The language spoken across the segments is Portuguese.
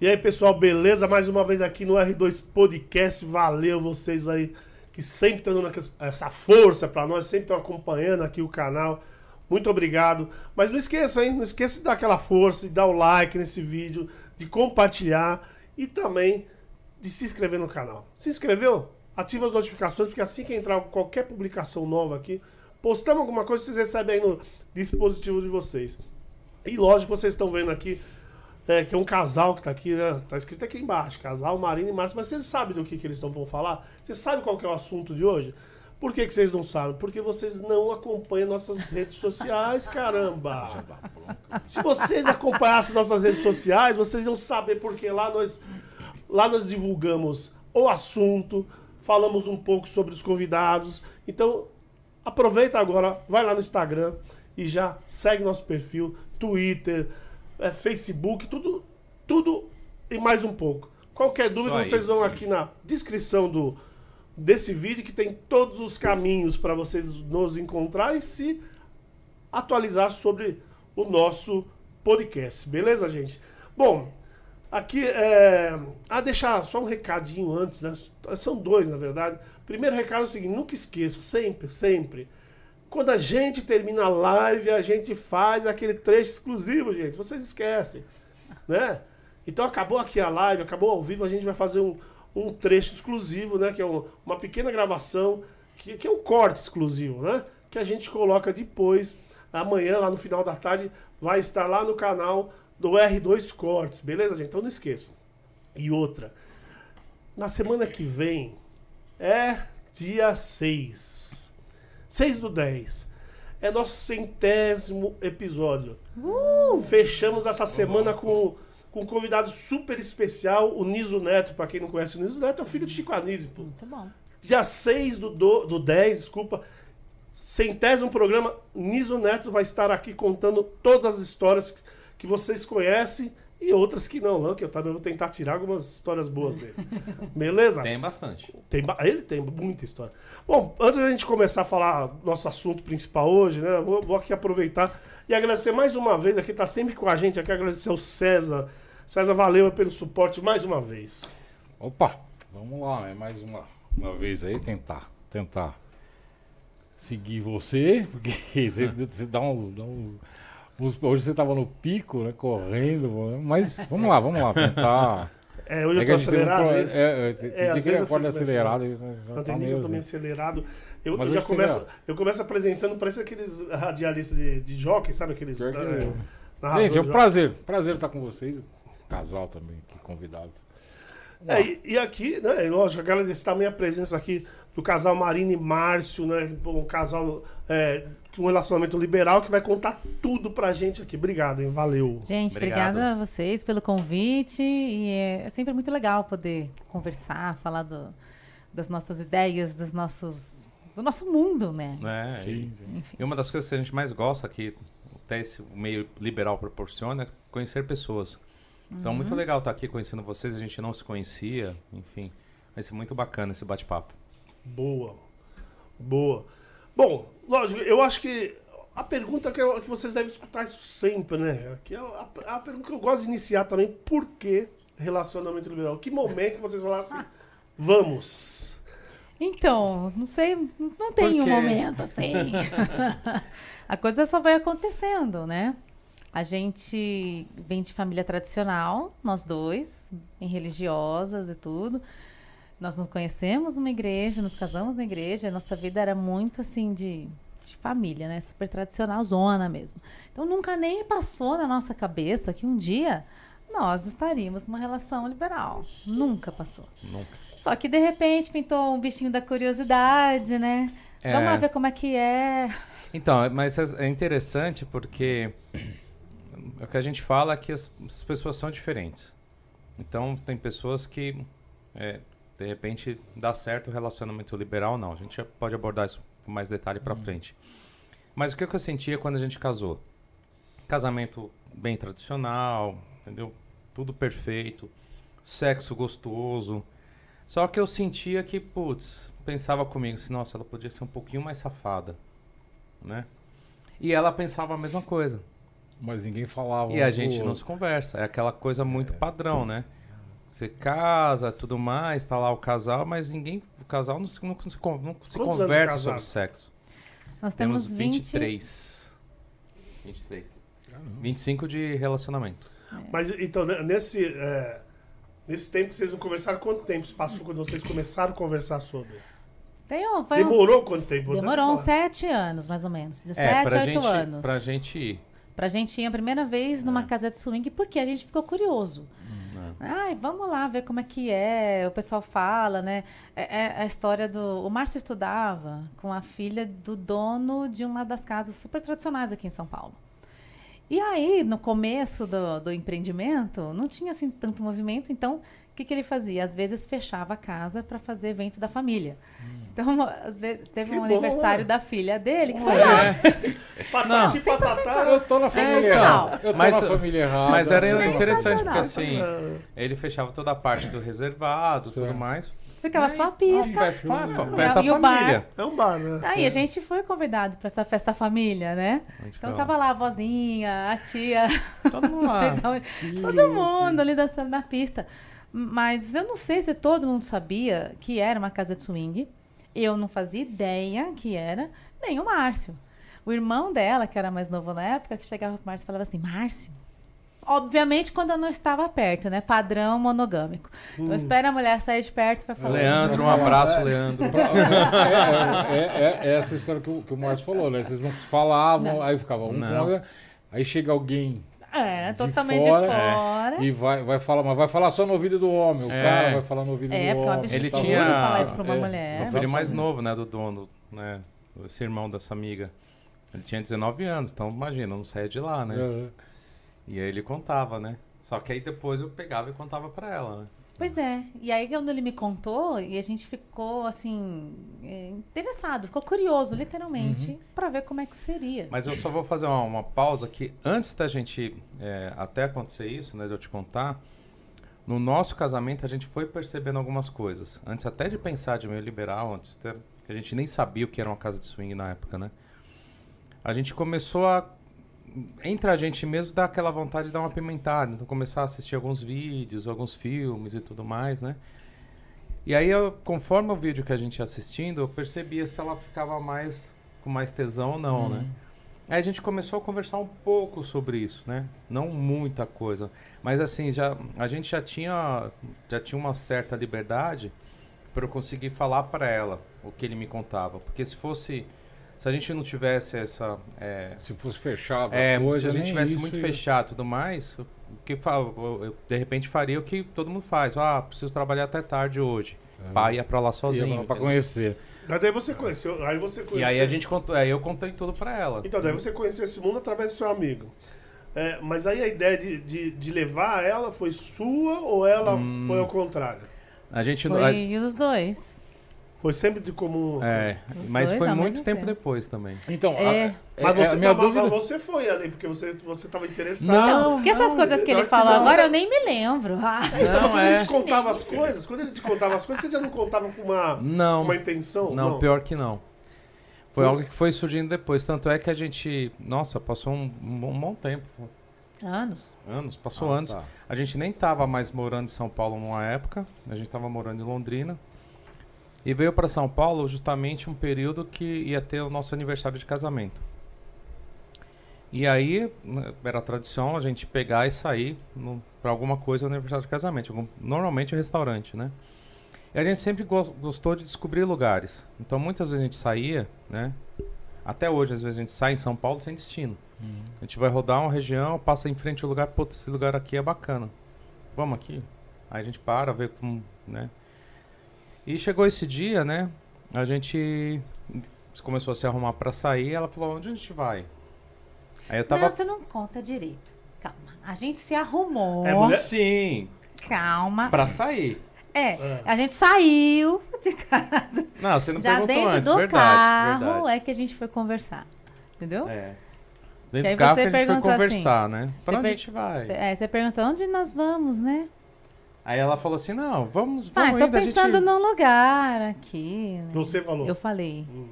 E aí, pessoal, beleza? Mais uma vez aqui no R2 Podcast. Valeu vocês aí que sempre estão dando essa força para nós, sempre estão acompanhando aqui o canal. Muito obrigado. Mas não esqueça, hein? Não esqueça de dar aquela força, de dar o like nesse vídeo, de compartilhar e também de se inscrever no canal. Se inscreveu? Ativa as notificações, porque assim que entrar qualquer publicação nova aqui, postamos alguma coisa, vocês recebem aí no dispositivo de vocês. E lógico, vocês estão vendo aqui é, que é um casal que está aqui, né? Tá escrito aqui embaixo, casal Marina e Márcio, mas vocês sabem do que, que eles vão falar? Vocês sabem qual que é o assunto de hoje? Por que, que vocês não sabem? Porque vocês não acompanham nossas redes sociais, caramba! Se vocês acompanhassem nossas redes sociais, vocês iam saber porque lá nós, lá nós divulgamos o assunto, falamos um pouco sobre os convidados. Então, aproveita agora, vai lá no Instagram e já segue nosso perfil, Twitter, é, Facebook, tudo, tudo e mais um pouco. Qualquer dúvida, vocês vão aqui na descrição do, desse vídeo que tem todos os caminhos para vocês nos encontrar e se atualizar sobre o nosso podcast. Beleza, gente? Bom, aqui é. Ah, deixar só um recadinho antes, né? São dois, na verdade. Primeiro recado é o seguinte: nunca esqueça, sempre, sempre quando a gente termina a live, a gente faz aquele trecho exclusivo, gente. Vocês esquecem, né? Então acabou aqui a live, acabou ao vivo, a gente vai fazer um, um trecho exclusivo, né? Que é um, uma pequena gravação, que, que é um corte exclusivo, né? Que a gente coloca depois, amanhã, lá no final da tarde, vai estar lá no canal do R2 Cortes, beleza, gente? Então não esqueçam. E outra, na semana que vem é dia 6 6 do 10. É nosso centésimo episódio. Uh! Fechamos essa semana com, com um convidado super especial, o Niso Neto. Para quem não conhece o Niso Neto, é o filho de Chico Anísio. Muito bom. Dia 6 do, do, do 10, desculpa. Centésimo programa. Niso Neto vai estar aqui contando todas as histórias que vocês conhecem e outras que não, não, que eu também vou tentar tirar algumas histórias boas dele. Beleza? Tem bastante. Tem, ele tem muita história. Bom, antes da gente começar a falar nosso assunto principal hoje, né? Vou, vou aqui aproveitar e agradecer mais uma vez aqui, tá sempre com a gente aqui, agradecer ao César. César, valeu pelo suporte mais uma vez. Opa, vamos lá, né? Mais uma, uma vez aí, tentar, tentar seguir você, porque você, você dá uns, dá uns Hoje você estava no pico, né? Correndo, mas vamos lá, vamos lá, tentar. É, hoje é eu tô acelerado. Um, é, é, tem, é, tem que acorda acelerado. Não tem nível também acelerado. Eu, eu já começo, eu começo apresentando, parece aqueles radialistas de, de jockey, sabe? Aqueles. É, Gente, é um prazer. Prazer estar com vocês. Casal também, que convidado. É, e, e, aqui, né, lógico, agradecer também a presença aqui do casal Marina e Márcio, né? Um casal é, um relacionamento liberal que vai contar tudo pra gente aqui. Obrigado, hein? Valeu. Gente, Obrigado. obrigada a vocês pelo convite. E é, sempre muito legal poder conversar, falar do, das nossas ideias, dos nossos. do nosso mundo, né? É, sim, sim. E uma das coisas que a gente mais gosta que até esse meio liberal proporciona é conhecer pessoas. Então, uhum. muito legal estar aqui conhecendo vocês. A gente não se conhecia, enfim. Vai ser muito bacana esse bate-papo. Boa. Boa. Bom, lógico, eu acho que a pergunta que, eu, que vocês devem escutar isso sempre, né? Que é a, a, pergunta que eu gosto de iniciar também, por que relacionamento liberal? Que momento que vocês falaram assim, vamos? Então, não sei, não tem um momento assim. a coisa só vai acontecendo, né? A gente vem de família tradicional, nós dois, bem religiosas e tudo. Nós nos conhecemos numa igreja, nos casamos na igreja, a nossa vida era muito assim de, de família, né? Super tradicional, zona mesmo. Então nunca nem passou na nossa cabeça que um dia nós estaríamos numa relação liberal. Nunca passou. Nunca. Só que de repente pintou um bichinho da curiosidade, né? É... Vamos ver como é que é. Então, mas é interessante porque o que a gente fala é que as, as pessoas são diferentes. Então, tem pessoas que é, de repente dá certo o relacionamento liberal, não. A gente pode abordar isso com mais detalhe para uhum. frente. Mas o que eu sentia quando a gente casou? Casamento bem tradicional, entendeu? Tudo perfeito, sexo gostoso. Só que eu sentia que, putz, pensava comigo assim, nossa, ela podia ser um pouquinho mais safada, né? E ela pensava a mesma coisa. Mas ninguém falava. E a gente não se conversa. É aquela coisa muito padrão, né? Você casa, tudo mais, tá lá o casal, mas ninguém. O casal não se, não se, não se conversa sobre sexo. Nós temos, Temos 20. 23. 23. Caramba. 25 de relacionamento. Mas então, nesse, é, nesse tempo que vocês não conversaram, quanto tempo passou quando vocês começaram a conversar sobre? Tem, um- foi uns- Demorou quanto tempo? Demorou uns sete anos, mais ou menos. De É, sete a oito gente, anos. pra gente ir. Pra gente ir a primeira vez É. numa casa de swing, porque a gente ficou curioso. né? Ai, vamos lá ver como é que é. O pessoal fala, né? É, é a história do. O Márcio estudava com a filha do dono de uma das casas super tradicionais aqui em São Paulo. E aí, no começo do, do empreendimento, não tinha assim tanto movimento, então o que, que ele fazia? Às vezes fechava a casa para fazer evento da família. Então, às vezes, teve Que um bom, aniversário né? da filha dele, que foi lá. É, Patati, Sensacional. patatá. Eu tô na família errada. Eu tô Mas- na família errada. mas era interessante porque assim, ele fechava toda a parte do reservado, tudo Certo. mais. Ficava só a pista. Festa, fa- fa- E festa o bar. família. É um bar, né? Aí a gente foi convidado para essa festa família, né? Então tava lá a vozinha, a tia, todo mundo não lá. onde, todo mundo ali dançando na pista. Mas eu não sei se todo mundo sabia que era uma casa de swing. Eu não fazia ideia que era, nem o Márcio. O irmão dela, que era mais novo na época, que chegava pro Márcio e falava assim: Márcio. Obviamente, quando eu não estava perto, né? Padrão monogâmico. Então, espera a mulher sair de perto para falar. Leandro, um abraço, Leandro. É, é, é, é essa história que o, que o Márcio falou, né? Vocês não falavam, Não. aí ficava um Aí chega alguém É, De totalmente fora, de é. fora. e vai, vai falar, mas vai falar só no ouvido do homem. O É. cara vai falar no ouvido É, do porque é um homem. absurdo Ele tá tinha- falar isso pra uma É, mulher. O filho mais novo, né, do dono, né? Esse irmão dessa amiga. Ele tinha 19 anos, então imagina, não saía de lá, né? É. E aí ele contava, né? Só que aí depois eu pegava e contava pra ela, né? Pois é. E aí, quando ele me contou, e a gente ficou, assim, eh, interessado, ficou curioso, literalmente, pra ver como é que seria. Mas eu só vou fazer uma, uma pausa que antes da gente é, até acontecer isso, né, de eu te contar, no nosso casamento a gente foi percebendo algumas coisas. Antes até de pensar de meio liberal, antes até, a gente nem sabia o que era uma casa de swing na época, né? A gente começou a entre a gente mesmo dar aquela vontade de dar uma pimentada, então começar a assistir alguns vídeos, alguns filmes e tudo mais, né? E aí, eu, conforme o vídeo que a gente ia assistindo, eu percebia se ela ficava mais com mais tesão ou não, né? Aí a gente começou a conversar um pouco sobre isso, né? Não muita coisa, mas assim, já a gente já tinha já tinha uma certa liberdade para eu conseguir falar para ela o que ele me contava, porque se fosse se a gente não tivesse essa é, Se fosse fechado é, a coisa, se a gente tivesse muito ia- fechado e tudo mais, o que eu, de repente faria o que todo mundo faz. Ah, preciso trabalhar até tarde hoje. É. Pai ia pra lá sozinho. entendeu? conhecer. Mas daí você conheceu. Aí você conheceu. E aí a gente contou, aí eu contei tudo pra ela. Então, daí você conheceu esse mundo através do seu amigo. É, mas aí a ideia de, de, de levar ela foi sua ou ela Hum. foi ao contrário? A gente a- Foi os dois. Foi sempre de comum. é, Os mas dois foi ao muito mesmo tempo tempo. depois também. Então, a- É. é- Mas é você, a minha mas- mas dúvida... você foi ali, porque você, você tava interessado. Não, Porque essas não, coisas que ele falou agora eu nem me lembro. Ah, Então, Não, quando é. ele te contava as coisas, quando ele te contava as coisas, você já não contava com uma, Não, uma intenção? não, pior que não. Foi algo que foi surgindo depois. Tanto é que a gente, nossa, passou um, um bom- um bom tempo. Anos. Anos, passou Ah, anos. tá. A gente nem tava mais morando em São Paulo numa época, a gente tava morando em Londrina. E veio para São Paulo justamente um período que ia ter o nosso aniversário de casamento. E aí, né, era tradição a gente pegar e sair para alguma coisa no aniversário de casamento, algum- normalmente um restaurante, né? E a gente sempre gos- gostou de descobrir lugares. Então muitas vezes a gente saía, né? Até hoje, às vezes a gente sai em São Paulo sem destino. Uhum. A gente vai rodar uma região, passa em frente ao lugar, pô, esse lugar aqui é bacana. Vamos aqui? Aí a gente para, vê como, né? E chegou esse dia, né? A gente começou a se arrumar pra sair, ela falou, onde a gente vai? Aí eu tava... Não, você não conta direito. Calma. A gente se arrumou. É, mulher- Sim, Calma. pra sair. É, É. a gente saiu de casa. Não, você não Já perguntou dentro antes, do verdade, carro verdade. é que a gente foi conversar. Entendeu? É. Dentro do carro você que a gente foi assim, conversar, né? Pra você onde a per- gente vai? Você, é, você perguntou onde nós vamos, né? Aí ela falou assim, não, vamos, Ah, vamos tô indo, a pensando gente... num lugar aqui. né? Você falou. Eu falei. Hum,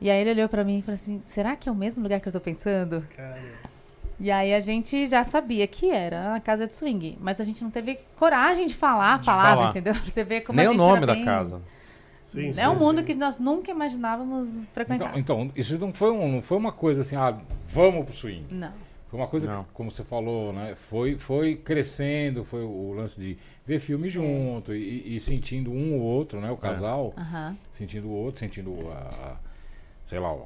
E aí ele olhou pra mim e falou assim: será que é o mesmo lugar que eu tô pensando? cara. E aí a gente já sabia que era a casa de swing, mas a gente não teve coragem de falar a De palavra, falar. entendeu? Pra você ver como Nem a o gente nome era da bem- casa. Sim, É sim, um mundo sim. que nós nunca imaginávamos frequentar. Então, então, isso não foi, um, não foi uma coisa assim, ah, vamos pro swing. Não. Foi uma coisa Não. que, como você falou, né? Foi, foi crescendo, foi o, lance de ver filme junto e, e sentindo um ou outro, né? O casal, Aham. sentindo o outro, sentindo a, a- sei lá, o,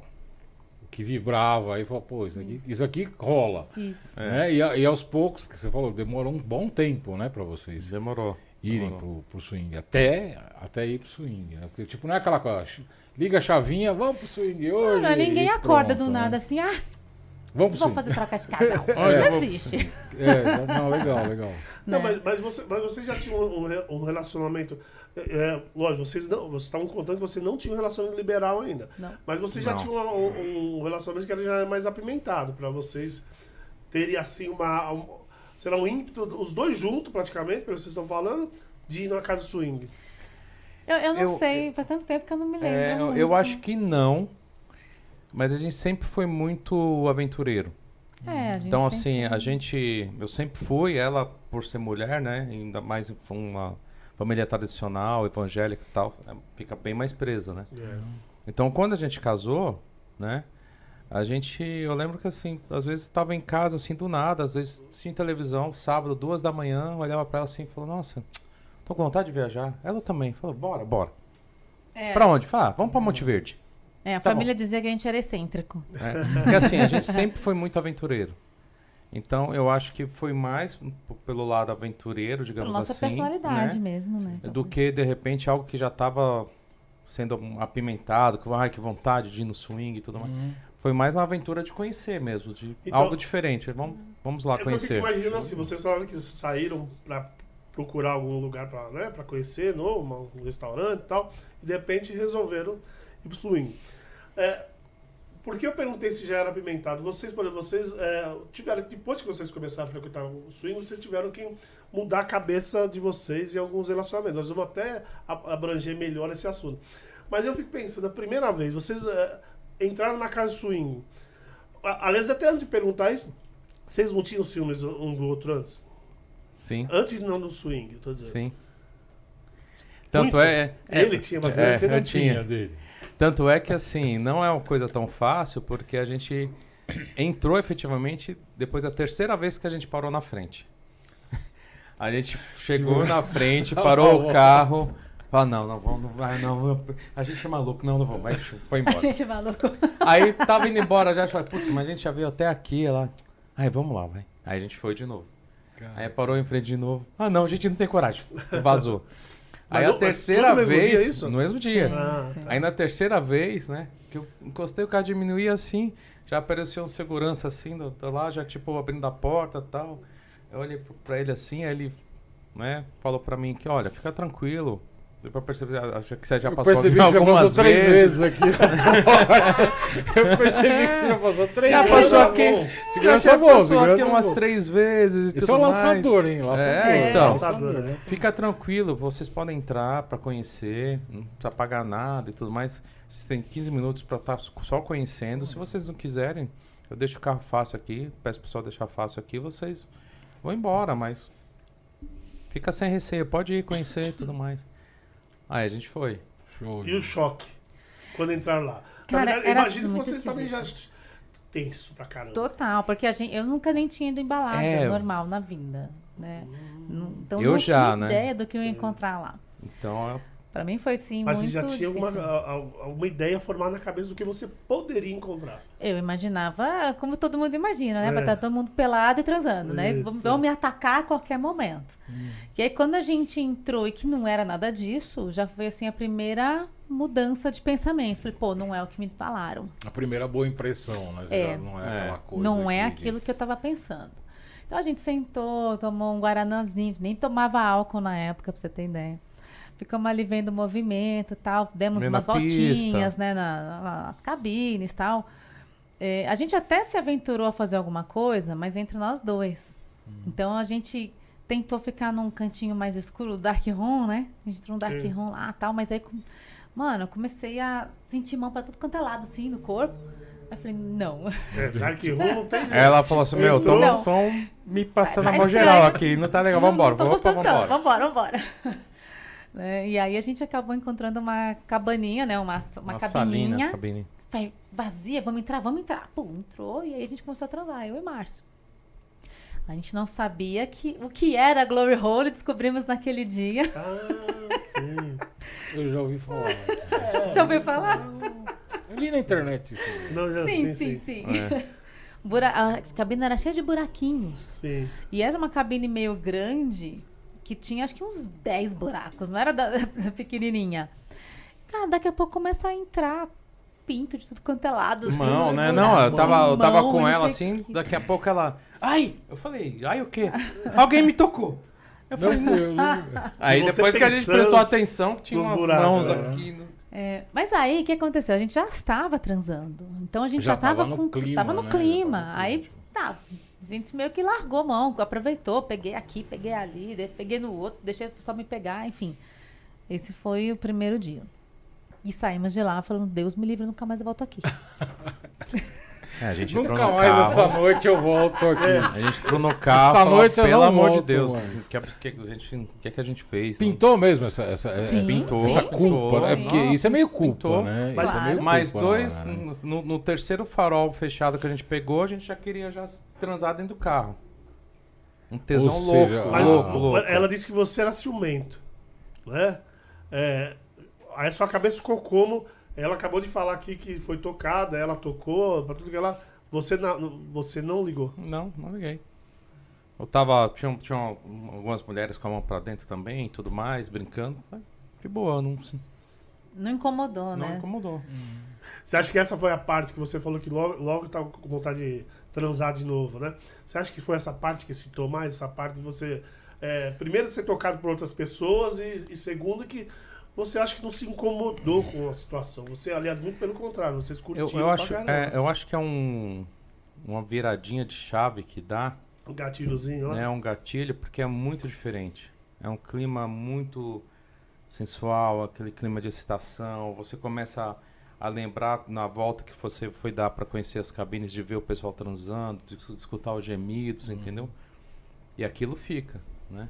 o que vibrava. Aí falou, pô, isso aqui, isso aqui rola. Isso. É. Né? E, a- e aos poucos, porque você falou, demorou um bom tempo, né, pra vocês Demorou. irem Demorou. pro, pro swing. Até, até ir pro swing. Né? Porque, tipo, não é aquela coisa, liga a chavinha, vamos pro swing hoje. Não, ninguém e acorda pronto, do né? nada assim, ah, Vamos fazer troca de casal. É, não existe. É, não, legal, legal. Não, né? mas, mas, você, mas você já tinha um, um re- relacionamento. É, é, lógico, vocês não. Vocês estavam contando que você não tinha um relacionamento liberal ainda. Não. Mas você já Não. tinha um, um relacionamento que era já mais apimentado, pra vocês terem assim uma. Um, será um ímpeto, os dois juntos praticamente, pelo que vocês estão falando, de ir na casa swing. Eu, eu não Eu- sei, faz tanto tempo que eu não me lembro. É, eu, muito. eu acho que não. Mas a gente sempre foi muito aventureiro. É, a gente Então, sempre- assim, a gente. Eu sempre fui, ela, por ser mulher, né? Ainda mais uma família tradicional, evangélica e tal, né, fica bem mais presa, né? É. Então, quando a gente casou, né? A gente, eu lembro que assim, às vezes estava em casa assim do nada, às vezes tinha televisão, sábado, duas da manhã, olhava pra ela assim e falou: "Nossa, tô com vontade de viajar". Ela também falou: "Bora, bora". É, Pra onde? Fala, ah, vamos pra Monte Verde. É, a Tá família dizia que a gente era excêntrico. né? Porque assim, a gente sempre foi muito aventureiro. Então, eu acho que foi mais pelo lado aventureiro, Pela digamos nossa assim, personalidade né? mesmo, né? do que de repente algo que já estava sendo apimentado, que ai que vontade de ir no swing e tudo mais. Uhum. Foi mais uma aventura de conhecer mesmo, de Então- algo diferente. Vamos, vamos lá É eu fico conhecer. imaginando assim, vocês falaram que saíram pra procurar algum lugar pra, né, pra conhecer, no, uma- um restaurante e tal, e de repente resolveram ir pro swing. É, por que eu perguntei se já era apimentado? Vocês, por exemplo, vocês é, tiveram, depois que vocês começaram a frequentar o swing, vocês tiveram que mudar a cabeça de vocês em alguns relacionamentos. Nós vamos até abranger melhor esse assunto. Mas eu fico pensando, a primeira vez, vocês é, entraram na casa swing. Aliás, até antes de perguntar isso, vocês não tinham ciúmes um do outro antes? Sim, Antes não do swing, eu tô dizendo. sim. Tanto Muito. é, é, Ele tinha bastante. É, não eu tinha. tinha dele. Tanto é que assim, não é uma coisa tão fácil, porque a gente entrou efetivamente depois da terceira vez que a gente parou na frente. A gente chegou na frente, parou o carro. Fala, não, não vamos, não vai, não. A gente é maluco, não, não vamos, vai, foi A embora. gente é maluco. Aí tava indo embora já, falei, putz, mas a gente já veio até aqui, ela. Aí vamos lá, vai. Aí a gente foi de novo. Aí parou em frente de novo. Ah, não, a gente não tem coragem. Vazou. Mas Aí no- a mas terceira vez. dia, isso? No mesmo dia. Ah, Sim. Aí na terceira vez, né? Que eu encostei o carro diminuía assim, já apareceu um segurança assim, do, do lá, já tipo abrindo a porta e tal. Eu olhei pra ele assim, aí ele, né, falou pra mim que, olha, fica tranquilo. Deu pra perceber, acho que você já Eu passou percebi aqui que você algumas passou três vezes. aqui. eu percebi que você já passou três Já vezes. passou Tá aqui. Segurança já é bom, passou segurança aqui é umas bom. três vezes e Esse é tudo o mais. lançador, hein? Lançador. É, então. Lançador, né? Fica tranquilo, vocês podem entrar pra conhecer, não precisa pagar nada e tudo mais. Vocês têm 15 minutos pra estar só conhecendo. Se vocês não quiserem, eu deixo o carro fácil aqui, peço pro pessoal deixar fácil aqui, vocês vão embora, mas fica sem receio, pode ir conhecer e tudo mais. Aí a gente foi. Show. E o choque, quando entraram lá. Cara, verdade, imagino que vocês também já tenso pra caramba. Total, porque a gente, eu nunca nem tinha ido em balada É. normal na vinda, né? Não- Então Eu não já, tinha né? ideia do que eu ia encontrar lá. Então, Pra mim foi sim Mas você muito já tinha alguma, alguma ideia formada na cabeça do que você poderia encontrar. Eu imaginava, ah, como todo mundo imagina, né? É. Vai estar todo mundo pelado e transando, né? Isso. Vão, vão me atacar a qualquer momento. E aí, quando a gente entrou e que não era nada disso, já foi assim a primeira mudança de pensamento. Falei, pô, não é o que me falaram. A primeira boa impressão, né? É. Não é, É. aquela coisa. não é que- aquilo que eu tava pensando. Então a gente sentou, tomou um guaranazinho, nem tomava álcool na época, pra você ter ideia. Ficamos ali vendo o movimento e tal, demos Vendo umas a pista. voltinhas, né, na- na- nas cabines e tal. É, a gente até se aventurou a fazer alguma coisa, mas entre nós dois. Então a gente tentou ficar num cantinho mais escuro, dark room, né? A gente entrou no dark Sim. room lá e tal, mas aí, com- mano, eu comecei a sentir mão pra tudo quanto é lado, assim, no corpo. Eu falei, não. É, Dark Room não tem. Aí ela falou assim, meu, Entrou. Não. tão me passando a mão geral estranho. aqui, não tá legal, Não, vambora, não tô opa, gostando tanto. vambora. Vambora, vambora. Né, E aí a gente acabou encontrando uma cabaninha, né? Uma, uma, Uma cabininha. Vai, vazia, vamos entrar, vamos entrar. Pô, entrou e aí a gente começou a transar, eu e Márcio. A gente não sabia que, o que era Glory Hole, descobrimos naquele dia. Ah, sim. Eu já ouvi falar. Já ouviu falar? Eu li na internet isso. Não, já- Sim, sim, sim. Bura- a cabine era cheia de buraquinhos. Sim. E era uma cabine meio grande, que tinha acho que uns 10 buracos, não era da, da pequenininha. Cara, daqui a pouco começa a entrar pinto de tudo quanto é lado. assim, Mão, né? buracos. Não, eu tava, eu tava Mão, com não ela assim, que- daqui a pouco ela. Ai! Eu falei, ai o quê? Alguém me tocou. Eu Não falei, fui eu. Aí depois que a gente prestou atenção, que tinha umas buracos, mãos né? aqui. no- É, mas aí, o que aconteceu? A gente já estava transando. Então a gente já, Já tava estava no com. clima, tava no né? clima. Tava no Aí, clima. tá. A gente meio que largou mão, aproveitou, peguei aqui, peguei ali, peguei no outro, deixei o pessoal me pegar, enfim. Esse foi o primeiro dia. E saímos de lá falando, Deus me livre, nunca mais eu volto aqui. É, a gente Nunca no mais carro. essa noite eu volto aqui. A gente entrou no carro. Essa falou, noite pelo amor de volto, Deus. mano. O que, que, a gente- o que, que a gente fez? Pintou mesmo essa, essa, é- Sim, pintou, essa culpa, né? sim. Porque isso é meio culpa, Pintou. né? Claro. Isso é meio Mais culpa, dois, né? no, no terceiro farol fechado que a gente pegou, a gente já queria já transar dentro do carro. Um tesão Ou louco, seja, Mas, louco, Ah. louco. Ela disse que você era ciumento. Né? É, aí a sua cabeça ficou como. Ela acabou de falar aqui que foi tocada, ela tocou, pra tudo que ela. Você, na- você não ligou. Não, não liguei. Eu tava. Tinha, tinha algumas mulheres com a mão pra dentro também e tudo mais, brincando. De boa, não, Não incomodou, não né? incomodou. Você acha que essa foi a parte que você falou que logo, logo tava com vontade de transar de novo, né? Você acha que foi essa parte que citou mais? Essa parte de você. é, primeiro, de ser tocado por outras pessoas e, e segundo, que você acha que não se incomodou com a situação. Você, aliás, muito pelo contrário, vocês curtiram Eu, eu, acho, é, eu acho que é um, uma viradinha de chave que dá, Um gatilhozinho né? Um gatilho, porque é muito diferente. É um clima muito sensual, aquele clima de excitação. Você começa a, a lembrar na volta que você foi dar para conhecer as cabines, de ver o pessoal transando, de, de escutar os gemidos, entendeu? E aquilo fica, né?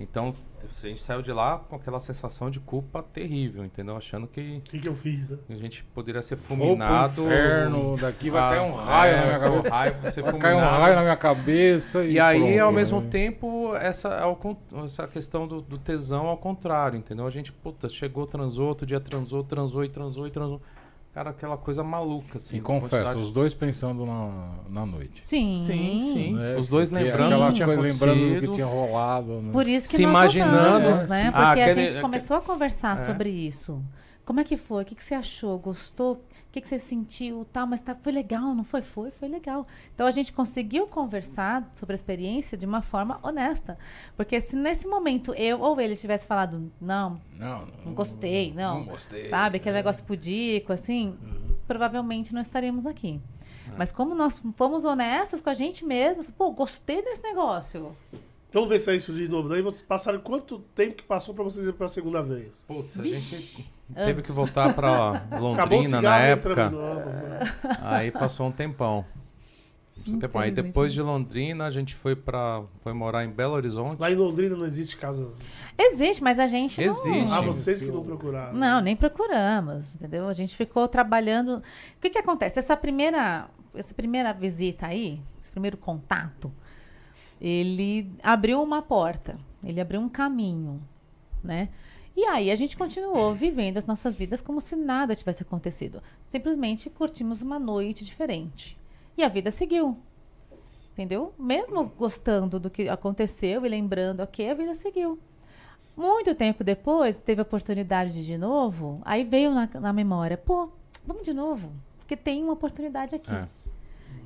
Então, a gente saiu de lá com aquela sensação de culpa terrível, entendeu? Achando que O que, que eu fiz, né? a gente poderia ser Vou pro fulminado. inferno, daqui vai Ah, cair um raio é, na minha com cabeça. raio, Vai cair um raio na minha cabeça e E aí, pronto, ao né? mesmo tempo, essa, é essa questão do, do tesão ao contrário, entendeu? A gente, puta, chegou, transou, outro dia transou, transou e transou e transou. Cara, aquela coisa maluca, assim. E confesso, quantidade- os dois pensando na, na noite. Sim. Sim, sim. né? Os dois Porque lembrando aquela do que tinha lembrando do que tinha rolado. Né? Por isso que Se nós imaginando, voltamos, né? sim. Porque Ah, a aquele- gente começou a conversar É. sobre isso. Como é que foi? O que, que você achou? Gostou? O que, que você sentiu? Tal, mas tá, foi legal, não foi? Foi, foi legal. Então a gente conseguiu conversar sobre a experiência de uma forma honesta. Porque se nesse momento eu ou ele tivesse falado, não, Não, não gostei, não, Não gostei. sabe, aquele negócio pudico, assim, provavelmente não estaríamos aqui. Mas como nós fomos honestos com a gente mesmo, pô, gostei desse negócio. Vamos ver se é isso de novo. Daí vocês passaram quanto tempo que passou pra vocês ir pra segunda vez? Putz, a Vixe. gente teve que voltar o Londrina cigarro na época. né? Aí passou um tempão. Um tempão. Aí depois né? de Londrina, a gente foi para foi morar em Belo Horizonte. Lá em Londrina não existe casa. Existe, mas a gente não... Existe. Ah, Sim. vocês que não procuraram. Não, nem procuramos, entendeu? A gente ficou trabalhando. O que que acontece? Essa primeira, essa primeira visita aí, esse primeiro contato, ele abriu uma porta, ele abriu um caminho, né? E aí a gente continuou vivendo as nossas vidas como se nada tivesse acontecido. Simplesmente curtimos uma noite diferente. E a vida seguiu. Entendeu? Mesmo gostando do que aconteceu e lembrando, ok, a vida seguiu. Muito tempo depois, teve a oportunidade de de novo, aí veio na, na memória, pô, vamos de novo, porque tem uma oportunidade aqui. É.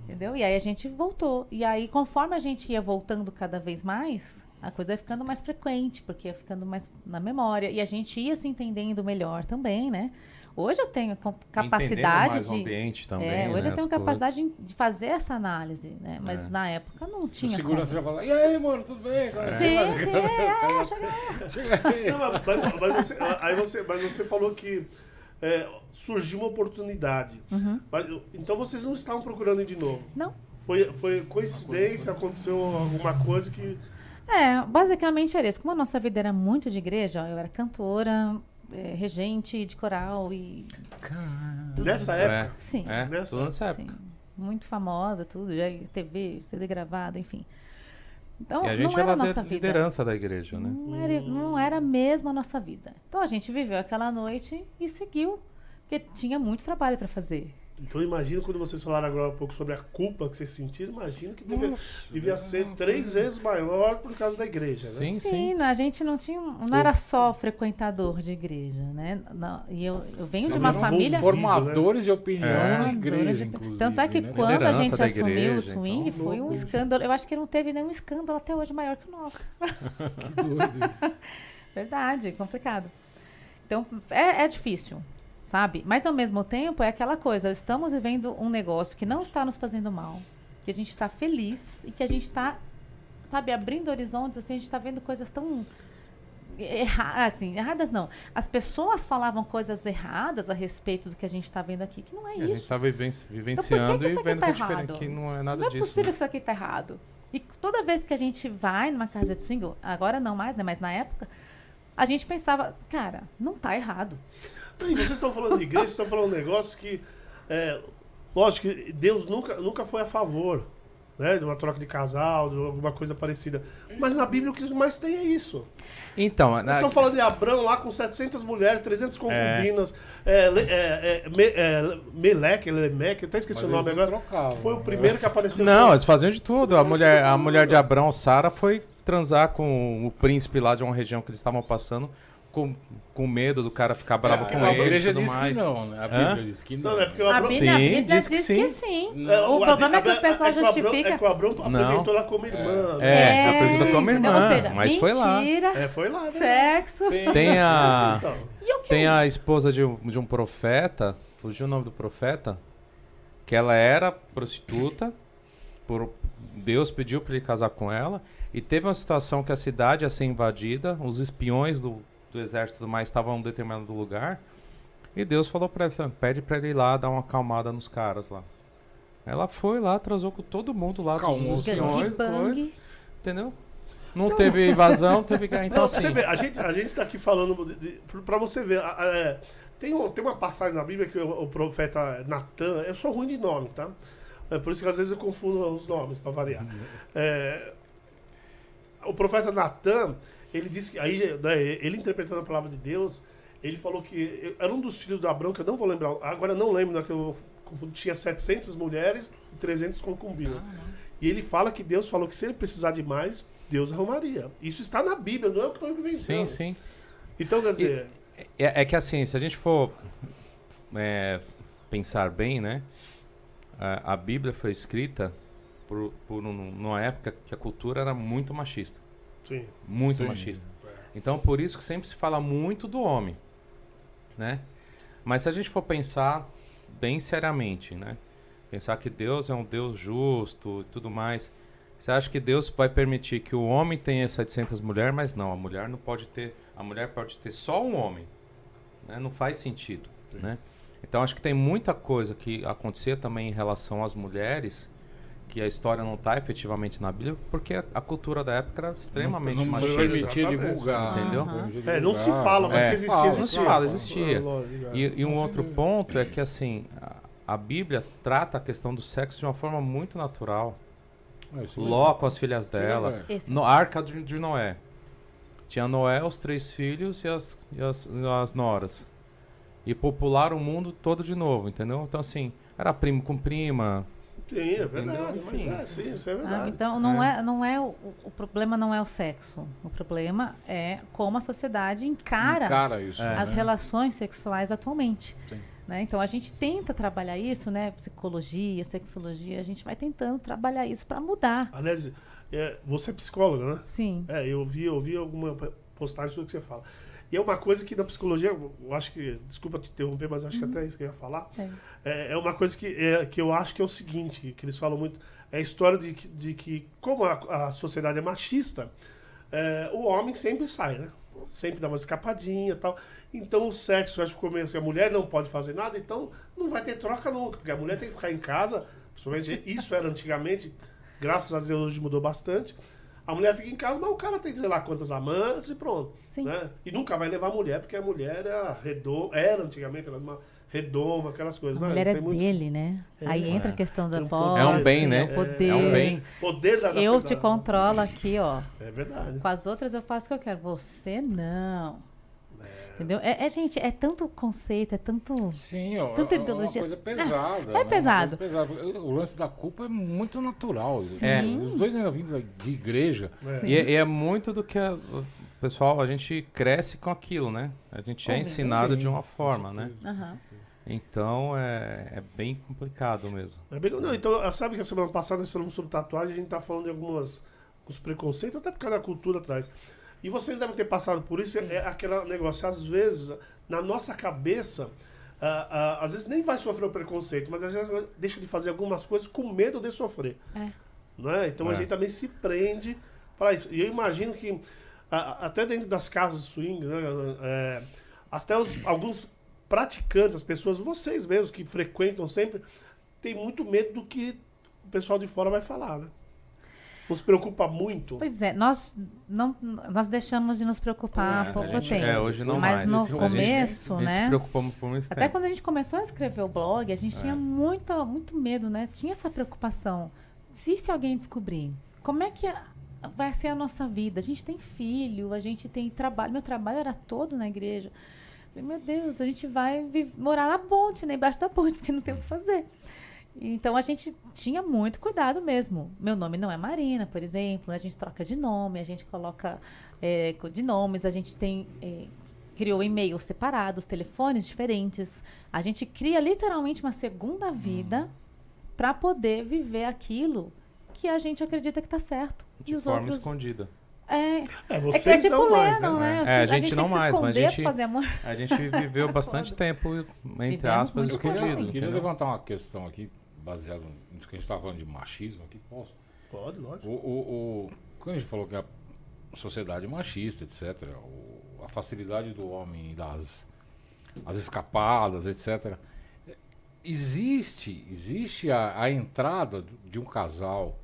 Entendeu? E aí a gente voltou. E aí, conforme a gente ia voltando cada vez mais, a coisa ia ficando mais frequente, porque ia ficando mais na memória. E a gente ia se entendendo melhor também, né? Hoje eu tenho capacidade o de. ambiente também, é, hoje né, eu tenho as coisas. capacidade de- fazer essa análise, né? Mas É. na época não O tinha. segurança como. já fala, e aí, mano, tudo bem? Cara? Sim, Mas- sim, é, chega Chega aí. Não, mas, mas- você, aí você, mas você falou que é, surgiu uma oportunidade. Uhum. Mas, então vocês não estavam procurando ir de novo? Não. Foi, foi coincidência, aconteceu alguma coisa que. É, basicamente era isso. Como a nossa vida era muito de igreja, eu era cantora, é, regente de coral e. Nessa época. Sim. É, Nessa- época. sim. Muito famosa, tudo, já TV, CD gravado, enfim. Então, E a gente não era era a a nossa vida. liderança da igreja, né? Não era, não era mesmo a nossa vida. Então a gente viveu aquela noite e seguiu, porque tinha muito trabalho para fazer. Então imagina quando vocês falaram agora um pouco sobre a culpa que vocês sentiram, imagina que devia, devia ser três vezes maior por causa da igreja, né? Sim, Sim, a gente não tinha, um- não era só frequentador de igreja, né? Não, e eu, eu venho de uma família Formadores de opinião É. na igreja, Formadores de- inclusive. Tanto é que né? quando a gente assumiu o igreja, swing, então. foi um escândalo. Eu acho que não teve nenhum escândalo até hoje maior que o nosso. Que doido isso. Verdade, complicado. Então, é, é difícil, sabe? Mas ao mesmo tempo é aquela coisa, estamos vivendo um negócio que não está nos fazendo mal, que a gente está feliz e que a gente está, sabe, abrindo horizontes, assim, a gente está vendo coisas tão erradas, assim, erradas não. As pessoas falavam coisas erradas a respeito do que a gente está vendo aqui, que não é E a gente isso. tá viven- Então, vivenciando que isso e aqui vendo tá que é que não é nada Não é disso. possível né? que isso aqui tá errado. E toda vez que a gente vai numa casa de swing, agora não mais, né? Mas na época, a gente pensava, cara, não tá errado. E vocês estão falando de igreja, vocês estão falando um negócio que. É, lógico que Deus nunca, nunca foi a favor né, de uma troca de casal, de alguma coisa parecida. Mas na Bíblia o que mais tem é isso. Então, Nós na- estamos falando de Abraão lá com 700 mulheres, 300 concubinas, é, é, é, Me, é, Meleque, Lemeque, eu até esqueci Mas o nome agora. trocavam, que foi o né? primeiro que apareceu. Não, eles faziam de tudo. A mulher, a mulher de Abraão, Sara, foi transar com o príncipe lá de uma região que eles estavam passando, com, com medo do cara ficar bravo É, com a ele e igreja diz mais. que não, né? A Hã? Bíblia diz que não. Não, é porque o A. Bíblia, a Sim, Bíblia diz que diz sim. que sim. É, O problema é que o Abra- pessoal é que o Abraão- justifica. É que o Abraão Não. apresentou ela como irmã. É, apresentou como irmã, Ou seja, mas foi lá. mentira, É, foi lá, né? sexo. Sim. Tem a, Então, tem a esposa de um, de um profeta, fugiu o nome do profeta, que ela era prostituta, por, Deus pediu para ele casar com ela, e teve uma situação que a cidade ia ser invadida, os espiões do, do exército e tudo mais estavam em um determinado lugar, e Deus falou para ela, pede para ele ir lá dar uma acalmada nos caras lá. Ela foi lá, transou com todo mundo lá, todos os coisa, entendeu? Não teve invasão, teve... Então, Não, assim, vê, a gente, a gente tá aqui falando pra você ver. a- a- é, tem, um- tem uma passagem na Bíblia que o, o profeta Natan. Eu sou ruim de nome, tá? É por isso que às vezes eu confundo os nomes, pra variar. É, o profeta Natan, ele disse que. Aí, né, ele interpretando a palavra de Deus, ele falou que era um dos filhos de Abraão, que eu não vou lembrar. Agora eu não lembro, né, que eu tinha 700 mulheres e 300 concubinas. E ele fala que Deus falou que se ele precisar de mais, Deus arrumaria. Isso está na Bíblia, não é o que eu estou inventando. sim, sim. Então, quer dizer, É, é que assim, se a gente for é, pensar bem, né? A, a Bíblia foi escrita por, por um- numa época que a cultura era muito machista. Sim. Muito Sim. machista. Então, por isso que sempre se fala muito do homem, né? Mas se a gente for pensar bem seriamente, né? Pensar que Deus é um Deus justo e tudo mais. Você acha que Deus vai permitir que o homem tenha 700 mulheres, mas não, a mulher não pode ter, a mulher pode ter só um homem, né? Não faz sentido, né? Então acho que tem muita coisa que acontecia também em relação às mulheres que a história não está efetivamente na Bíblia, porque a, a cultura da época era extremamente não, não machista. permitia Exatamente. divulgar. Entendeu? Não permitia É, não se fala, mas É. que existia, Fala, existia. não se fala, existia. É, é. E, e um outro ponto é que assim a, a Bíblia trata a questão do sexo de uma forma muito natural. É, Ló com as filhas dela, É. No arca de, de Noé. Tinha Noé, os três filhos e as, e as, e as noras. E popularam o mundo todo de novo, entendeu? Então assim, era primo com prima. Sim, é verdade. Mas é, sim, isso é Ah, verdade. então não é, não é o, o problema não é o sexo. O problema é como a sociedade encara, Encara isso. É. as né? relações sexuais atualmente. Sim. né? Então a gente tenta trabalhar isso, né? Psicologia, sexologia, a gente vai tentando trabalhar isso para mudar. Aliás, é, você é psicóloga, né? Sim. É, eu vi, eu vi alguma postagem sobre o que você fala. E é uma coisa que na psicologia, eu acho que, desculpa te interromper, mas acho que até isso que eu ia falar. É. É, é uma coisa que, é, que eu acho que é o seguinte, que, que eles falam muito, é a história de, que- de que, como a, a sociedade é machista, é, o homem sempre sai, né? sempre dá uma escapadinha e tal. Então o sexo, acho que meio assim, a mulher não pode fazer nada, então não vai ter troca nunca, porque a mulher tem que ficar em casa, principalmente isso era antigamente, graças a Deus hoje mudou bastante. A mulher fica em casa, mas o cara tem sei lá quantas amantes e pronto. Sim. Né? E nunca vai levar a mulher, porque a mulher era redoma, era antigamente, era uma redoma, aquelas coisas. A né? mulher é muito- dele, né? É. Aí entra É. a questão da um posse. É um bem, né? o poder. É um bem. Poder da, Eu te controlo aqui, ó. É verdade. Com as outras eu faço o que eu quero. Você não. É. Entendeu? É, é, gente, é tanto conceito, é tanto. Sim, ó, Tanta é uma ideologia. coisa pesada. É né? pesado. Uma pesada. O lance da culpa é muito natural. Sim. Os dois ainda vindo de igreja. É. E, é- e é muito do que a- o pessoal, a gente cresce com aquilo, né? A gente é ensinado Sim, de uma forma, né? Aham. Então é, é bem complicado mesmo. É bem- Não, então, sabe que a semana passada nós falamos sobre tatuagem, a gente tá falando de algumas alguns preconceitos, até por causa da cultura atrás. E vocês devem ter passado por isso, é aquele negócio, às vezes, na nossa cabeça, ah, ah, às vezes nem vai sofrer o preconceito, mas a gente deixa de fazer algumas coisas com medo de sofrer. É. Não é? Então a É. gente também se prende para isso. E eu imagino que, ah, até dentro das casas swing, né, é, até os, alguns praticantes, as pessoas, vocês mesmos que frequentam sempre, tem muito medo do que o pessoal de fora vai falar, né? Não se preocupa muito. Pois é, nós não nós deixamos de nos preocupar há É, pouco a gente- tempo. é, hoje não Mas mais. no A gente- começo, a gente se né? por muito Até tempo. quando a gente começou a escrever o blog, a gente É. tinha muita, muito medo, né? Tinha essa preocupação. Se, se alguém descobrir, como é que a- vai ser a nossa vida? A gente tem filho, a gente tem trabalho. Meu trabalho era todo na igreja. Falei, meu Deus, a gente vai morar na ponte, né? Embaixo da ponte, porque não tem o que fazer. Então a gente tinha muito cuidado mesmo. Meu nome não é Marina, por exemplo. A gente troca de nome, a gente coloca é, de nomes, a gente tem é, criou e-mails separados, telefones diferentes. A gente cria literalmente uma segunda vida para poder viver aquilo que a gente acredita que tá certo. De e os forma outros escondida. é, É, é vocês que é tipo não mais, né? né? É, a Assim, gente tem não que se mais, mas a gente-. A gente viveu bastante tempo, entre Vivemos aspas, muito Eu queria, Escondido, eu queria levantar uma questão aqui, baseada nisso que a gente estava falando de machismo aqui. Posso? Pode, lógico. O, o, o- quando a gente falou que a sociedade é machista, etc., o- a facilidade do homem das as escapadas, etc., existe, existe a, a entrada de um casal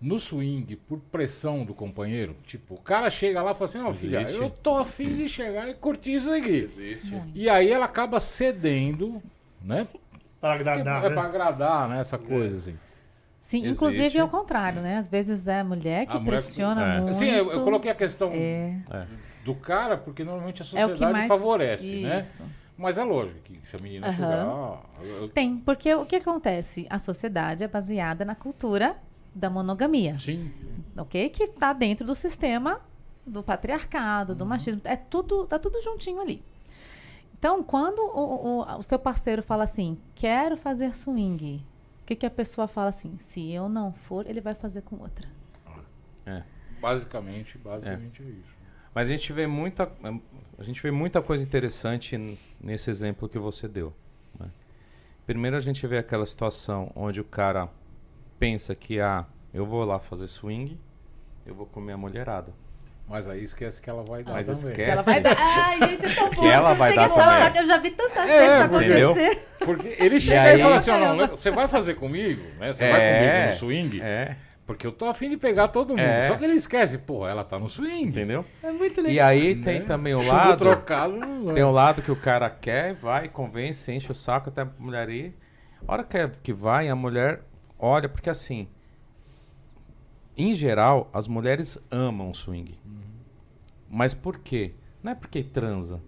no swing por pressão do companheiro? Tipo, o cara chega lá e fala assim, ó filha, Existe. eu tô afim de chegar e curtir isso aqui. Existe. E aí ela acaba cedendo, né? Para agradar, é né? pra agradar, né? Essa coisa, assim. Sim, Existe. inclusive é o contrário, né? Às vezes é a mulher que A mulher- pressiona é. muito. Assim, eu, eu coloquei a questão É, É. do cara, porque normalmente a é o sociedade que mais favorece, né? Isso. Mas é lógico que se a menina Aham. chegar. ó, eu- Tem, porque o que acontece? A sociedade é baseada na cultura da monogamia, sim, ok? Que está dentro do sistema do patriarcado, Uhum. do machismo, é tudo, tá tudo juntinho ali. Então, quando o, o, o seu parceiro fala assim, quero fazer swing, o que, que a pessoa fala assim? Se eu não for, ele vai fazer com outra. basicamente, basicamente é, isso. Mas a gente vê muita, a gente vê muita coisa interessante nesse exemplo que você deu. né? Primeiro a gente vê aquela situação onde o cara pensa que ah, eu vou lá fazer swing, eu vou comer a mulherada. Mas aí esquece que ela vai dar Mas também. esquece. Que ela vai dar. Ai, gente, é tão bom. Que ela vai chega dar essa também. parte, Eu já vi tantas É, vezes entendeu? acontecer. Porque ele chega aí- e fala assim: ó, não, você vai fazer comigo, né? Você É, vai comigo no swing? É, Porque eu tô afim de pegar todo mundo. É. Só que ele esquece, pô, ela tá no swing. entendeu? É muito legal. E aí né? tem também o lado, trocado. não tem o lado que o cara quer, vai, convence, enche o saco até a mulher ir. A hora que, é- que vai, a mulher olha, porque assim, em geral, as mulheres amam o swing. Mas por quê? Não é porque transa,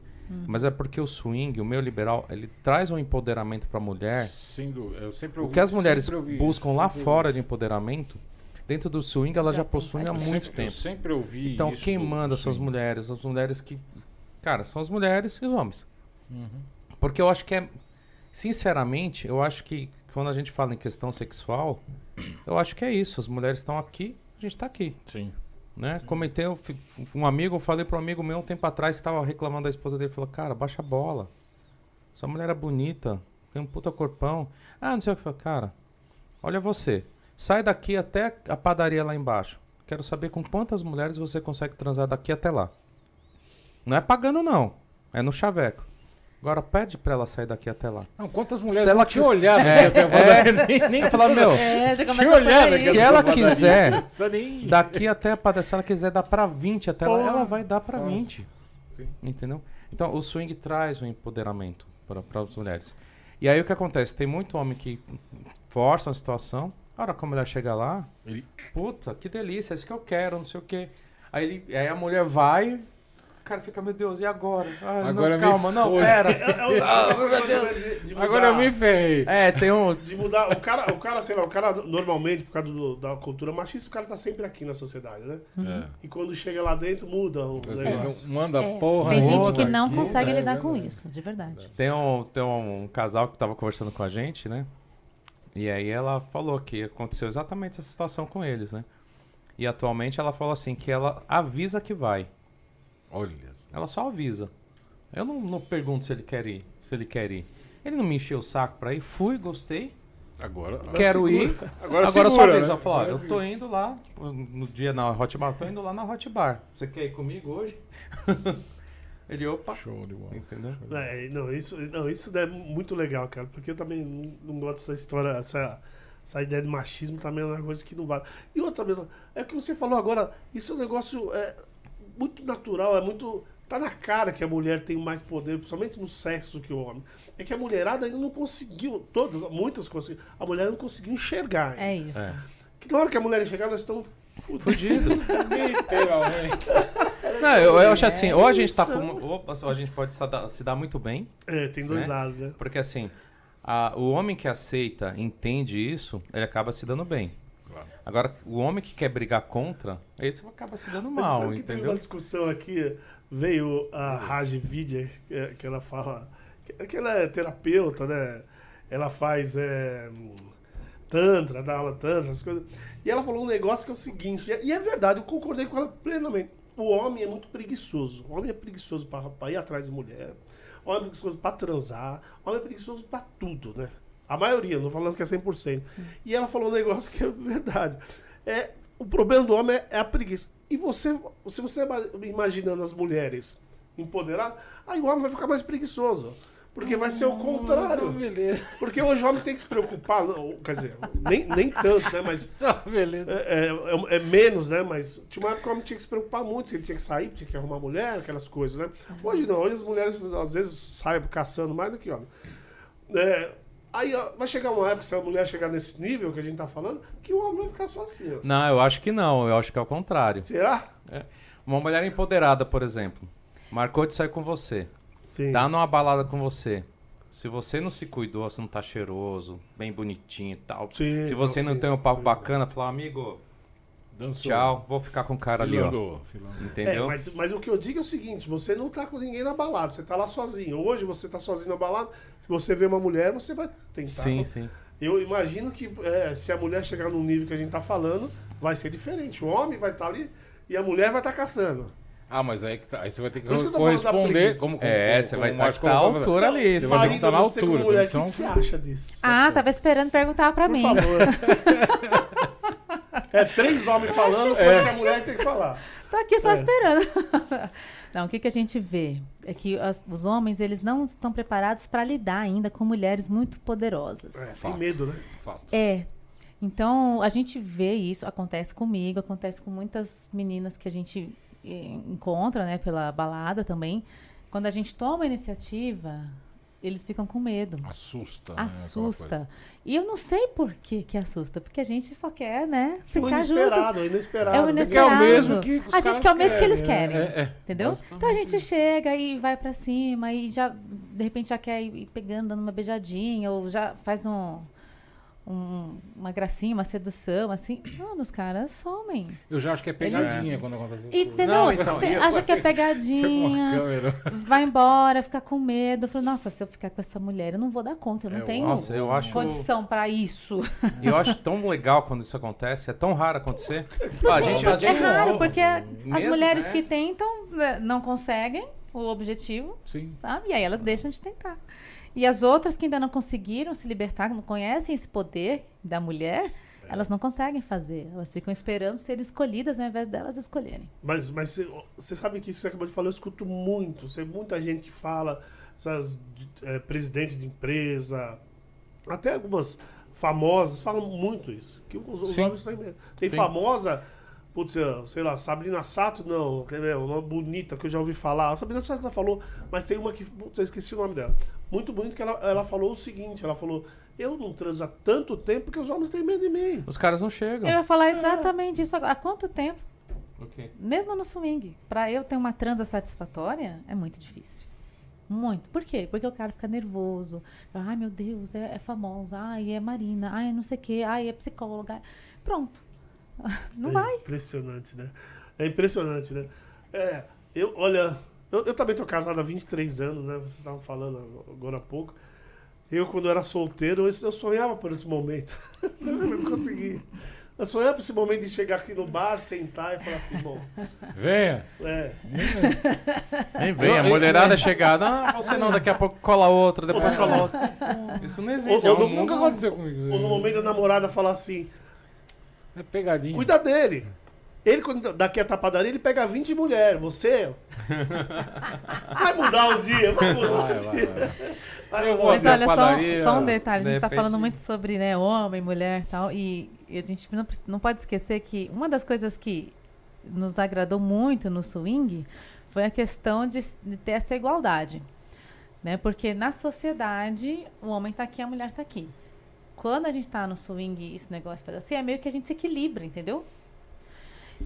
mas é porque o swing, o meio liberal, ele traz um empoderamento pra mulher. Sem dúvida, eu sempre O ouvi- que as mulheres ouvi buscam isso, lá fora de empoderamento, dentro do swing ela Já já, possui há muito sempre, Eu tempo. sempre ouvi Então isso quem manda são as mulheres, as mulheres que. Cara, são as mulheres e os homens. Uhum. Porque eu acho que é. Sinceramente, eu acho que quando a gente fala em questão sexual, eu acho que é isso. As mulheres estão aqui, a gente está aqui. Sim. Né? Comentei, eu um amigo, eu falei para um amigo meu um tempo atrás, estava reclamando da esposa dele, falou: Cara, baixa a bola. Sua mulher é bonita, tem um puta corpão. Ah, não sei o que. Falei, Cara, olha você. Sai daqui até a padaria lá embaixo. Quero saber com quantas mulheres você consegue transar daqui até lá. Não é pagando, não. É no chaveco. Agora pede pra ela sair daqui até lá. Não, quantas mulheres Se ela te olhar É, daqui até a é. Nem, nem falar, meu, É, já te olhar se ela quiser, daqui até a padaria, se ela quiser dar pra 20 até lá, ela vai dar pra Nossa. 20. Sim. Entendeu? Então, o swing traz o empoderamento para as mulheres. E aí o que acontece? Tem muito homem que força a situação. A hora que a mulher chega lá, Ele- puta, que delícia, é isso que eu quero, não sei o quê. Aí, ele, aí a mulher vai, cara fica, meu Deus, e agora? Ah, Agora não, me calma, não, pera. É, é, Ah, meu mais de- de Agora eu me ferrei. É, tem um. De mudar. O cara, o cara, sei lá, o cara normalmente, por causa do- da cultura machista, o cara tá sempre aqui na sociedade, né? É. E quando chega lá dentro, muda o negócio. manda É, porra Tem gente que não aqui. consegue É lidar com verdade. isso, de verdade. Tem um, tem um casal que tava conversando com a gente, né? E aí ela falou que aconteceu exatamente essa situação com eles, né? E atualmente ela falou assim que ela avisa que vai. Olha só. Ela só avisa. Eu não, não pergunto se ele quer ir, se ele quer ir. Ele não me encheu o saco pra ir, fui, gostei, Agora... quero ir. Agora, Agora só segura, avisa, né? Agora eu segura. tô indo lá no dia na Hot Bar, tô indo lá na Hot Bar. Você quer ir comigo hoje? ele, opa, Show de bola. entendeu? É, não, isso, não, isso é muito legal, cara, porque eu também não, não gosto dessa história, essa, essa ideia de machismo também é uma coisa que não vale. E outra mesmo, é o que você falou agora, isso é um negócio é, muito natural, é muito. Tá na cara que a mulher tem mais poder, principalmente no sexo do que o homem. É que a mulherada ainda não conseguiu, todas, muitas conseguiram, a mulher não conseguiu enxergar. É isso. É. Que na hora que a mulher enxergar, nós estamos fudidos. Não, eu, eu acho assim, ou a gente tá com. Ou, ou a gente pode se dar, se dar muito bem, É, tem dois Né? lados, né? porque assim, a- o homem que aceita, entende isso, ele acaba se dando bem. Claro. Agora, o homem que quer brigar contra, esse acaba se dando Mas mal, sabe que teve entendeu? uma discussão aqui, veio a Raj Vidya, que, que ela fala, que, que ela é terapeuta, né? Ela faz é, tantra, dá aula tantra, essas coisas. E ela falou um negócio que é o seguinte, e é verdade, eu concordei com ela plenamente. O homem é muito preguiçoso. O homem é preguiçoso para ir atrás de mulher. O homem é preguiçoso para transar. O homem é preguiçoso para tudo, né? A maioria, não falando que é 100%. E ela falou um negócio que é verdade. É, o problema do homem é, é a preguiça. E você, se você ima- imaginando as mulheres empoderadas, aí o homem vai ficar mais preguiçoso. Porque vai ser o contrário. beleza. Porque hoje o homem tem que se preocupar, não, quer dizer, nem, nem tanto, né? Mas Só beleza. é, é- é menos, né? Mas tinha uma época que o homem tinha que se preocupar muito, ele tinha que sair, tinha que arrumar mulher, aquelas coisas, né? Hoje não, hoje as mulheres às vezes saem caçando mais do que homem. É, aí ó, vai chegar uma época, se a mulher chegar nesse nível que a gente tá falando, que o homem vai ficar só assim, ó. Não, eu acho que não, eu acho que é o contrário. Será? Uma mulher empoderada, por exemplo, marcou de sair com você, Sim. tá numa balada com você. Se você não se cuidou, você não tá cheiroso, bem bonitinho e tal. Sim, Se você não sim, tem um papo sim. bacana, falar, amigo, Dançou. tchau, vou ficar com o cara ali, ó. Filangou, filangou. É, Entendeu? mas, mas o que eu digo é o seguinte: você não tá com ninguém na balada, você tá lá sozinho. Hoje você tá sozinho na balada, se você vê uma mulher, você vai tentar. Sim, sim. Eu imagino que é, se a mulher chegar no nível que a gente tá falando, vai ser diferente. O homem vai estar ali e a mulher vai estar caçando. Ah, mas aí, que tá- aí você vai ter que Por isso que eu tô falando da corresponder. Como, como, É, como- você como vai estar tá à altura ali. Você vai ter que estar na altura. mulher, o que, você acha disso? Ah, tava esperando perguntar pra Por mim. favor. é três homens falando, coisa que a mulher tem que falar. Tô aqui só É. esperando. Não, o que, que a gente vê é que as- os homens eles não estão preparados para lidar ainda com mulheres muito poderosas. É, tem medo, né? Fato. É. Então, a gente vê isso, acontece comigo, acontece com muitas meninas que a gente eh, encontra, né, pela balada também. Quando a gente toma a iniciativa, eles ficam com medo. Assusta. né. Assusta. E eu não sei por que que assusta, porque a gente só quer, né, O ficar junto. inesperado, o inesperado. É o inesperado. Que é o mesmo que os A gente quer o mesmo que eles querem, querem. É, é. Entendeu? Então a gente chega e vai pra cima e já, de repente, já quer ir pegando, dando uma beijadinha, ou já faz um, um- uma gracinha, uma sedução, assim. Mano, os caras somem. Eu já acho que é pegadinha quando acontece isso. Entendeu? Não, então, acha que é pegadinha, vai embora, fica com medo. Falo, nossa, se eu ficar com essa mulher, eu não vou dar conta, eu não É, tenho Nossa, eu acho. condição pra isso. E eu acho tão legal quando isso acontece, é tão raro acontecer. Ah, a gente, É gente raro, porque as Mesmo, mulheres né? que tentam né, não conseguem o objetivo, Sim. sabe? E aí elas deixam de tentar. E as outras que ainda não conseguiram se libertar, que não conhecem esse poder da mulher, Elas não conseguem fazer. Elas ficam esperando ser escolhidas ao invés delas escolherem. Mas, mas você, sabe que isso que você acabou de falar, eu escuto muito. Você, muita gente que fala, essas é, presidentes de empresa, até algumas famosas falam muito isso. Que os, os homens têm medo. Tem Sim. famosa, putz, sei lá, Sabrina Sato, não, ver, uma bonita que eu já ouvi falar. A Sabrina Sato já falou, mas tem uma que, putz, eu esqueci o nome dela. Muito bonito que ela, ela falou o seguinte, ela falou, eu não transo há tanto tempo porque os homens têm medo de mim. Os caras não chegam. Eu ia falar exatamente isso agora. Há quanto tempo, Ok. mesmo no swing, pra eu ter uma transa satisfatória, é muito difícil. Muito. Por quê? Porque o cara fica nervoso. Ai, meu Deus, é, é famosa. Ai, é Marina. Ai, não sei o quê. Ai, é psicóloga. Pronto. Não é vai. Impressionante, né? É impressionante, né? É, eu, olha, eu, eu também tô casado há 23 anos, né? Vocês estavam falando agora há pouco. Eu, quando era solteiro, eu, sonhava por esse momento. eu não consegui. Eu sonhava por esse momento de chegar aqui no bar, sentar e falar assim, bom, Venha. é, Nem vem, a mulherada chegar. Não, você não, daqui a pouco cola outra, depois Você- cola outra. Isso não existe. Ou- é ou um mundo- Nunca aconteceu comigo. ou no momento da namorada falar assim, É pegadinha. cuida dele. Ele, quando daqui a tapadaria, ele pega 20 mulheres. Você vai mudar um dia, vai mudar Vai, um vai, dia. vai. Eu vou Mas olha, só, padaria, só um detalhe. A gente está repente- falando muito sobre né, homem, mulher e tal. E, e a gente não, não pode esquecer que uma das coisas que nos agradou muito no swing foi a questão de, de ter essa igualdade. Né? Porque na sociedade, o homem está aqui, a mulher está aqui. Quando a gente está no swing e esse negócio faz assim, é meio que a gente se equilibra, entendeu?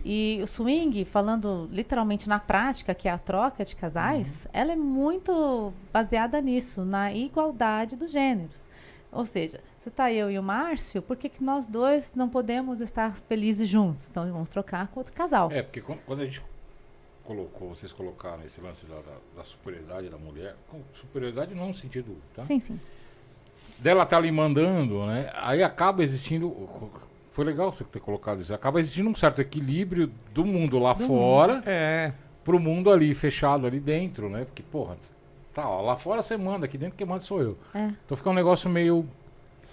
E o swing, falando literalmente na prática, que é a troca de casais, ela é muito baseada nisso, na igualdade dos gêneros. Ou seja, se tá eu e o Márcio, por que, que nós dois não podemos estar felizes juntos? Então vamos trocar com outro casal. É, porque quando, a gente colocou, vocês colocaram esse lance da, da, da superioridade da mulher, superioridade não no sentido, tá? Sim, sim. Dela tá ali mandando, né? Aí acaba existindo. Foi legal você ter colocado isso. Acaba existindo um certo equilíbrio do mundo lá Do fora É, pro mundo ali fechado ali dentro, né? Porque, porra, tá, ó, lá fora você manda, aqui dentro quem manda sou eu. É. Então fica um negócio meio.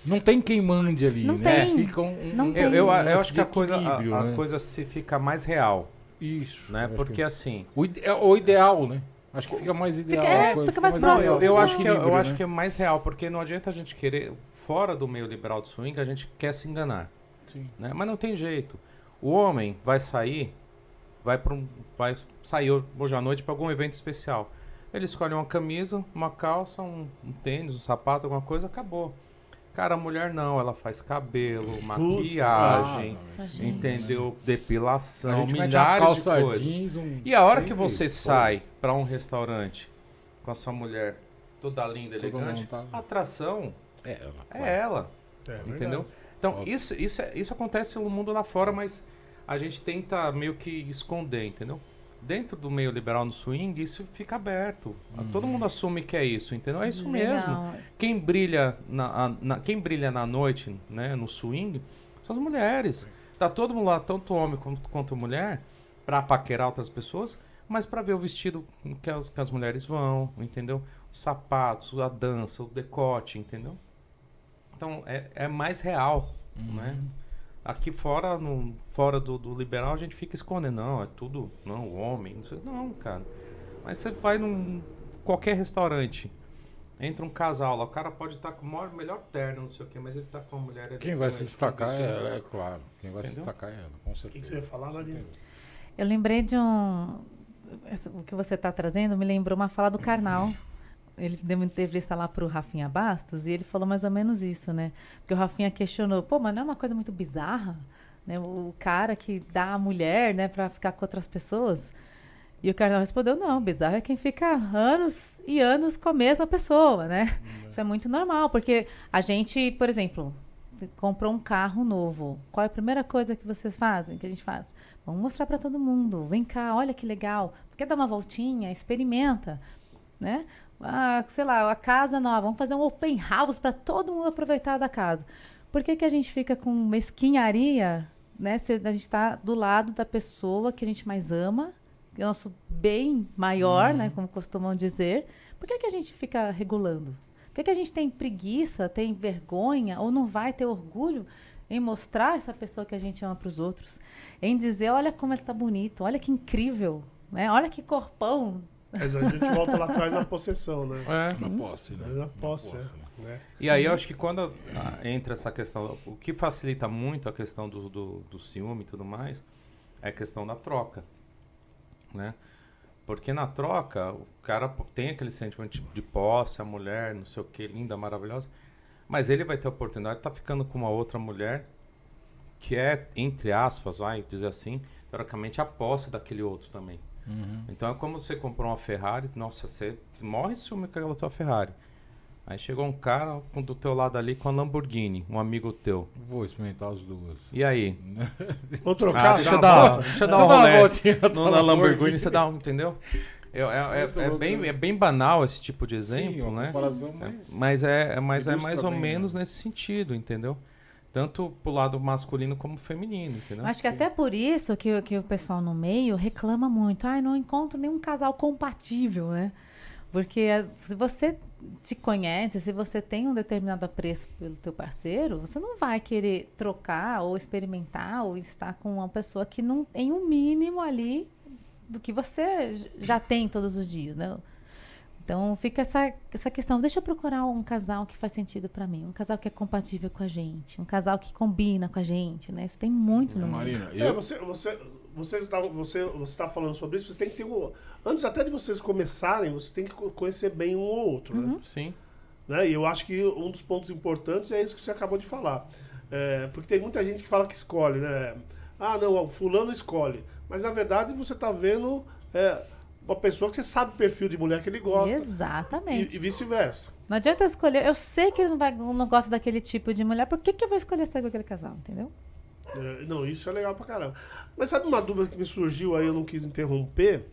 Não tem quem mande ali, Não né? tem. Fica um, Não um tem. eu, eu, eu acho que a coisa, a, né? coisa se fica mais real, Isso. né? Porque que- assim, o, ide- é o ideal, né? Acho que fica mais ideal. é, a coisa, fica mais Não, próximo eu, eu acho que, é- eu acho né? que é mais real, porque não adianta a gente querer, fora do meio liberal do swing, a gente quer se enganar, Sim. né? Mas não tem jeito. O homem vai sair, vai para um, vai sair hoje à noite para algum evento especial. Ele escolhe uma camisa, uma calça, um, um tênis, um sapato, alguma coisa, acabou. Cara, a mulher não, ela faz cabelo, maquiagem, Nossa, gente. entendeu? Depilação, milhares de coisas. jeans, um... E a hora que você pô, sai para um restaurante com a sua mulher toda linda, elegante, a atração É, ela, é ela, É verdade. entendeu? Então, Óbvio. isso, isso, é- isso acontece no mundo lá fora, mas a gente tenta meio que esconder, entendeu? Dentro do meio liberal no swing, isso fica aberto. Todo mundo assume que é isso, entendeu? É isso mesmo. Legal. Quem brilha na, na- quem brilha na noite, né, no swing, são as mulheres. Tá todo mundo lá, tanto homem quanto, quanto mulher, pra paquerar outras pessoas, mas pra ver o vestido que as, que as mulheres vão, entendeu? Os sapatos, a dança, o decote, entendeu? Então é, é mais real, né? Aqui fora, no, fora do, do liberal, a gente fica escondendo. Não, é tudo. Não, o homem. Não, sei, não, cara. Mas você vai num qualquer restaurante. Entra um casal lá, o cara pode estar com o maior, melhor terno, não sei o quê, mas ele tá com a mulher. ele Quem tá vai se destacar é ela, é claro. Quem vai se Entendeu? destacar é ela, com O que, que certeza. você ia falar, Maria? Eu lembrei de um. O que você está trazendo me lembrou uma fala do Karnal. Ele deu uma entrevista lá pro Rafinha Bastos e ele falou mais ou menos isso, né? Porque o Rafinha questionou, pô, mas não é uma coisa muito bizarra? Né? O cara que dá a mulher, né, pra ficar com outras pessoas. E o Karnal respondeu, não, bizarro é quem fica anos e anos com a mesma pessoa, né? Isso é muito normal, porque a gente, por exemplo, comprou um carro novo. Qual é a primeira coisa que vocês fazem, que a gente faz? Vamos mostrar para todo mundo. Vem cá, olha que legal. Quer dar uma voltinha? Experimenta, né? Ah, sei lá, a casa nova. Vamos fazer um open house para todo mundo aproveitar da casa. Por que, que a gente fica com mesquinharia, né? Se a gente está do lado da pessoa que a gente mais ama, que é o nosso bem maior, né? Como costumam dizer. Por que, que a gente fica regulando? Por que, que a gente tem preguiça, tem vergonha ou não vai ter orgulho em mostrar essa pessoa que a gente ama para os outros, em dizer, olha como ele tá bonito, olha que incrível, né? Olha que corpão. Mas a gente volta lá atrás na possessão, né? É. Na posse, né? Na posse, Na é, né? E aí eu acho que quando ah, entra essa questão, o que facilita muito a questão do, do, do ciúme e tudo mais, é a questão da troca, né? Porque na troca, o cara tem aquele sentimento de posse, a mulher, não sei o que, linda, maravilhosa, mas ele vai ter a oportunidade de estar ficando com uma outra mulher que é, entre aspas, vai dizer assim, teoricamente a posse daquele outro também. Uhum. Então é como você comprou uma Ferrari, nossa, você morre de ciúme com aquela tua Ferrari. Aí chegou um cara com- do teu lado ali com a Lamborghini, um amigo teu. Vou experimentar as duas. E aí? Vou trocar, Ah, deixa eu uma dar, deixa eu dar um uma rolê. voltinha No, na Lamborghini Lamborghini. você dá um, entendeu? É, é- é- é bem, né? é bem banal esse tipo de Sim, exemplo, uma né? mas... Mas é, é- mas é mais ou bem, né? menos nesse sentido, entendeu? Tanto pro lado masculino como feminino, entendeu? Acho que até por isso que, o- que o pessoal no meio reclama muito. Ai, não encontro nenhum casal compatível, né? Porque eh, se você te conhece, se você tem um determinado apreço pelo teu parceiro, você não vai querer trocar ou experimentar ou estar com uma pessoa que não tem um mínimo ali do que você já tem todos os dias, né? Então fica essa, essa questão, deixa eu procurar um casal que faz sentido pra mim, um casal que é compatível com a gente, um casal que combina com a gente, né? Isso tem muito no meio. Marina, É, eu... você, você, você está você, você está falando sobre isso, você tem que ter um, antes até de vocês começarem, você tem que co- conhecer bem um ou outro, né? Sim. né? E eu acho que um dos pontos importantes é isso que você acabou de falar. É, porque tem muita gente que fala que escolhe, né? Ah, não, o fulano escolhe. Mas na verdade você está vendo é, uma pessoa que você sabe o perfil de mulher que ele gosta. E, Exatamente. e vice-versa. Não adianta eu escolher. Eu sei que ele não, vai, não gosta daquele tipo de mulher. Por que, que eu vou escolher sair com aquele casal? Entendeu? É, não, isso é legal pra caramba. Mas sabe uma dúvida que me surgiu aí, eu não quis interromper,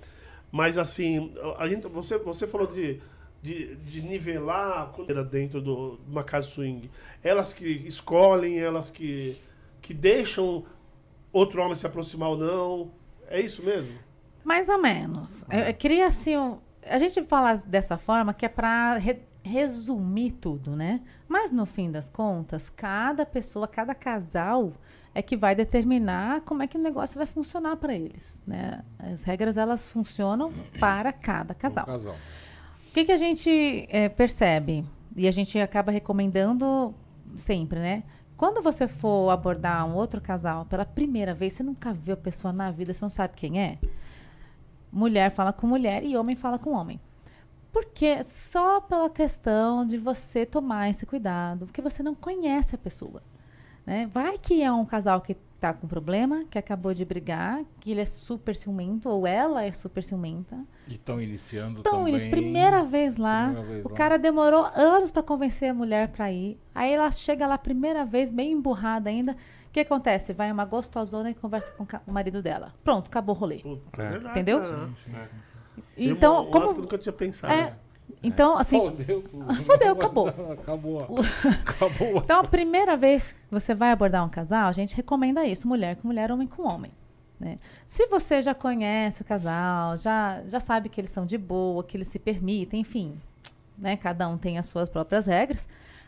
mas assim, a gente, você, você falou de, de, de nivelar a coisa dentro do- de uma casa swing. Elas que escolhem, elas que, que deixam outro homem se aproximar ou não. É isso mesmo? Mais ou menos. Eu, eu queria assim. um- a gente fala dessa forma que é para resumir tudo, né? Mas no fim das contas, cada pessoa, cada casal é que vai determinar como é que o negócio vai funcionar para eles, né? As regras elas funcionam para cada casal. Um casal. O que, que a gente eh, percebe? E a gente acaba recomendando sempre, né? Quando você for abordar um outro casal pela primeira vez, você nunca viu a pessoa na vida, você não sabe quem é. Mulher fala com mulher e homem fala com homem. Porque só pela questão de você tomar esse cuidado, porque você não conhece a pessoa. Né? Vai que é um casal que tá com problema, que acabou de brigar, que ele é super ciumento, ou ela é super ciumenta. E estão iniciando Então, também... eles, primeira vez lá, Primeira vez o lá. cara demorou anos para convencer a mulher para ir. Aí ela chega lá, primeira vez, bem emburrada ainda. O que acontece? Vai uma gostosona e conversa com o marido dela. Pronto, acabou o rolê. Puta, É. verdade, Entendeu? né? Então, como. nunca tinha pensado. É, então, assim. Fodeu tudo. Fodeu, acabou. acabou. Acabou. Então, a primeira vez que você vai abordar um casal, a gente recomenda isso: mulher com mulher, homem com homem. né? Se você já conhece o casal, já, já sabe que eles são de boa, que eles se permitem, enfim, né? cada um tem as suas próprias regras,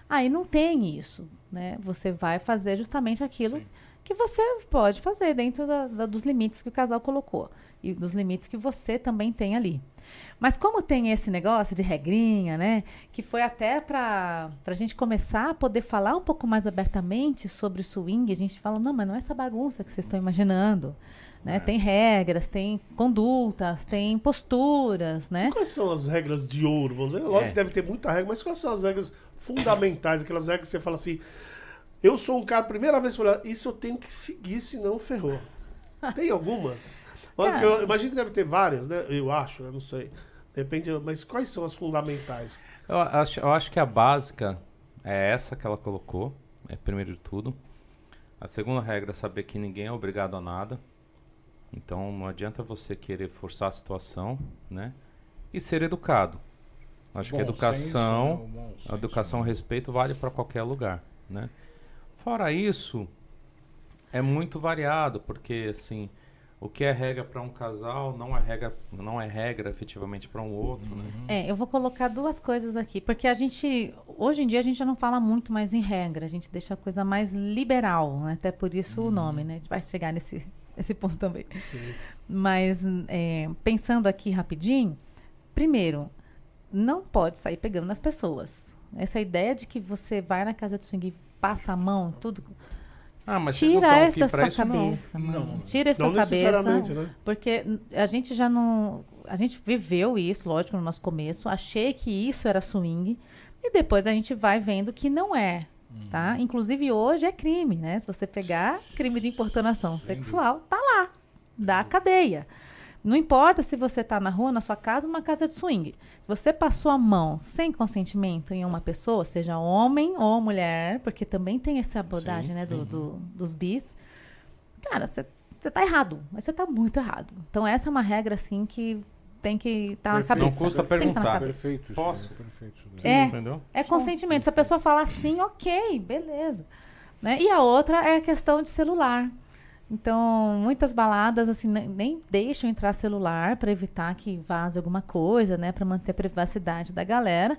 aí não tem isso. Né? Você vai fazer justamente aquilo que você pode fazer dentro da- da- dos limites que o casal colocou e dos limites que você também tem ali. Mas como tem esse negócio de regrinha, né? Que foi até para a gente começar a poder falar um pouco mais abertamente sobre swing, a gente fala, não, mas não é essa bagunça que vocês estão imaginando. Né? Tem regras, tem condutas, tem posturas, né? Quais são as regras de ouro? Vamos dizer, lógico É. que deve ter muita regra, mas quais são as regras fundamentais? Aquelas regras que você fala assim, eu sou um cara, primeira vez que eu olhar, isso eu tenho que seguir, senão ferrou. Tem algumas? Lógico que eu imagino que deve ter várias, né? Eu acho, eu não sei. Depende, mas quais são as fundamentais? Eu acho, eu acho que a básica é essa que ela colocou, é primeiro de tudo. A segunda regra é saber que ninguém é obrigado a nada. Então não adianta você querer forçar a situação, né? E ser educado. Acho que a Bom educação, senso, né? A educação, né? respeito vale para qualquer lugar, né? Fora isso, é muito variado, porque assim, o que é regra para um casal não é regra, não é regra efetivamente para um outro, né? É, eu vou colocar duas coisas aqui, porque a gente, hoje em dia, a gente já não fala muito mais em regra, a gente deixa a coisa mais liberal, né? até por isso o nome, né? A gente vai chegar nesse, nesse ponto também. Sim. Mas, é, pensando aqui rapidinho, primeiro, não pode sair pegando nas pessoas. Essa ideia de que você vai na casa de swing e passa a mão, tudo. Ah, mas não Tira essa da sua isso, não. cabeça, mano. Não. Tira Não da cabeça. né? Porque a gente já não. A gente viveu isso, lógico, no nosso começo. Achei que isso era swing. E depois a gente vai vendo que não é. Tá? Inclusive hoje é crime, né? Se você pegar crime de importunação sexual, tá lá. Da cadeia. Não importa se você tá na rua, na sua casa, numa casa de swing. Se você passou a mão sem consentimento em uma pessoa, seja homem ou mulher, porque também tem essa abordagem, Sim. né, do, do- dos bis, cara, você você tá errado. Mas você tá muito errado. Então, essa é uma regra, assim, que tem que estar na Perfeito. cabeça. Não custa tá na perguntar. cabeça. Perfeito. isso Posso? aí, Perfeito. É. Entendeu? É consentimento. Se a pessoa falar sim, ok, beleza. Né? E a outra é a questão de celular. Então, muitas baladas assim ne- nem deixam entrar celular para evitar que vaze alguma coisa, né, para manter a privacidade da galera.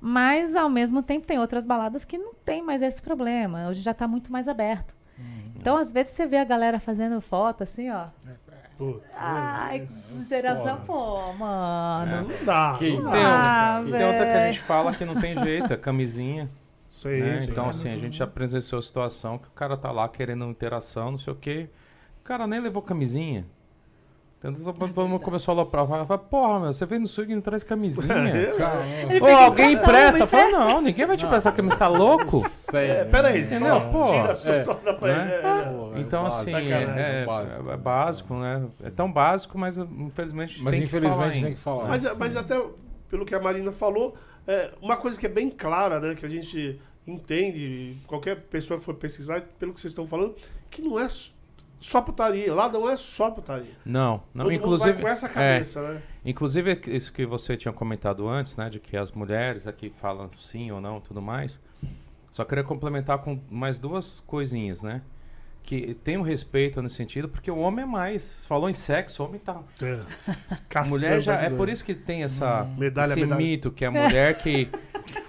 Mas ao mesmo tempo tem outras baladas que não tem mais esse problema. Hoje já está muito mais aberto. Então, às vezes você vê a galera fazendo foto assim, ó. Putz, Ai, é, geração, foda. pô, mano. não dá. Que não Tem, dá. Ah, tem outra que a gente fala que não tem jeito, é camisinha. Sei, né? Então, assim, a gente já presenciou a situação que o cara tá lá querendo interação, não sei o quê. O cara nem levou camisinha. Então, todo começou a aloprar. Fala, porra, meu, você vem no swing e não traz camisinha. Ou fica alguém emprestando, empresta. Fala, não, ninguém vai te prestar camisa, tá louco? É, Sério. peraí, Entendeu? então, Pô, tira a sua é. toda pra Né? ele. É, é. É Então, básico. assim, é, é básico. é- é básico, né? É tão básico, mas infelizmente Mas tem infelizmente que falar tem que falar. Mas, mas até pelo que a Marina falou, é, uma coisa que é bem clara, né, que a gente entende, qualquer pessoa que for pesquisar, pelo que vocês estão falando, que não é só putaria. Lá não é só putaria. Não, não. Todo inclusive, com essa é, cabeça, né? Inclusive, isso que você tinha comentado antes, né? De que as mulheres aqui falam sim ou não tudo mais. Só queria complementar com mais duas coisinhas, né? Que tem um respeito nesse sentido, porque o homem é mais. Você falou em sexo, o homem tá. É. Mulher já. É por isso que tem essa. Medalha, esse medalha. mito que a mulher que.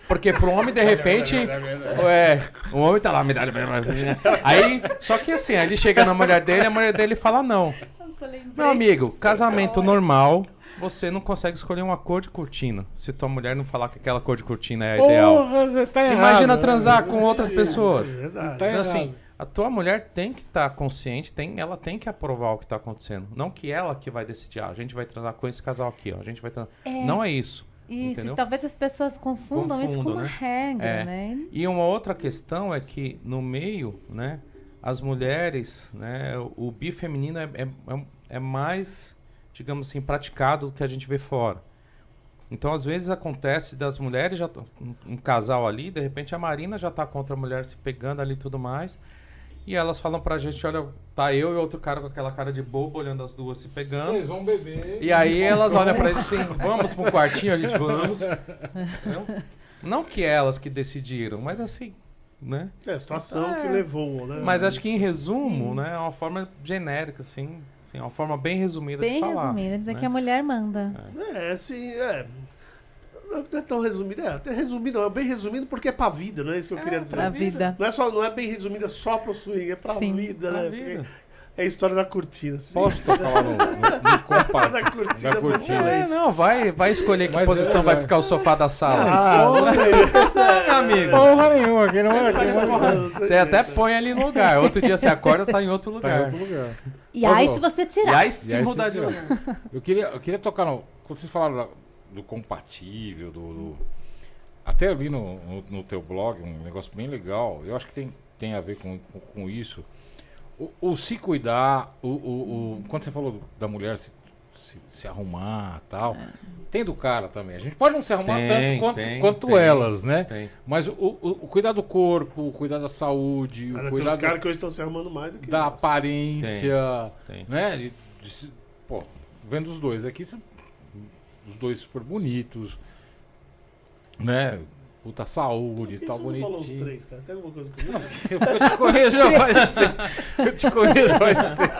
Porque pro homem, de repente. É, o homem tá lá, medalha. medalha. Aí, só que assim, aí ele chega na mulher dele, a mulher dele fala não. Nossa. Meu amigo, casamento normal, você não consegue escolher uma cor de cortina. Se tua mulher não falar que aquela cor de cortina é a ideal. Porra, você tá errado. Imagina transar com outras É pessoas. verdade. Tá Então, assim. A tua mulher tem que estar consciente, tem, ela tem que aprovar o que está acontecendo. Não que ela que vai decidir, ah, a gente vai transar com esse casal aqui, ó. A gente vai transar. É. Não é isso. Isso, entendeu? e talvez as pessoas confundam isso com uma né? regra, É. né? E uma outra questão é que no meio, né, as mulheres, né, o bi feminino é, é, é- é mais, digamos assim, praticado do que a gente vê fora. Então, às vezes acontece das mulheres, já tá- um, um casal ali, de repente a Marina já tá contra a mulher se pegando ali e tudo mais. E elas falam pra gente, olha, tá eu e outro cara com aquela cara de bobo olhando as duas se pegando. Vocês vão beber. E aí elas olham pra gente assim, vamos pro quartinho, a gente vamos. Não, não que elas que decidiram, mas assim, né? É a situação É. que levou, né? Mas acho que em resumo, né, é uma forma genérica, assim, é uma forma bem resumida Bem de falar. resumido, dizer né? que a mulher manda. É, assim, é. Não é tão resumido, é até resumido, é bem resumido porque é pra vida, não é isso que eu queria dizer. Pra vida. Não é, só, não é bem resumida só pro swing, é pra Sim. vida, Pra né? vida. É a história da cortina. assim. Posso tocar lá no, no, no compacto? da cortina, Da cortina. É, não, vai, vai escolher que Mas posição é, vai vai. ficar o sofá da sala. Ah, meu amigo. Porra nenhuma, aqui não é aqui. Não é Você até põe ali no lugar. Outro dia você acorda, tá em outro Tá em lugar. outro lugar. E aí, se você E tirar. aí E se aí, mudar se de tiver- lugar. Eu queria, eu queria tocar no. Quando vocês falaram do compatível, do. do- até ali no, no, no teu blog, um negócio bem legal. Eu acho que tem, tem a ver com, com, com isso. O, o se cuidar, o, o, o- quando você falou da mulher se, se, se arrumar tal. Tem do cara também. A gente pode não se arrumar Tem, tanto quanto, tem, quanto tem. elas, né? Tem. Mas o, o, o cuidar do corpo, o cuidar da saúde, Cara, o tem cuidar uns do- caras que hoje estão se arrumando mais do que da nós. aparência, Tem. né? De- de se- pô, vendo os dois aqui, são os dois super bonitos, né? Puta saúde, que tal, você não falou os bonitinho. três, cara? Tem alguma coisa comigo? Eu te conheço já faz tempo. Eu te conheço faz tempo.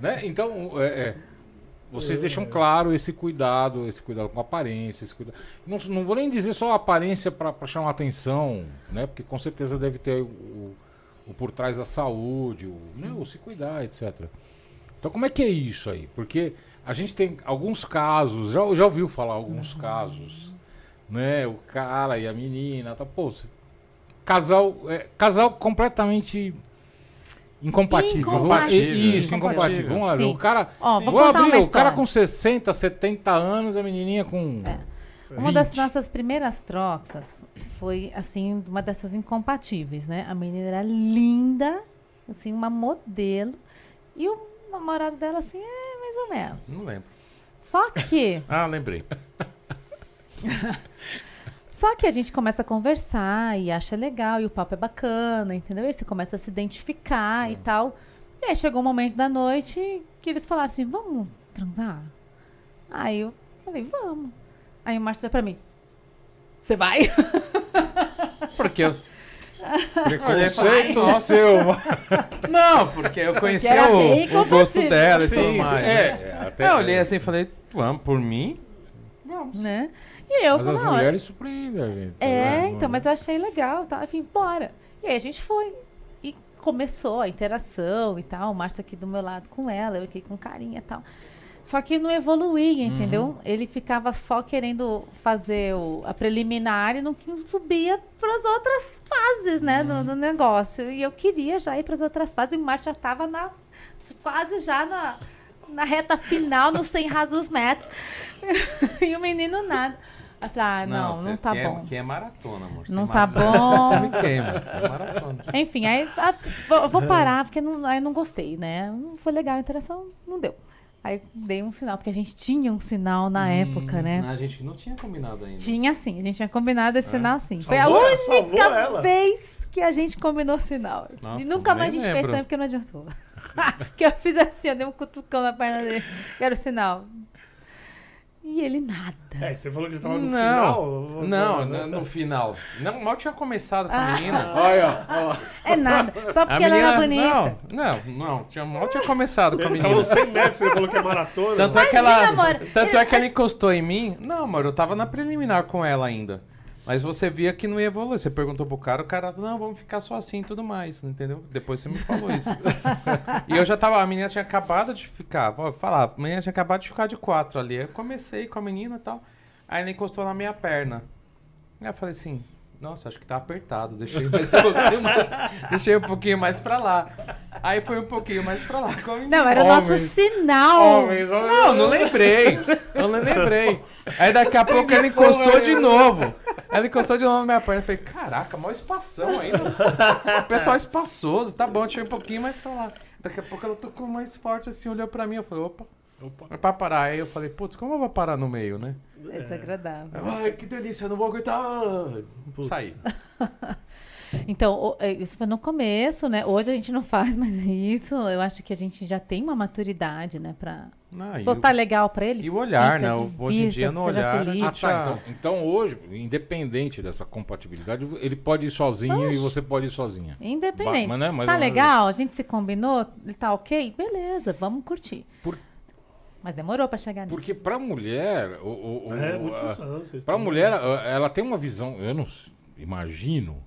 né? Então, é, é, vocês deixam claro esse cuidado, esse cuidado com aparência, esse cuidado. Não, não vou nem dizer só a aparência para chamar atenção, né? Porque com certeza deve ter o, o por trás da saúde, o, né? o se cuidar, etc. Então, como é que é isso aí? Porque a gente tem alguns casos, já, já ouviu falar alguns uhum. casos, né? O cara e a menina, tá, pô, casal, é, casal completamente incompatível. Incompatível. Isso, incompatível. Vamos lá, o cara, Ó, vou, vou abrir, o cara com 60, 70 anos, a menininha com é. Uma das nossas primeiras trocas foi, assim, uma dessas incompatíveis, né? A menina era linda, assim, uma modelo. E o namorado dela, assim, é mais ou menos. Não lembro. Só que. ah, lembrei. Só que a gente começa a conversar e acha legal, e o papo é bacana, entendeu? E você começa a se identificar e tal. E aí chegou um momento da noite que eles falaram assim: vamos transar? Aí eu falei: vamos. Aí o Márcio vai pra mim: você vai? Porque eu. Preconceito seu. Não, porque eu conheci o, o gosto dela sim, e tudo mais. É, é, até eu olhei assim e falei, vamos, por mim, vamos. Né? E eu, mas as hora. mulheres surpreendem a gente. É, então, mas eu achei legal, tá? Enfim, bora. E aí a gente foi. E começou a interação e tal. O Márcio aqui do meu lado com ela, eu aqui com carinha e tal. Só que não evoluía, uhum. entendeu? Uhum. Ele ficava só querendo fazer o, a preliminar e não subia para as outras fases, né, uhum. do, do, negócio. E eu queria já ir para as outras fases e o Márcio já estava na, quase já na, na reta final, nos 100 rasos metros. e o menino nada. Aí eu falei, ah, não, não, não tá quer, bom. Que é maratona, amor. Não tá bom. Você me queima. É maratona. Enfim, aí a, vou, vou, parar, porque não, aí não gostei, né? Não foi legal a interação, não deu. Aí dei um sinal, porque a gente tinha um sinal na hum, época, né? A gente não tinha combinado ainda. Tinha sim, a gente tinha combinado esse é. sinal sim. Foi a única vez que a gente combinou sinal. Nossa, e nunca mais a gente lembro. fez também, porque não adiantou. porque eu fiz assim, eu dei um cutucão na perna dele. Era o sinal. E ele nada. É, você falou que ele tava no não, final? Não, no, no final. Não, mal tinha começado com a ah. menina. Olha, ó. É nada. Só porque ela era bonita. Não, não, não. Tinha, mal tinha começado com a menina. Tava 100 metros, ele falou que é maratona. Tanto, é que, ela, amor, tanto é que ela encostou em mim. Não, amor, eu tava na preliminar com ela ainda. Mas você via que não ia evoluir. Você perguntou pro cara, o cara, não, vamos ficar só assim e tudo mais, entendeu? Depois você me falou isso. e eu já tava, a menina tinha acabado de ficar, vou falar, a menina tinha acabado de ficar de quatro ali. Eu comecei com a menina e tal. Aí ela encostou na minha perna. Aí eu falei assim, nossa, acho que tá apertado. Deixei mais um pouquinho mais, deixei um pouquinho mais pra lá. Aí foi um pouquinho mais pra lá. Não, era o nosso sinal. Homens, homens, não, não lembrei. Eu não lembrei. Aí daqui a pouco ela encostou de novo. Ela encostou de novo na minha perna. Eu falei, caraca, maior espação ainda. O pessoal espaçoso. Tá bom, deixei um pouquinho mais pra lá. Daqui a pouco ela tocou mais forte assim, olhou pra mim. Eu falei, opa. Opa. É pra parar. Aí eu falei, putz, como eu vou parar no meio, né? É desagradável. Ai, que delícia, eu não vou aguentar. Putz. Saí. Então, é, isso foi no começo, né? Hoje a gente não faz mais isso. Eu acho que a gente já tem uma maturidade, né? Pra botar legal pra ele. E o olhar, né? Hoje em dia no olhar. Feliz. Ah, tá, então, então, hoje, independente dessa compatibilidade, ele pode ir sozinho Oxe. e você pode ir sozinha. Independente. Ba mas, né? mas tá legal, a gente se combinou, ele tá ok? Beleza, vamos curtir. Por mas demorou para chegar nisso. Porque para mulher, o, o, é, muitos anos. Para mulher, ela tem uma visão, eu não imagino,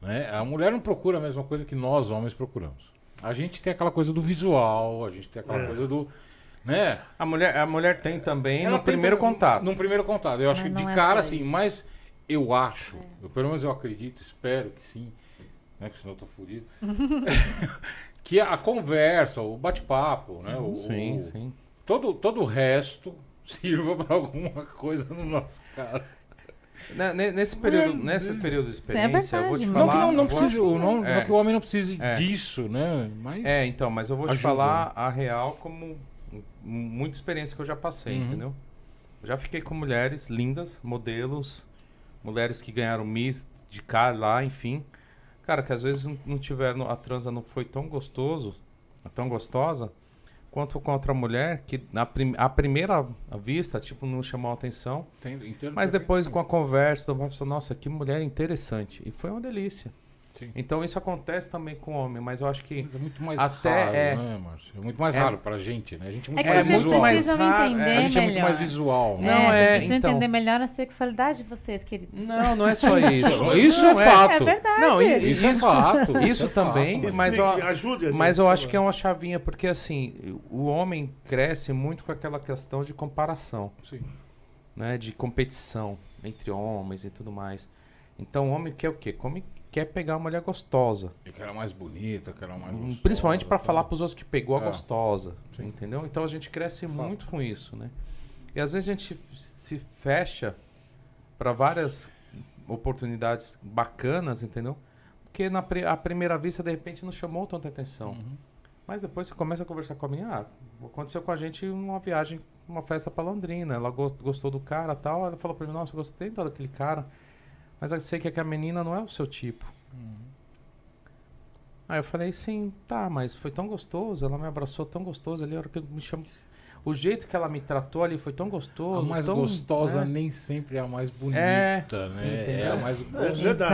né? A mulher não procura a mesma coisa que nós homens procuramos. A gente tem aquela coisa do visual, a gente tem aquela é. coisa do, né? A mulher, a mulher tem também ela no tem primeiro contato. No primeiro contato. Eu acho mas que de é cara assim, mas eu acho, é. eu, pelo menos eu acredito, espero que sim, né? Que senão eu tô fodido. que a conversa, o bate-papo, né? O, sim, o, sim todo, todo o resto sirva para alguma coisa no nosso caso. Nesse período, é, nesse período de experiência, é eu vou te falar. Não que, não, não precise, não, é. não que o homem não precise é. disso, né? Mas é, então, mas eu vou ajuda. te falar a real como muita experiência que eu já passei, uhum. entendeu? Eu já fiquei com mulheres lindas, modelos, mulheres que ganharam Miss de cá, lá, enfim. Cara, que às vezes não tiveram, a transa não foi tão gostoso, tão gostosa, quanto contra a mulher, que na prim a primeira vista, tipo, não chamou a atenção. Entendo, entendo mas depois com a conversa, eu falei, nossa, que mulher interessante. E foi uma delícia. Sim. Então isso acontece também com o homem, mas eu acho que Mas é muito mais Até raro, é- né, Márcio? É muito mais É- raro pra gente, né? A gente é É muito que mais visual. precisam raro, entender é, A gente é muito mais visual, né? É, Não, vocês é, precisam então. entender melhor a sexualidade de vocês, queridos. não, não é só isso. Isso Não, é fato. É verdade. Não, e- Isso, é fato. Isso é também, fato. mas eu- ajude a gente, Mas eu acho que é uma chavinha, porque assim, o homem cresce muito com aquela questão de comparação, Sim. né? De competição entre homens e tudo mais. Então o homem quer o quê? Come, quer pegar uma mulher gostosa. Eu quero mais bonita, quero mais gostosa, Hum, Principalmente para tal. falar para os outros que pegou a É. gostosa, Sim. entendeu? Então a gente cresce Fato. muito com isso, né? E às vezes a gente se fecha para várias oportunidades bacanas, entendeu? Porque na à primeira vista de repente não chamou tanta atenção. Uhum. Mas depois você começa a conversar com a menina, ah, aconteceu com a gente uma viagem, uma festa pra Londrina. Ela go- gostou do cara e tal. Ela falou pra mim, nossa, eu gostei daquele cara. Mas eu sei que aquela menina não é o seu tipo. Aí eu falei, sim, tá, mas foi tão gostoso, ela me abraçou tão gostoso ali, a hora que me chamou. O jeito que ela me tratou ali foi tão gostoso. A mais tão, gostosa né? nem sempre é a mais bonita, É, né? entendeu? É a mais É gostosa.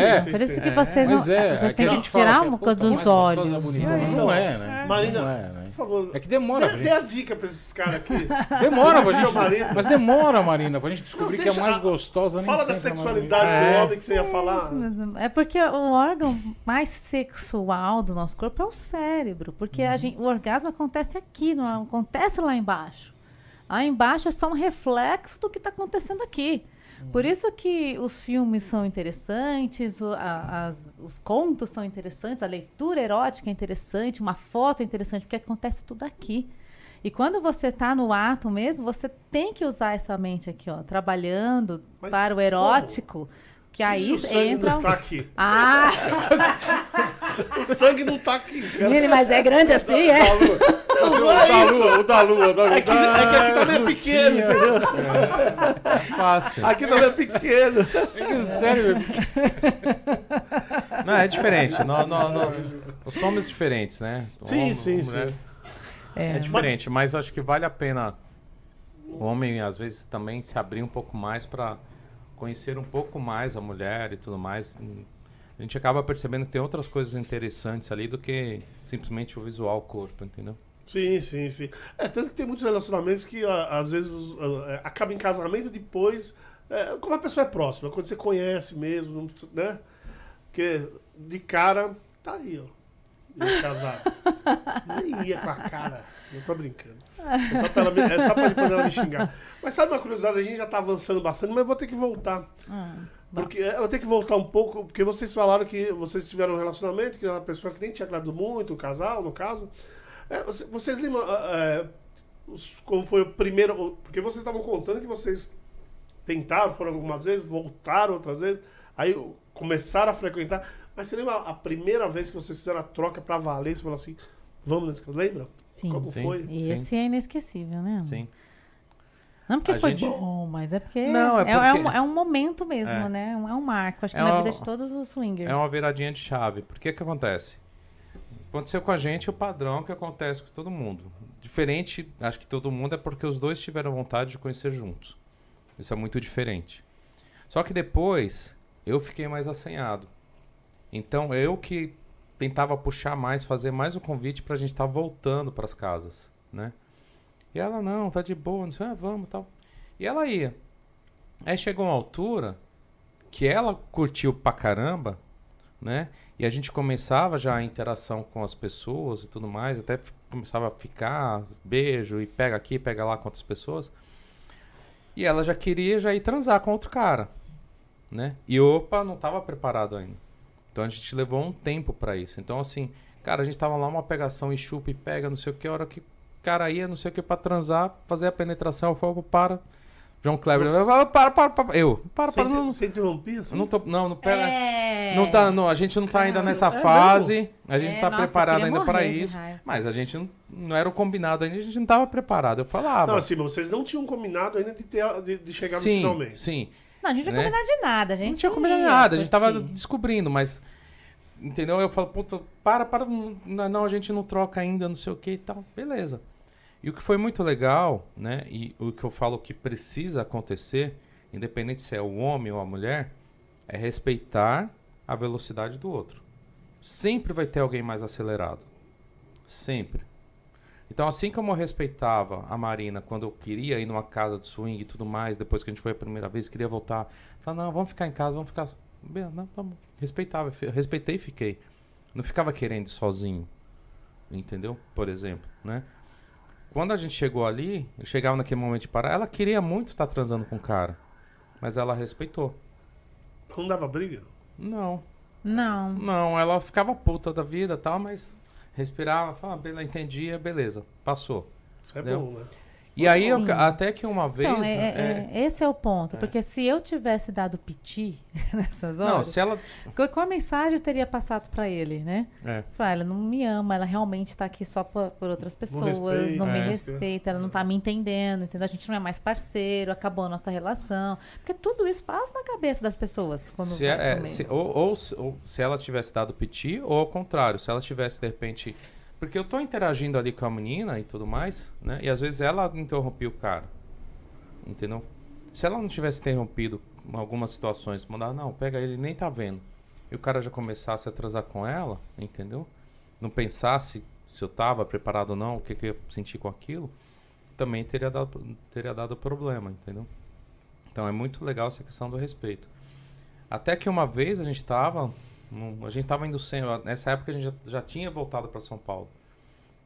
É. Sim, Por isso que É, vocês não. É, vocês é que têm a que tirar um pouco dos gostosa, olhos. bonita, não é, né? Marina, Não é, né? Por favor, É que demora dê, dê a gente. dica pra esses caras aqui. Demora pra gente. marido. Mas demora, Marina, pra gente descobrir Não, que deixa- mais gostosa nem Fala da é sexualidade bonita. do É. homem que você ia falar. Gente, É porque o órgão mais sexual do nosso corpo é o cérebro. Porque Uhum. a gente, o orgasmo acontece aqui, não acontece lá embaixo. Lá embaixo é só um reflexo do que está acontecendo aqui. Por isso que os filmes são interessantes, o- a- as- os contos são interessantes, a leitura erótica é interessante, uma foto é interessante, porque acontece tudo aqui. E quando você está no ato mesmo, você tem que usar essa mente aqui, ó, trabalhando Mas para o erótico, que Se aí o sangue entra. não tá aqui. Ah, O sangue não tá aqui, cara. mas é grande assim, é? Não, não O é da lua, o da lua, o da lua. É que, é que aqui também é pequeno, entendeu? É fácil. Aqui também é pequeno. É sério, Não, é diferente. Nós, nós, nós, nós somos diferentes, né? Sim, Homem, sim, mulher, sim. É diferente, mas acho que vale a pena o homem, às vezes, também se abrir um pouco mais para conhecer um pouco mais a mulher e tudo mais. A gente acaba percebendo que tem outras coisas interessantes ali do que simplesmente o visual, corpo, entendeu? Sim, sim, sim. É, tanto que tem muitos relacionamentos que a- às vezes a- é, acaba em casamento depois. É, como a pessoa é próxima, quando você conhece mesmo, né? Porque de cara, tá aí, ó. Casado. Nem ia com a cara. Não tô brincando. É só pra, ela me- é só pra depois ela me xingar. Mas sabe uma curiosidade? A gente já tá avançando bastante, mas eu vou ter que voltar. Ah, Porque é, eu vou ter que voltar um pouco, porque vocês falaram que vocês tiveram um relacionamento, que é uma pessoa que nem tinha agradado muito, o casal, no caso. É, você- vocês lembram ah, é, como foi o primeiro. Porque vocês estavam contando que vocês tentaram, foram algumas vezes, voltaram outras vezes, aí começaram a frequentar. Mas você lembra a primeira vez que vocês fizeram a troca pra valer? Você falou assim, vamos nesse caso? Lembra? sim. Como Sim. foi? E esse é inesquecível, né? Sim. Não porque A foi gente- bom, mas é porque, Não, é é, é porque- um, é um momento mesmo, É. né? É um marco, acho que É na uma- vida de todos os swingers. É uma viradinha de chave. Por que que acontece? Aconteceu com a gente o padrão que acontece com todo mundo. Diferente, acho que todo mundo, é porque os dois tiveram vontade de conhecer juntos. Isso é muito diferente. Só que depois, eu fiquei mais assanhado. Então, eu que tentava puxar mais, fazer mais o convite pra gente estar voltando pras casas, né? E ela, não, tá de boa, não sei, ah, vamos tal. E ela ia. Aí chegou uma altura que ela curtiu pra caramba, né? E a gente começava já a interação com as pessoas e tudo mais, até começava a ficar, beijo e pega aqui, pega lá com outras pessoas. E ela já queria já ir transar com outro cara, né? E opa, não tava preparado ainda. Então a gente levou um tempo pra isso. Então assim, cara, a gente tava lá uma pegação e chupa e pega, não sei o que, a hora que o cara ia, não sei o que, pra transar, fazer a penetração, eu falei, para. João Kleber, Você- eu para, para, para. Eu, para, para, não, sem interromper, assim? eu não tô, não, não pega. É. Não tá, não, a gente não tá ainda nessa é fase. A gente É, tá nossa, preparado ainda para isso. Mas a gente não, não era o combinado ainda, a gente não tava preparado. Eu falava. Não, assim, mas vocês não tinham combinado ainda de, ter, a- de, de chegar sim, no finalmente. sim. Não, a gente não né? tinha combinado de nada, a gente não tinha combinado ia nada, a gente tava descobrindo, mas. Entendeu? Eu falo, puta, para, para, não, não, a gente não troca ainda, não sei o que e tal. Beleza. E o que foi muito legal, né? E o que eu falo que precisa acontecer, independente se é o homem ou a mulher, é respeitar a velocidade do outro. Sempre vai ter alguém mais acelerado. Sempre. Então, assim como eu respeitava a Marina quando eu queria ir numa casa de swing e tudo mais, depois que a gente foi a primeira vez, queria voltar, falava, não, vamos ficar em casa, vamos ficar. Bem, não, tá bom. Respeitava, respeitei e fiquei. Não ficava querendo ir sozinho. Entendeu? Por exemplo, né? Quando a gente chegou ali, eu chegava naquele momento de parar, ela queria muito estar transando com o cara. Mas ela respeitou. Não dava briga? Não, Não. não, ela ficava puta da vida e tal, mas respirava, falava, ah, entendia, beleza, passou. Isso é Entendeu? bom, né? E aí, eu- até que uma vez. Então, é- é- é- esse é o ponto. É. Porque se eu tivesse dado piti nessas horas, não, se ela. qual- qual mensagem eu teria passado pra ele, né? É, Falar, ela não me ama, ela realmente tá aqui só por, por outras pessoas, não, respeita, me é. respeita, ela não tá me entendendo, entendeu? A gente não é mais parceiro, acabou a nossa relação. Porque tudo isso passa na cabeça das pessoas quando se, é- se- ou, ou se- ou se ela tivesse dado piti, ou ao contrário, se ela tivesse de repente. Porque eu tô interagindo ali com a menina e tudo mais, né? E às vezes ela interrompia o cara. Entendeu? Se ela não tivesse interrompido em algumas situações, mandar, não, pega ele, nem tá vendo. E o cara já começasse a transar com ela, entendeu? Não pensasse se eu tava preparado ou não, o que, que eu ia sentir com aquilo, também teria dado, teria dado problema, entendeu? Então é muito legal essa questão do respeito. Até que uma vez a gente tava. Num- a gente tava indo sem. Nessa época a gente já, já tinha voltado para São Paulo.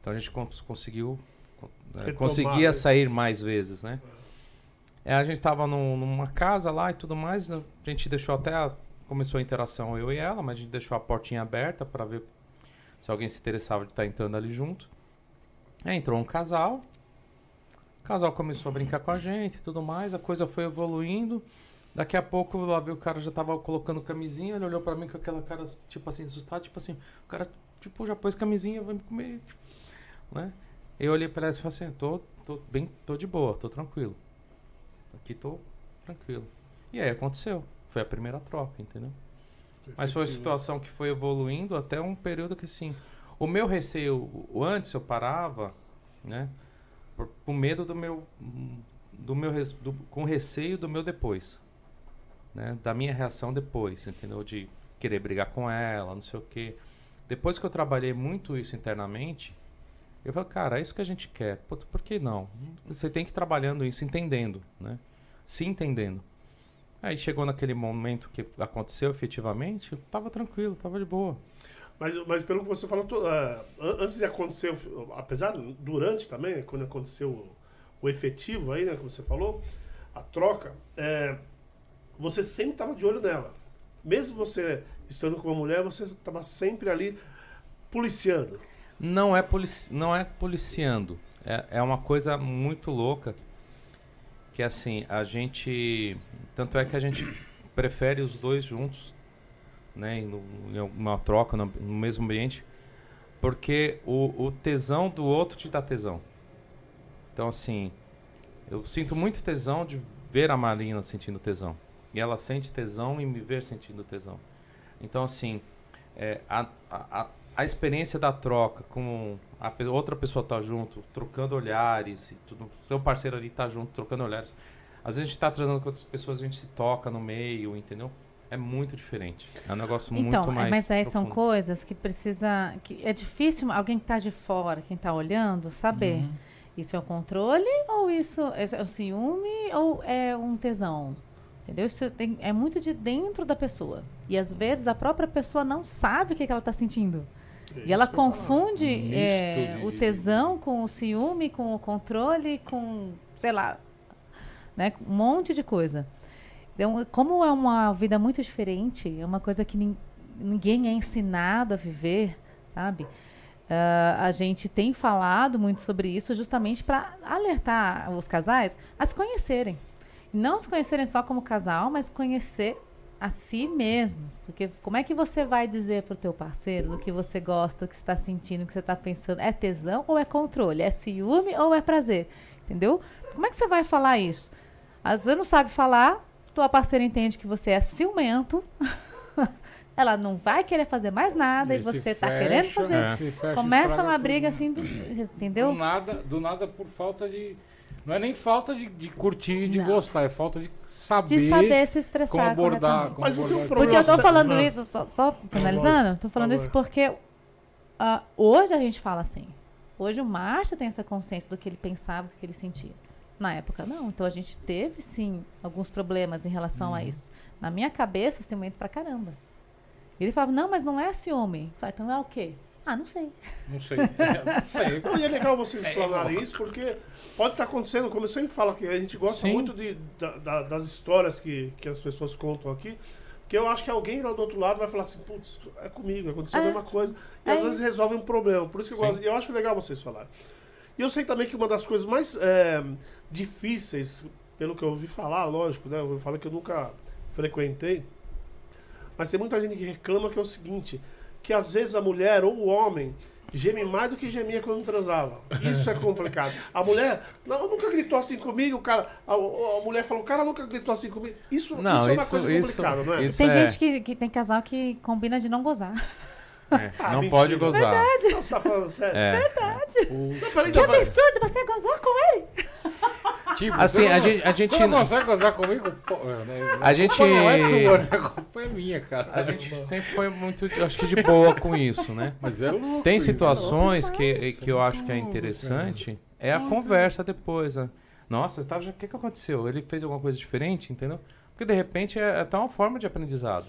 Então a gente cons- conseguiu. Retomar, conseguia né? sair mais vezes, né? É, a gente tava num- numa casa lá e tudo mais. A gente deixou até. a- começou a interação eu e ela, mas a gente deixou a portinha aberta para ver se alguém se interessava de estar entrando ali junto. Aí entrou um casal. O casal começou a brincar com a gente e tudo mais. A coisa foi evoluindo. Daqui a pouco lá viu o cara já tava colocando camisinha, ele olhou pra mim com aquela cara, tipo assim, assustado, tipo assim, o cara, tipo, já pôs camisinha, vai me comer, tipo, né? Eu olhei pra ela e falei assim, tô, tô bem, tô de boa, tô tranquilo. Aqui tô tranquilo. E aí aconteceu. Foi a primeira troca, entendeu? Mas foi uma situação que foi evoluindo até um período que assim. O meu receio, o antes eu parava, né? Por, com medo do meu. Do meu do- com receio do meu depois. Né? Da minha reação depois, entendeu? De querer brigar com ela, não sei o quê. Depois que eu trabalhei muito isso internamente, eu falei, cara, é isso que a gente quer. Pô, por que não? Você tem que ir trabalhando isso, entendendo, né? Se entendendo. Aí chegou naquele momento que aconteceu efetivamente, eu tava tranquilo, tava de boa. Mas, mas pelo que você falou, an- antes de acontecer, apesar, durante também, quando aconteceu o, o efetivo aí, né, como você falou, a troca, é, você sempre estava de olho nela. Mesmo você estando com uma mulher, você estava sempre ali policiando. Não é, polici não é policiando. É, é uma coisa muito louca. Que assim, a gente. Tanto é que a gente prefere os dois juntos, né? Em, em uma troca, no, no mesmo ambiente. Porque o, o tesão do outro te dá tesão. Então, assim, eu sinto muito tesão de ver a Marina sentindo tesão. E ela sente tesão em me ver sentindo tesão. Então, assim, é, a, a, a- experiência da troca com a outra pessoa tá junto, trocando olhares, e tudo, seu parceiro ali tá junto, trocando olhares. Às vezes a gente tá trazendo com outras pessoas, a gente se toca no meio, entendeu? É muito diferente. É um negócio Então, muito é, mais. mas aí são profundo. coisas que precisa. que é difícil alguém que está de fora, quem está olhando, saber. Uhum. Isso é um controle ou isso é o ciúme ou é um tesão? Entendeu? Isso tem- é muito de dentro da pessoa. E às vezes a própria pessoa não sabe o que, que ela está sentindo. E ela confunde Um misto é, de- o tesão com o ciúme, com o controle, com, sei lá, né, um monte de coisa. Então, como é uma vida muito diferente, é uma coisa que nin- ninguém é ensinado a viver, sabe? Ah, a gente tem falado muito sobre isso justamente para alertar os casais a se conhecerem. Não se conhecerem só como casal, mas conhecer a si mesmos. Porque como é que você vai dizer pro teu parceiro do que você gosta, o que você está sentindo, o que você está pensando? É tesão ou é controle? É ciúme ou é prazer? Entendeu? Como é que você vai falar isso? Às vezes não sabe falar, tua parceira entende que você é ciumento, ela não vai querer fazer mais nada e, se você tá fecha, querendo fazer. É. fecha, Começa uma tudo, briga né? assim, do, Do entendeu? nada, do nada por falta de, Não é nem falta de, de curtir, de Não. gostar, é falta de saber, De saber se estressar como abordar. Como Mas não tem um problema. Porque eu tô falando Ah. isso, só, só finalizando, tô falando isso porque ah, hoje a gente fala assim. Hoje o Márcio tem essa consciência do que ele pensava, do que ele sentia. Na época, não. Então a gente teve, sim, alguns problemas em relação Uhum. a isso. Na minha cabeça, ciumento pra caramba. Ele falava, não, mas não é ciúme. Falei, então é o quê? Ah, não sei. Não sei. É, não sei. Então, e é legal vocês explanarem isso, porque pode estar acontecendo, como eu sempre falo aqui, a gente gosta Sim. muito de, da- da- das histórias que, que as pessoas contam aqui, porque eu acho que alguém lá do outro lado vai falar assim, putz, é comigo, aconteceu a É. mesma coisa. E É às vezes resolve um problema. Por isso que eu Sim. gosto. E eu acho legal vocês falarem. E eu sei também que uma das coisas mais é, difíceis, pelo que eu ouvi falar, lógico, né? Eu falo que eu nunca frequentei. Mas tem muita gente que reclama que é o seguinte, que às vezes a mulher ou o homem geme mais do que gemia quando transava. Isso é complicado. A mulher não, nunca gritou assim comigo, cara. A, a mulher falou, o cara nunca gritou assim comigo. Isso, Não, isso é uma isso- coisa isso- complicada, não é? isso- Tem é. gente que, que tem casal que combina de não gozar. É, Ah, não mentira. pode gozar. Não, você tá falando sério? É. O- Não, peraí, Que não, absurdo você gozar com ele! Tipo, Assim, você a não- gente- a gente Você não consegue gozar comigo? Pô, é, né? A gente- não é tua? A culpa é minha, cara. A gente sempre foi muito, acho que de boa com isso, né? Mas é louco Tem isso. situações que, Isso que eu é acho que é interessante, é a conversa depois. né? Nossa, você tava, o que, que aconteceu? Ele fez alguma coisa diferente, entendeu? Porque de repente é, é até uma forma de aprendizado.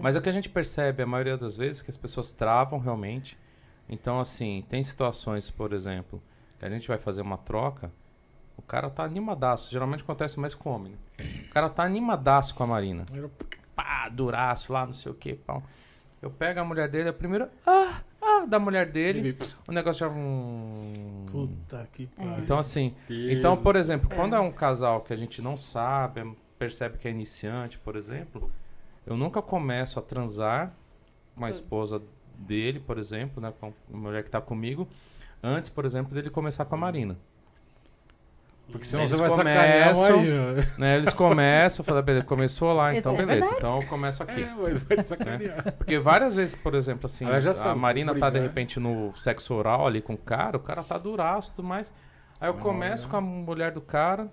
Mas é o que a gente percebe, a maioria das vezes, que as pessoas travam realmente. Então, assim, tem situações, por exemplo, que a gente vai fazer uma troca, o cara tá animadaço. Geralmente acontece mais com homem, né? O cara tá animadaço com a Marina. Pá, duraço lá, não sei o que, pau. Eu pego a mulher dele, a primeira. Ah, ah, da mulher dele. O negócio já. Hum... Puta que pariu. Então, assim. Então, por exemplo, quando é um casal que a gente não sabe, percebe que é iniciante, por exemplo, eu nunca começo a transar com a esposa dele, por exemplo, né, com a mulher que tá comigo, antes, por exemplo, dele começar com a Marina. Porque senão Eles você vai sacanear começam- Marina. Né, eles começam, falam, beleza, começou lá, então é beleza, verdade. então eu começo aqui. É, mas vai te sacanear. Porque várias vezes, por exemplo, assim, a Marina tá de repente no sexo oral ali com o cara, o cara tá duraço e tudo mais. Aí eu começo não. com a mulher do cara,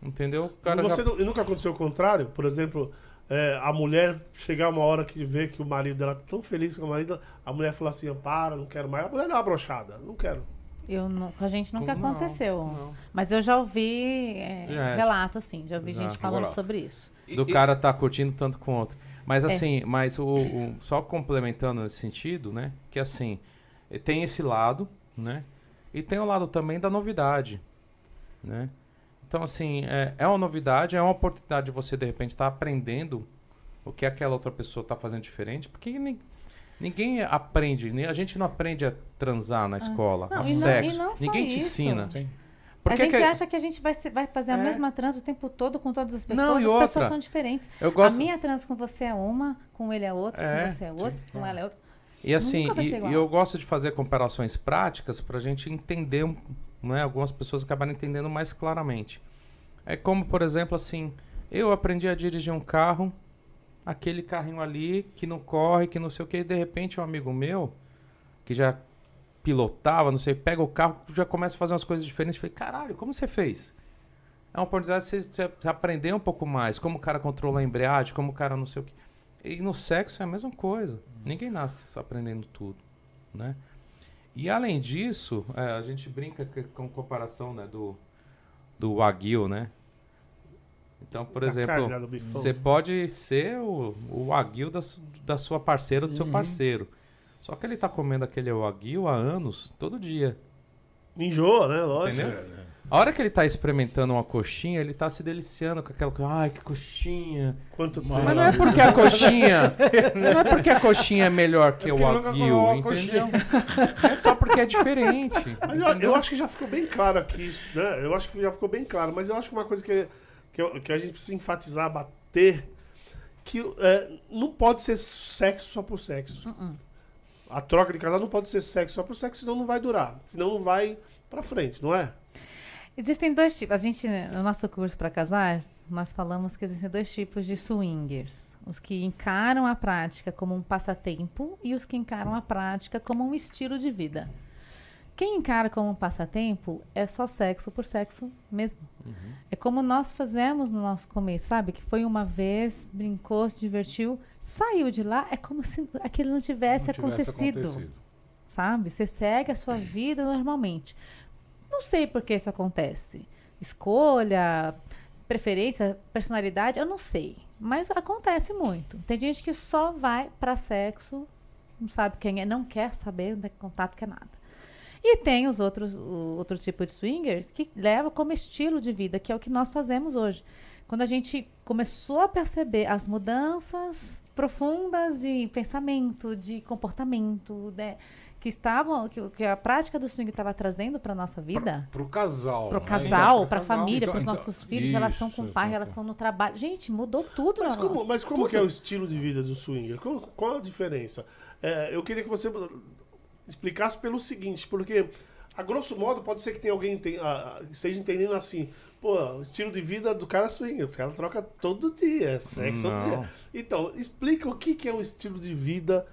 entendeu? O cara Você já... não- e nunca aconteceu o contrário? Por exemplo, é, a mulher chegar uma hora que vê que o marido dela tá tão feliz com o marido, a mulher fala assim, para, não quero mais. A mulher dá uma brochada, não quero. Eu não, com a gente nunca Não, aconteceu. não. Mas eu já ouvi é, é. relato, sim. Já ouvi Já. gente falando sobre isso. Do cara tá curtindo tanto com o outro. Mas É. assim, mas o, o- só complementando nesse sentido, né? Que assim, eh, tem esse lado, né? E tem o lado também da novidade, né? Então, assim, é, é uma novidade, é uma oportunidade de você, de repente, estar aprendendo o que aquela outra pessoa está fazendo diferente, porque ni- ninguém aprende, a gente não aprende a transar na escola, Ah, Não, a não- sexo. não ninguém te isso. ensina. Sim. Por a que gente que- acha que a gente vai, se- vai fazer a É. mesma trans o tempo todo com todas as pessoas. Não, e as outra, pessoas são diferentes. eu gosto... A minha trans com você é uma, com ele é outra, É, com você é outra, com ela é outra. E assim, e, e eu gosto de fazer comparações práticas para a gente entender, né? Algumas pessoas acabaram entendendo mais claramente. É como, por exemplo, assim, eu aprendi a dirigir um carro, aquele carrinho ali que não corre, que não sei o que, e de repente um amigo meu, que já pilotava, não sei, pega o carro, já começa a fazer umas coisas diferentes. Falei, caralho, como você fez? É uma oportunidade de você, aprender um pouco mais, como o cara controla a embreagem, como o cara não sei o que. E no sexo é a mesma coisa. Ninguém nasce aprendendo tudo, né? E além disso, é, a gente brinca com comparação né, do, do Wagyu, né? Então, por Da exemplo, do bifão. você pode ser o, o Wagyu da, da sua parceira, do seu Uhum. parceiro. Só que ele tá comendo aquele Wagyu há anos, todo dia. Enjoa, né? Lógico. Entendeu? A hora que ele tá experimentando uma coxinha, ele tá se deliciando com aquela coisa. Ai, que coxinha. Quanto Mas tempo. Mas não é porque a coxinha. Não é porque a coxinha é melhor que É o uma entendeu? É só porque é diferente. Mas eu, eu acho que já ficou bem claro aqui, né? Eu acho que já ficou bem claro. Mas eu acho que uma coisa que, que, eu- que a gente precisa enfatizar, bater, que é, não pode ser sexo só por sexo. A troca de casal não pode ser sexo só por sexo, senão não vai durar. Senão não vai pra frente, não é? Existem dois tipos. A gente, no nosso curso para casais, nós falamos que existem dois tipos de swingers: os que encaram a prática como um passatempo e os que encaram a prática como um estilo de vida. Quem encara como um passatempo é só sexo por sexo mesmo. Uhum. É como nós fazemos no nosso começo, sabe? Que foi uma vez, brincou, se divertiu, saiu de lá, é como se aquilo não tivesse, Não tivesse acontecido, acontecido. sabe? Você segue a sua vida normalmente. Não sei por que isso acontece. Escolha, preferência, personalidade, eu não sei. Mas acontece muito. Tem gente que só vai para sexo, não sabe quem é, não quer saber, não tem contato, quer nada. E tem os outros, o outro tipo de swingers que leva como estilo de vida, que é o que nós fazemos hoje. Quando a gente começou a perceber as mudanças profundas de pensamento, de comportamento, né, que estavam, que, que a prática do swing estava trazendo para nossa vida, Pro casal. para o né? casal, Então, para a família, Então- para os então- nossos filhos, isso, relação com o pai, exato. relação no trabalho. Gente, mudou tudo Mas na como, nossa. mas como Tudo. que é o estilo de vida do swinger? Qual, qual a diferença? É, eu queria que você explicasse pelo seguinte, porque a grosso modo pode ser que tenha alguém ah, ah, esteja entendendo assim, pô, o estilo de vida do cara é swinger, os caras trocam todo dia, é sexo todo dia. Então, explica o que, que é o estilo de vida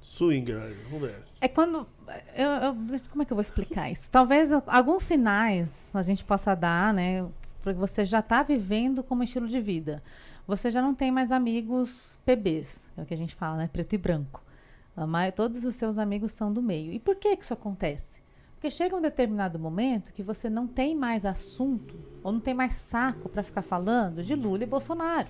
swinger. Vamos ver. É quando. eu- eu- como é que eu vou explicar isso? Talvez alguns sinais a gente possa dar, né? Porque você já está vivendo como estilo de vida. Você já não tem mais amigos PBs, é o que a gente fala, né? Preto e branco. Todos os seus amigos são do meio. E por que, que isso acontece? Porque chega um determinado momento que você não tem mais assunto, ou não tem mais saco para ficar falando de Lula e Bolsonaro.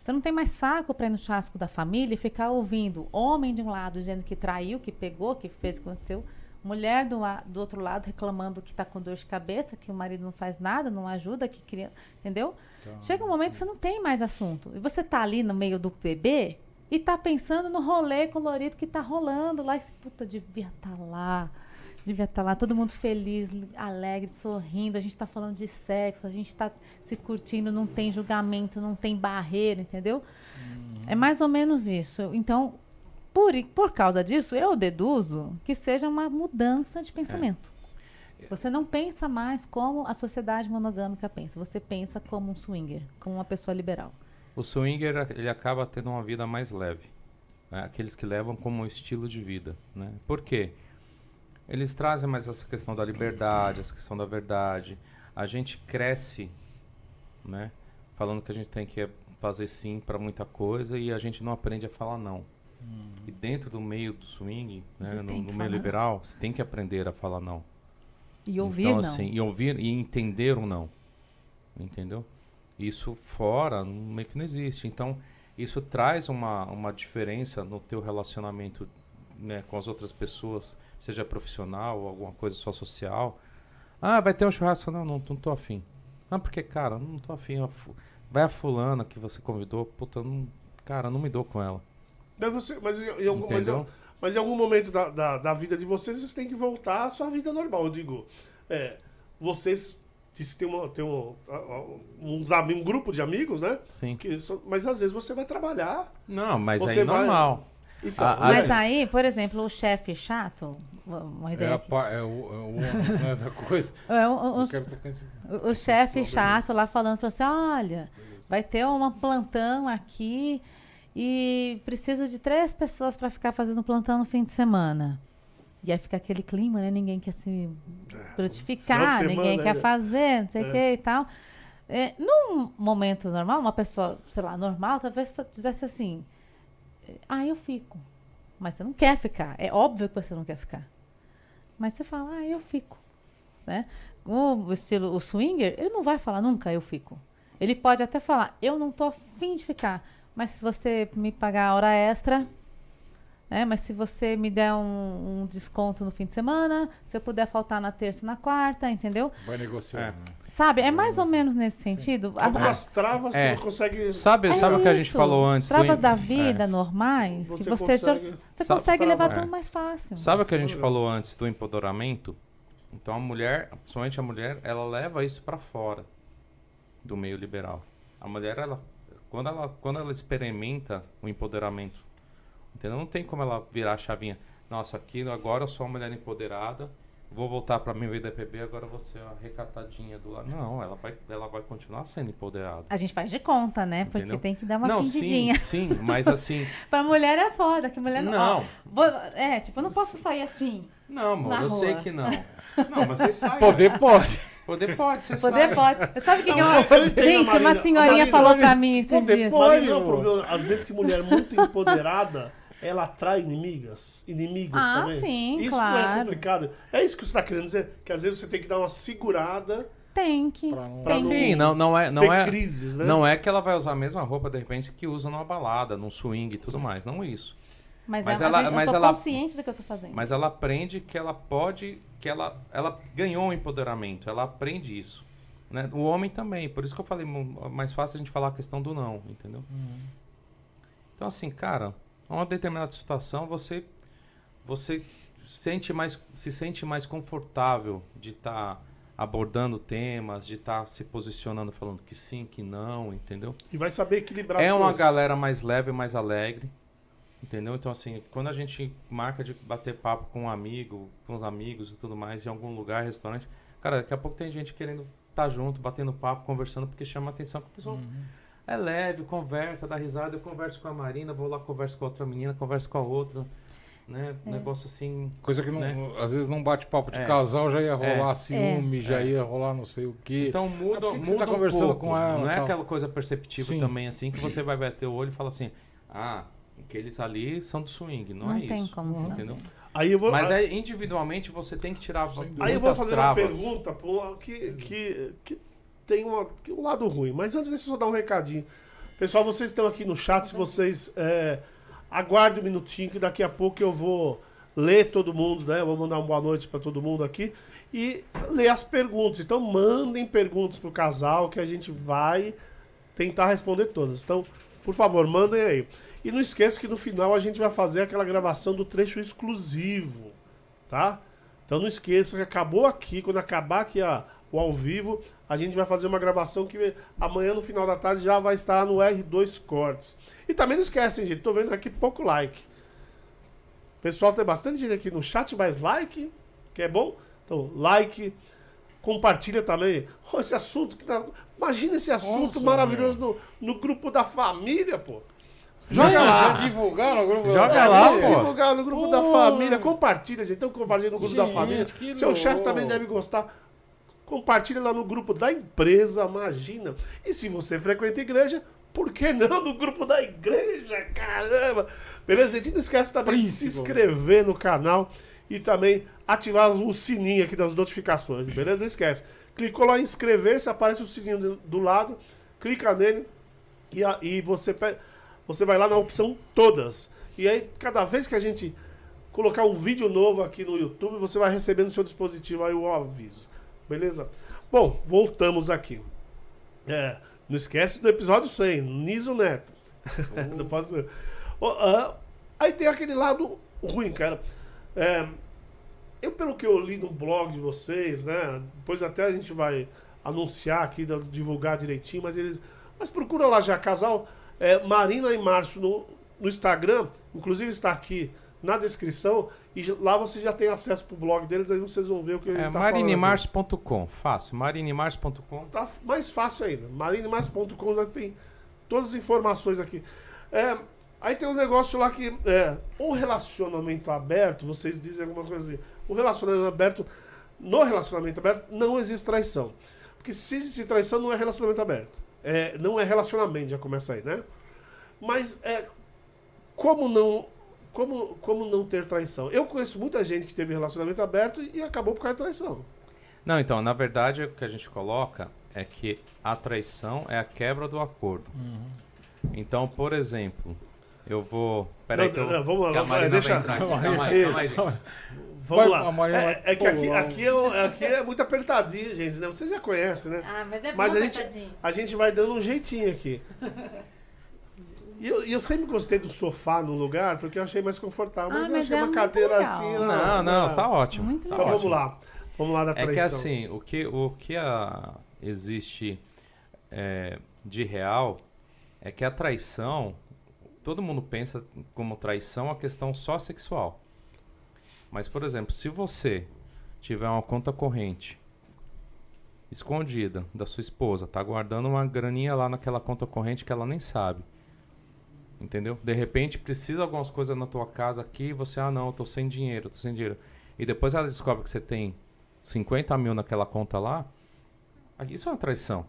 Você não tem mais saco para ir no chasco da família e ficar ouvindo homem de um lado dizendo que traiu, que pegou, que fez, que aconteceu. Mulher do, do outro lado reclamando que está com dor de cabeça, que o marido não faz nada, não ajuda, que cria. Entendeu? Chega um momento que você não tem mais assunto. E você tá ali no meio do bebê e tá pensando no rolê colorido que tá rolando lá. E, você, puta, devia estar lá. Devia estar lá, todo mundo feliz, alegre, sorrindo. A gente tá falando de sexo, a gente tá se curtindo, não tem julgamento, não tem barreira, entendeu? É mais ou menos isso. Então, por, por causa disso, eu deduzo que seja uma mudança de pensamento. Você não pensa mais como a sociedade monogâmica pensa. Você pensa como um swinger, como uma pessoa liberal. O swinger ele acaba tendo uma vida mais leve. né? Aqueles que levam como estilo de vida. Né? Por quê? Eles trazem mais essa questão da liberdade, essa questão da verdade. A gente cresce, né? Falando que a gente tem que fazer sim para muita coisa e a gente não aprende a falar não. E dentro do meio do swing, né, no, no meio falar não. liberal, você tem que aprender a falar não. E ouvir então, não. assim, e ouvir e entender um não. Entendeu? Isso fora meio que não existe. Então, isso traz uma, uma diferença no teu relacionamento né, com as outras pessoas, seja profissional ou alguma coisa só social. Ah, vai ter um churrasco? Não, não, não tô afim. Ah, porque, cara, não tô afim. Vai a fulana que você convidou, puta, não, cara, não me dou com ela. Mas, você, mas, em, algum, mas, mas em algum momento da, da, da vida de vocês, vocês têm que voltar à sua vida normal. Eu digo, é, vocês disse que tem, uma, tem um, uns, um grupo de amigos, né? Sim. Que, mas às vezes você vai trabalhar. Não, mas Você aí vai- normal. Então, Ah, Mas né? aí, por exemplo, o chefe chato, uma É, ideia a aqui. pa- é o, é o né, da coisa. É, tocar esse- O, o chefe chato lá falando pra você, olha, vai ter um plantão aqui e preciso de três pessoas para ficar fazendo plantão no fim de semana. E aí fica aquele clima, né? Ninguém quer se final frutificar, de ninguém semana, quer né? fazer, não sei o É. que e tal. É, num momento normal, uma pessoa, sei lá, normal, talvez dissesse assim, ah, eu fico. Mas você não quer ficar. É óbvio que você não quer ficar. Mas você fala, ah, eu fico. Né? O estilo, o swinger, ele não vai falar nunca eu fico. Ele pode até falar, eu não tô afim de ficar. Mas se você me pagar a hora extra, né? Mas se você me der um, um desconto no fim de semana, se eu puder faltar na terça e na quarta, entendeu? Vai negociar. É. né? Sabe? É mais ou menos nesse sentido. Algumas travas É. você consegue. Sabe, É sabe o que a gente falou antes? do Travas in- da é. vida normais, Você que você, já- consegue- você Sabe- consegue levar É. tudo mais fácil. Sabe o que a gente falou antes do empoderamento? Então a mulher, principalmente a mulher, ela leva isso pra fora do meio liberal. A mulher, ela quando ela quando ela experimenta o empoderamento, entendeu? Não tem como ela virar a chavinha. Nossa, aqui agora eu sou uma mulher empoderada. Vou voltar pra minha vida PB, agora vou ser uma recatadinha do lado. Não, ela vai, ela vai continuar sendo empoderada. A gente faz de conta, né? Porque Entendeu? tem que dar uma não, sim, fingidinha. sim, mas assim, Pra mulher é foda, que mulher não. Não. ó, vou- é, tipo, eu não posso sair assim. Não, amor, Na eu rua. sei que não. Não, mas você sabe. Poder pode. Poder pode, você Poder sabe. pode. Sabe o que, que eu... Gente, uma senhorinha Marina, falou Marina, pra mim esses poder dias. pode. Não é problema. Às vezes que mulher muito empoderada, ela atrai inimigas, inimigos Ah, também. sim, isso claro. é complicado. É isso que você está querendo dizer? Que às vezes você tem que dar uma segurada Tem que. Pra não- Pra Tem Sim, não, não é. Não é crises, né? Não é que ela vai usar a mesma roupa, de repente, que usa numa balada, num swing e tudo mais. Não isso. Mas, Mas é- ela- vezes mas eu tô ela- consciente do que eu tô fazendo. Mas ela aprende que ela pode. que ela, ela ganhou um empoderamento. Ela aprende isso. Né? O homem também. Por isso que eu falei, mais fácil a gente falar a questão do não, entendeu? Então, assim, cara, uma determinada situação, você. Você sente mais, se sente mais confortável de estar abordando temas, de estar se posicionando, falando que sim, que não, entendeu? E vai saber equilibrar É as uma coisas. galera mais leve, mais alegre. Entendeu? Então, assim, quando a gente marca de bater papo com um amigo, com os amigos e tudo mais, em algum lugar, restaurante, cara, daqui a pouco tem gente querendo estar junto, batendo papo, conversando, porque chama a atenção que o pessoal é leve, conversa, dá risada. Eu converso com a Marina, vou lá, converso com a outra menina, converso com a outra. Né? É. Negócio assim. Coisa que não, Né? às vezes não bate papo de É. casal, já ia rolar É. ciúme, já É. ia rolar não sei o quê. Então muda, por que que você muda tá um conversando pouco. com ela, Não é aquela coisa perceptível Sim. também, assim, que você vai bater o olho e fala assim: ah, aqueles ali são do swing. Não, Não é tem isso. como saber. Entendeu? Aí eu vou, Mas aí, é individualmente você tem que tirar aí eu vou fazer travas. uma pergunta pô, que, que, que tem uma, um lado ruim. Mas antes, deixa eu só dar um recadinho. Pessoal, vocês estão aqui no chat, se vocês é, aguardem um minutinho, que daqui a pouco eu vou ler todo mundo, né? Eu vou mandar uma boa noite para todo mundo aqui e ler as perguntas. Então mandem perguntas pro casal que a gente vai tentar responder todas. Então, por favor, mandem aí. E não esqueça que no final a gente vai fazer aquela gravação do trecho exclusivo, tá? Então não esqueça que acabou aqui, quando acabar aqui a, o ao vivo, a gente vai fazer uma gravação que amanhã no final da tarde já vai estar no R2 Cortes. E também não esquecem, gente, tô vendo aqui pouco like. Pessoal, tem bastante gente aqui no chat, mais like, que é bom. Então, like, compartilha também. Oh, esse assunto que tá... Imagina esse assunto Nossa, maravilhoso no, no grupo da família, pô. Joga Joga lá. Já divulgaram no grupo Joga lá, divulgar no grupo da família. Compartilha, gente. Então compartilha no grupo da Gente, família. que Seu chefe também deve gostar. Compartilha lá no grupo da empresa, imagina. E se você frequenta a igreja, por que não no grupo da igreja? Caramba! Beleza, gente? Não esquece também de se Príncipe. inscrever no canal e também ativar o sininho aqui das notificações, beleza? Não esquece. Clicou lá em inscrever-se, aparece o sininho do- do lado, clica nele e, a- e você, você vai lá na opção todas. E aí, cada vez que a gente colocar um vídeo novo aqui no YouTube, você vai receber no seu dispositivo aí o aviso. Beleza? Bom, voltamos aqui. É, não esquece do episódio 100, Niso Neto. não posso. Ó, ah, aí tem aquele lado ruim, cara. É, eu, pelo que eu li no blog de vocês, né? Depois até a gente vai anunciar aqui, divulgar direitinho, mas eles. Mas procura lá já, casal é, Marina e Márcio no, no Instagram, inclusive está aqui na descrição, e lá você já tem acesso pro blog deles, aí vocês vão ver o que ele É tá falando. aqui. marinimars.com, fácil. marinimars.com. Tá mais fácil ainda. Marinemars.com já tem todas as informações aqui. É, aí tem uns negócios lá que. É, o relacionamento aberto, vocês dizem alguma coisa assim. O relacionamento aberto. No relacionamento aberto não existe traição. Porque se existe traição, não é relacionamento aberto. É, não é relacionamento, já começa aí, né? Mas é. Como não. Como, como não ter traição? Eu conheço muita gente que teve relacionamento aberto e, acabou por causa de traição. Não, então, na verdade, o que a gente coloca é que a traição é a quebra do acordo. Então, por exemplo, eu vou. Peraí, Não, que eu, não, vamos lá, que a vamos lá, deixa- vai entrar aqui. Calma aí, calma aí. gente. Vamos Vai, lá. É, é que aqui, aqui, é, aqui é muito apertadinho, gente, né? Você já conhece, né? Ah, mas é Mas bom, a gente, a gente vai dando um jeitinho aqui. E eu, eu sempre gostei do sofá no lugar, porque eu achei mais confortável. Mas Ah, eu mas achei é uma cadeira legal. assim. Não, não, tá ótimo. Muito tá Então ótimo. vamos lá. Vamos lá da É traição. que assim, o que, o que a- existe é, de real é que a traição, todo mundo pensa como traição a questão só sexual. Mas, por exemplo, se você tiver uma conta corrente escondida da sua esposa, tá guardando uma graninha lá naquela conta corrente que ela nem sabe. Entendeu? De repente precisa algumas coisas na tua casa aqui, você, ah não, eu tô sem dinheiro, tô sem dinheiro. e depois ela descobre que você tem 50 mil naquela conta lá, isso é uma traição.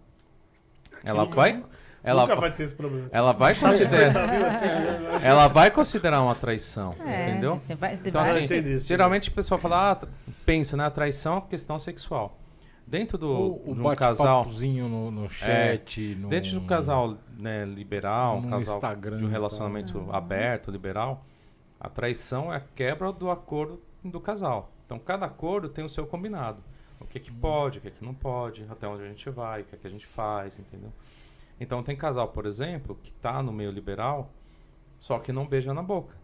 Ela vai. Ela, Nunca vai ter esse problema. ela vai considerar. ela vai considerar uma traição. É, entendeu? Você vai, você Então, vai- assim, entendi. geralmente o pessoal fala, ah, pensa, né? A traição é uma questão sexual. Dentro do, O, o de um casal. no, no chat. no, Dentro do casal né, liberal, um casal Instagram de um relacionamento aberto, liberal, a traição é a quebra do acordo do casal. Então, cada acordo tem o seu combinado. O que que pode, o que que não pode, até onde a gente vai, o que que a gente faz, entendeu? Então, tem casal, por exemplo, que tá no meio liberal, só que não beija na boca.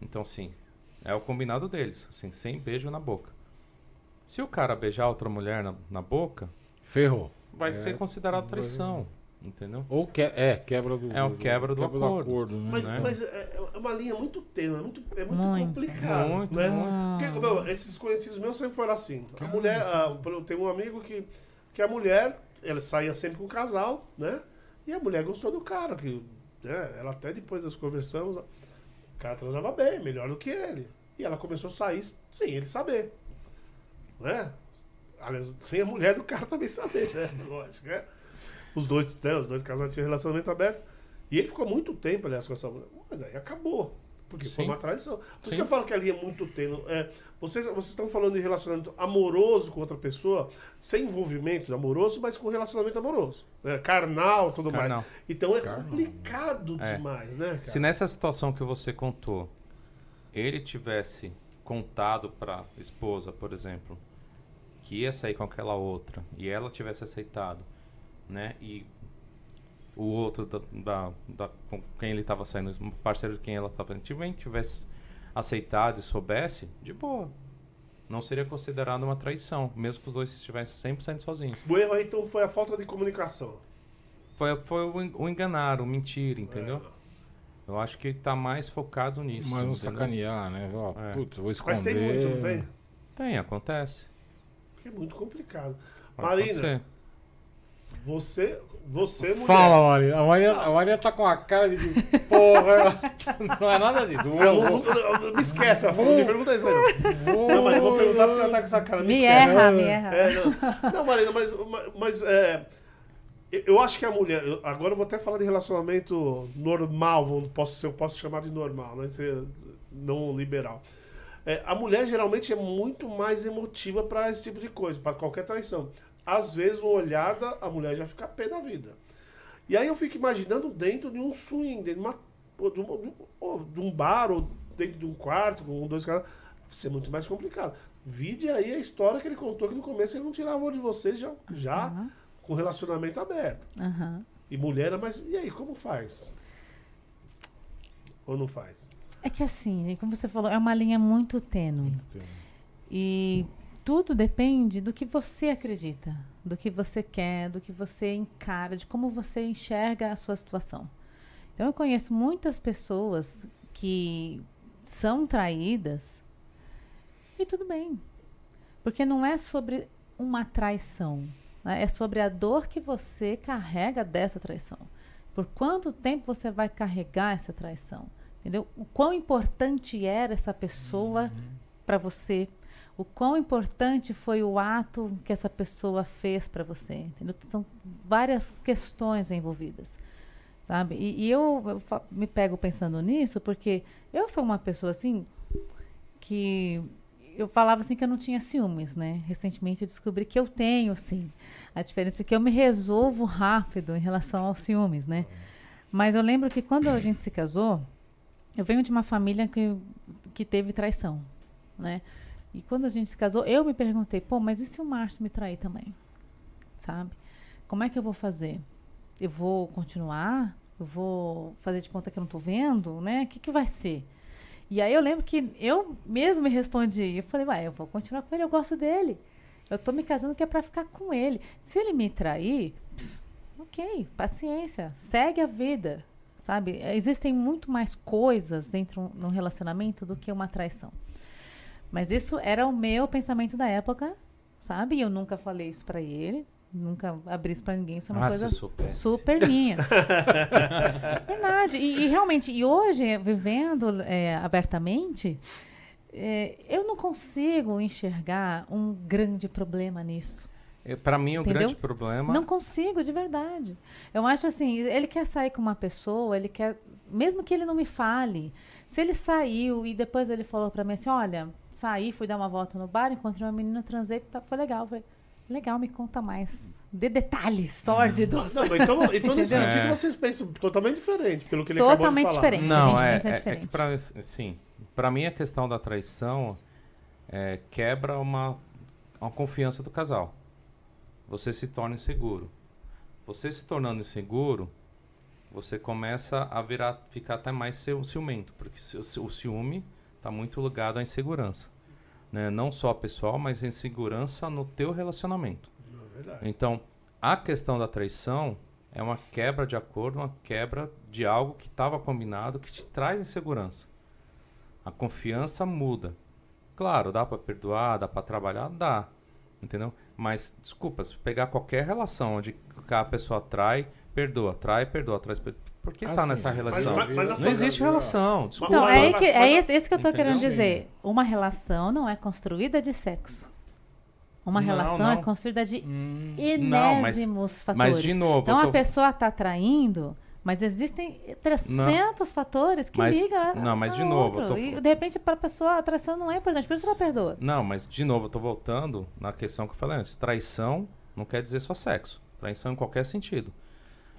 Então, sim, é o combinado deles, assim, sem beijo na boca. Se o cara beijar outra mulher na, na boca, Ferrou. vai É, ser considerado traição, entendeu? Ou que, é, quebra do. É o quebra do acordo. né? Mas, né? mas é é uma linha muito tênue, é muito, é muito, Muito. complicado. Muito, né? muito. Porque, meu, esses conhecidos meus sempre foram assim. A mulher, ah, por exemplo, tem um amigo que, que a mulher, ela saía sempre com o casal, né? E a mulher gostou do cara, que né? ela até depois das conversamos, o cara transava bem, melhor do que ele. E ela começou a sair sem ele saber. Né? Aliás, sem a mulher do cara também saber, né? Lógico, né? Os dois, né, os dois casais tinham relacionamento aberto. E ele ficou muito tempo, aliás, com essa mulher. Mas aí acabou. Porque foi Sim. uma traição. Por isso Sim. que eu falo que ali é muito tênue. É, vocês, vocês estão falando de relacionamento amoroso com outra pessoa, sem envolvimento amoroso, mas com relacionamento amoroso. né? Carnal, tudo Carnal. mais. Então é Carnal. complicado É. demais, né, cara? Se nessa situação que você contou, ele tivesse contado pra esposa, por exemplo, que ia sair com aquela outra e ela tivesse aceitado, né? E o outro da, da, da- com quem ele estava saindo, um parceiro de quem ela estava também tivesse aceitado e soubesse, de boa. Não seria considerado uma traição, mesmo que os dois estivessem 100% sozinhos. O erro aí, então, foi a falta de comunicação. Foi, foi o, o enganar, o mentir, entendeu? É. Eu acho que tá mais focado nisso. Mas não sacanear, né? Ó, É. Putz, vou esconder. Mas tem muito, não tem? Tem, acontece. Porque é muito complicado. Pode Marina, acontecer. Você, você mulher. Fala, Maria. A Maria, a Maria tá com a cara de porra. não é nada disso. Vou, me esquece, ela falou, me pergunta isso aí não. vou- Não, mas eu vou perguntar porque ela tá com essa cara. Me esquece. erra, me erra. É, não. não, Marina, mas, mas, é, eu- acho que a mulher. agora eu vou até falar de relacionamento normal, posso, se eu posso chamar de normal, né? Ser não liberal. É, a mulher geralmente é muito mais emotiva para esse tipo de coisa, para qualquer traição. Às vezes, uma olhada, a mulher já fica pé da vida. E aí eu fico imaginando dentro de um swing, dentro de, uma, de, um, de um- bar, ou dentro de um quarto, com dois caras. Vai ser muito mais complicado. Vide aí a história que ele contou que no começo ele não tirava de vocês já, já com relacionamento aberto. Aham. E mulher mais. E aí, como faz? Ou não faz? É que assim, gente, como você falou, é uma linha muito tênue. E tudo depende do que você acredita, do que você quer, do que você encara, de como você enxerga a sua situação. Então eu conheço muitas pessoas que são traídas e tudo bem. Porque não é sobre uma traição, né? é sobre a dor que você carrega dessa traição. Por quanto tempo você vai carregar essa traição? Entendeu? O quão importante era essa pessoa para você? O quão importante foi o ato que essa pessoa fez para você? Entendeu? São várias questões envolvidas, sabe? E, e eu, eu me pego pensando nisso porque eu sou uma pessoa assim que eu falava assim que eu não tinha ciúmes, né? Recentemente eu descobri que eu tenho, sim. A diferença é que eu me resolvo rápido em relação aos ciúmes, né? Mas eu lembro que quando a gente se casou, eu venho de uma família que, que teve traição, né? E quando a gente se casou, eu me perguntei, pô, mas e se o Márcio me trair também? Sabe? Como é que eu vou fazer? Eu vou continuar? Eu vou fazer de conta que eu não tô vendo, né? O que, que vai ser? E aí eu lembro que eu mesmo me respondi. Eu falei, vai, eu vou continuar com ele, eu gosto dele. Eu tô me casando que é pra ficar com ele. Se ele me trair, pff, ok, paciência, segue a vida, sabe? Existem muito mais coisas dentro de um relacionamento do que uma traição. Mas isso era o meu pensamento da época, sabe? Eu nunca falei isso pra ele, nunca abri isso pra ninguém. Isso é uma Ah, coisa soubesse. super minha. Verdade. E, e realmente, e hoje, vivendo é, abertamente, é, eu não consigo enxergar um grande problema nisso. É, Pra mim, o grande problema. Não consigo, de verdade. Eu acho assim, ele quer sair com uma pessoa, ele quer, mesmo que ele não me fale, se ele saiu e depois ele falou pra mim assim, olha, saí, fui dar uma volta no bar, encontrei uma menina, transei, tá- foi legal. Falei, legal, me conta mais. Dê detalhes sórdidos. Não, mas então, então nesse Entendeu? sentido vocês pensam totalmente diferente, pelo que ele Totalmente acabou de falar. diferente. Não, a gente é, pensa é, é diferente. que pra, sim, pra mim a questão da traição é, quebra uma, uma confiança do casal. Você se torna inseguro. Você se tornando inseguro, você começa a virar, ficar até mais ciu- ciumento, porque o ciúme está muito ligado à insegurança. Né? Não só pessoal, mas insegurança no teu relacionamento. É. Então, a questão da traição é uma quebra de acordo, uma quebra de algo que estava combinado, que te traz insegurança. A confiança muda. Claro, dá para perdoar, dá para trabalhar, dá. Entendeu? Mas, desculpa, se pegar qualquer relação onde a pessoa trai, perdoa, trai, perdoa, traz, perdoa. Por que Ah, tá sim. nessa Mas- relação? mas- mas a Não existe relação, desculpa. Então, Mas- é, mas- que, é mas- esse, esse que eu tô Entendeu? querendo Sim. dizer. Uma relação não é construída de sexo. Uma Não, relação não. é construída de Hum, Não, mas- enésimos fatores. Mas, de novo, então eu a tô- pessoa está traindo, mas existem 300 fatores que Mas- ligam. a- não, mas de novo, tô E de repente para a pessoa a traição não é importante, por isso ela perdoa. Não, mas de novo, eu tô voltando na questão que eu falei antes. Traição não quer dizer só sexo. Traição em qualquer sentido.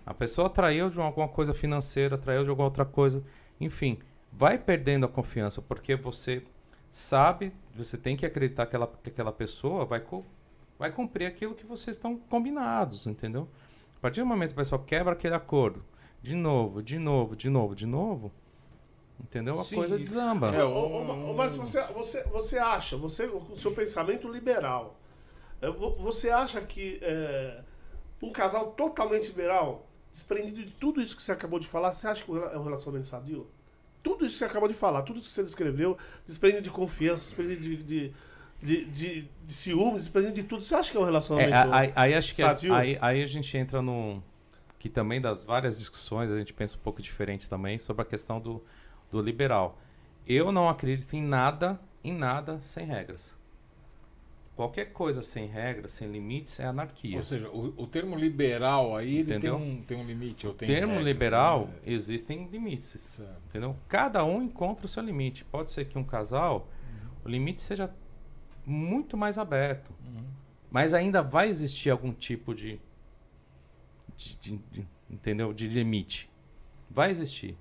A pessoa traiu de alguma coisa financeira, traiu de alguma outra coisa. Enfim, vai perdendo a confiança, porque você sabe, você tem que acreditar que, ela, que aquela pessoa vai, vai cumprir aquilo que vocês estão combinados, entendeu? A partir do momento que a pessoa quebra aquele acordo, de novo, de novo, de novo, de novo, entendeu? A Sim, coisa desamba. É, Ô, ô, Márcio, você, você, você acha, você, o seu pensamento liberal, vo- você acha que é, um casal totalmente liberal, desprendido de tudo isso que você acabou de falar, você acha que é um relacionamento sadio? Tudo isso que você acabou de falar, tudo isso que você descreveu, desprendido de confiança, desprendido de, de, de, de, de ciúmes, desprendido de tudo, você acha que é um É, relacionamento a- aí, aí acho que a- sadio? aí, aí a gente entra no que também das várias discussões a gente pensa um pouco diferente também sobre a questão do, do liberal. Eu não acredito em nada, em nada sem regras. Qualquer coisa sem regras, sem limites é anarquia. Ou seja, o, o termo liberal aí tem um, tem um limite. Ou O termo regras, liberal né? existem limites, Certo. entendeu? Cada um encontra o seu limite. Pode ser que um casal o limite seja muito mais aberto. Uhum. Mas ainda vai existir algum tipo de, de- de- de- entendeu? De limite. Vai existir.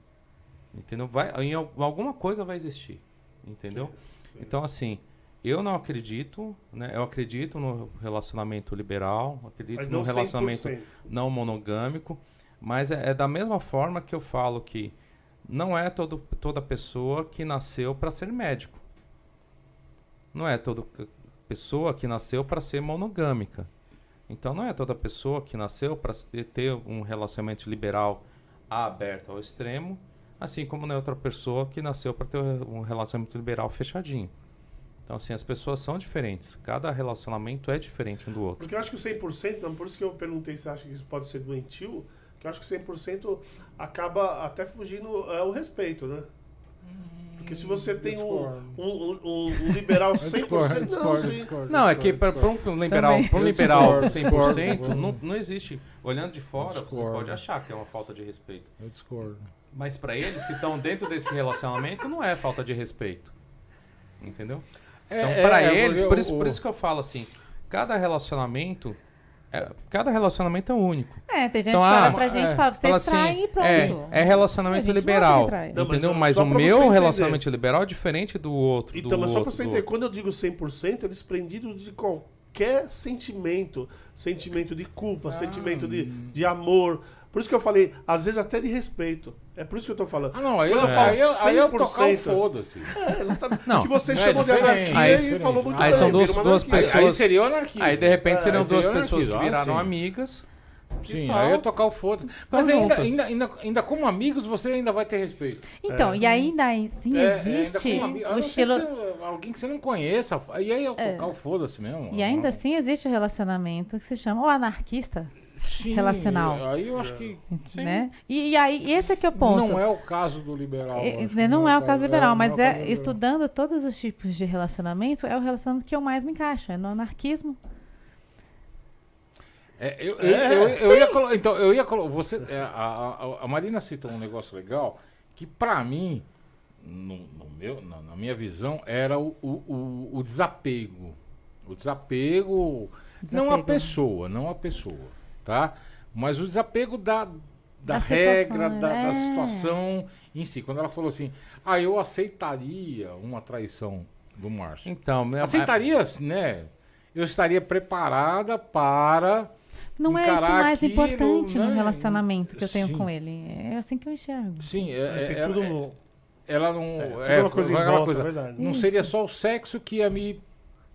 Entendeu? Vai, em al- alguma coisa vai existir. Entendeu? Então, assim, eu não acredito, né? Eu acredito no relacionamento liberal, acredito no relacionamento 100%. não monogâmico, mas é, é da mesma forma que eu falo que não é todo, toda pessoa que nasceu para ser médico. Não é toda pessoa que nasceu para ser monogâmica. Então não é toda pessoa que nasceu para ter um relacionamento liberal aberto ao extremo, assim como não é outra pessoa que nasceu para ter um relacionamento liberal fechadinho. Então assim, as pessoas são diferentes. Cada relacionamento é diferente um do outro. Porque eu acho que o 100%, não, por isso que eu perguntei se acha que isso pode ser doentio, que eu acho que o 100% acaba até fugindo é, o respeito, né? Porque se você tem um, um, um, liberal Eu 100%, discordo, não, sim. discordo, Não, é que para um liberal, pra um liberal discordo, 100%, discordo. não, não existe. Olhando de fora, você pode achar que é uma falta de respeito. Eu discordo. Mas para eles que estão dentro desse relacionamento, não é falta de respeito. Entendeu? Então, É, para é, eles, por o- isso, por o- isso que eu falo assim, cada relacionamento, é- cada relacionamento é único. É, tem gente Então, que ah, fala pra gente, é, fala, vocês Fala assim, traem e pronto. É, é relacionamento liberal. Não, mas entendeu? Mas só o meu entender. relacionamento liberal é diferente do outro. Então, do mas só pra outro, você entender, outro. quando eu digo 100%, é desprendido de qualquer sentimento. Sentimento de culpa, Ah, sentimento de, de amor. Por isso que eu falei, às vezes até de respeito. É por isso que eu tô falando. Ah, não, aí, Quando eu, eu falo aí, eu, aí eu tocar o 100%, foda-se. É, exatamente. Não, que você não é chamou de diferente. anarquia Aí é e diferente. falou muito Aí bem. são duas- anarquia. Aí, pessoas- aí seria o anarquismo. Aí de repente É, seriam aí duas seria pessoas que. Ah, viraram amigas. que Sim, só- aí eu tocar o foda. Mas Tão ainda, ainda, ainda, ainda como amigos, você ainda vai ter respeito. Então, e ainda assim É, é, existe ainda o não ser que estilo. você- alguém que você não conheça. E aí eu tocar o foda-se mesmo. E ainda assim existe o relacionamento que se chama o anarquista. Sim, relacional. Aí eu acho que. sim. né? E, e aí, esse é que é o ponto. Não é o caso do liberal. É, né, que não é o caso liberal, não mas o caso é do liberal. estudando todos os tipos de relacionamento, é o relacionamento que eu mais me encaixo, é no anarquismo. É, eu, eu, É, eu, eu ia colo- então, eu ia colo- você, é, a, a, a Marina citou um negócio legal que pra mim, no, no meu, na, na minha visão, era o, o, o- o desapego. O desapego, não a Desapego. pessoa, não a pessoa, tá? Mas o desapego da, da Da regra, situação, da, da é. situação em si. Quando ela falou assim, ah, eu aceitaria uma traição do Márcio. Então, minha- Aceitaria, né? Eu estaria preparada para Não é isso mais aquilo, importante né? no relacionamento que eu tenho Sim. com ele. É assim que eu enxergo. Sim, é, É, é- tem ela, tudo é- ela não. é, é, uma coisa volta, coisa, é verdade. Não Isso. seria só o sexo que ia me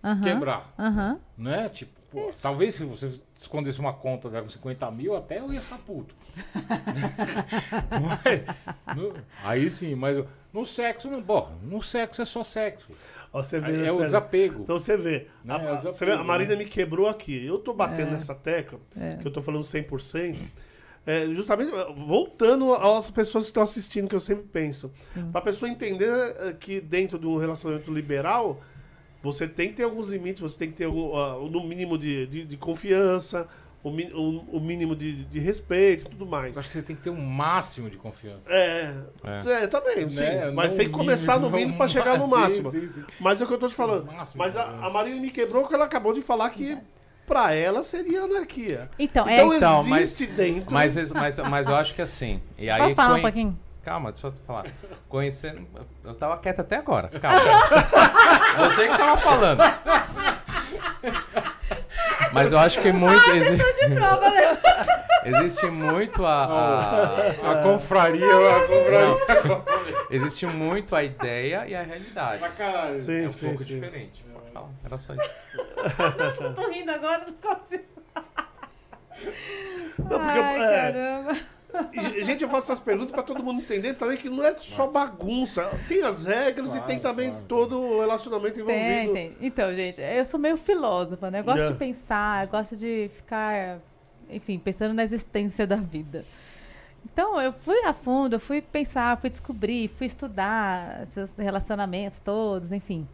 Aham, quebrar, aham. né? Tipo, pô, talvez se você escondesse uma conta dela com 50 mil, até eu ia ficar puto. Mas, no- aí sim, mas no sexo, não, porra, no sexo é só sexo. Ó, você vê, né, é o desapego. Então você vê, Né, a, é a- desapego, você vê, a Marina né? me quebrou aqui. Eu tô batendo nessa tecla, que eu tô falando 100%, é, justamente voltando às pessoas que estão assistindo, que eu sempre penso. Pra pessoa entender eh, que dentro de um relacionamento liberal, você tem que ter alguns limites, você tem que ter algum, ah, no mínimo de, de, de confiança, o, mi- o, o mínimo de, de respeito e tudo mais. Eu acho que você tem que ter um máximo de confiança. É, É. é, também, sim. Né? Mas Não tem que começar no mínimo, pra chegar no sim, máximo. sim, sim. Mas é o que eu tô te falando. O máximo Mas a, a Marina me quebrou porque ela acabou de falar que pra ela seria anarquia. Então, é. Então, Então, mas- existe dentro. Mas, mas, mas eu acho que assim. E aí, Posso falar um pouquinho? Calma, deixa eu falar. Conhecendo. Eu tava quieto até agora. Calma. Você que tava falando. Mas eu acho que muito. exi- De prova, né? existe muito a. a- A confraria, a confraria. existe muito a ideia e a realidade. Sacanagem. Sim, É um sim, pouco sim. diferente. Pode falar. Era só isso. Eu tô rindo agora, não consigo. Não, porque, Ai, é, caramba. E, gente, eu faço essas perguntas pra todo mundo entender também que não é só bagunça. Tem as regras e Claro, tem também claro. todo o relacionamento envolvido. Tem, tem. Então, gente, eu sou meio filósofa, né? Eu gosto Yeah. de pensar, eu gosto de ficar, enfim, pensando na existência da vida. Então, eu fui a fundo, eu fui pensar, fui descobrir, fui estudar esses relacionamentos todos, enfim.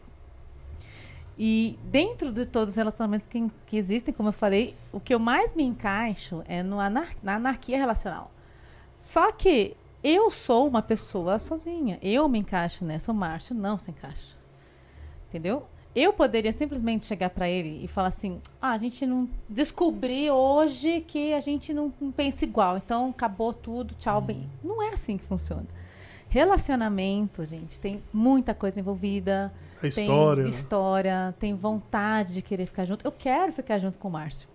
E dentro de todos os relacionamentos que, que existem, como eu falei, o que eu mais me encaixo é no anar- na anarquia relacional. Só que eu sou uma pessoa sozinha. Eu me encaixo nessa. O Márcio não se encaixa. Entendeu? Eu poderia simplesmente chegar para ele e falar assim: ah, a gente não descobri hoje que a gente não, pensa igual, então acabou tudo, tchau, bem. Não é assim que funciona. Relacionamento, gente, tem muita coisa envolvida. A história. Tem né? história, tem vontade de querer ficar junto. Eu quero ficar junto com o Márcio.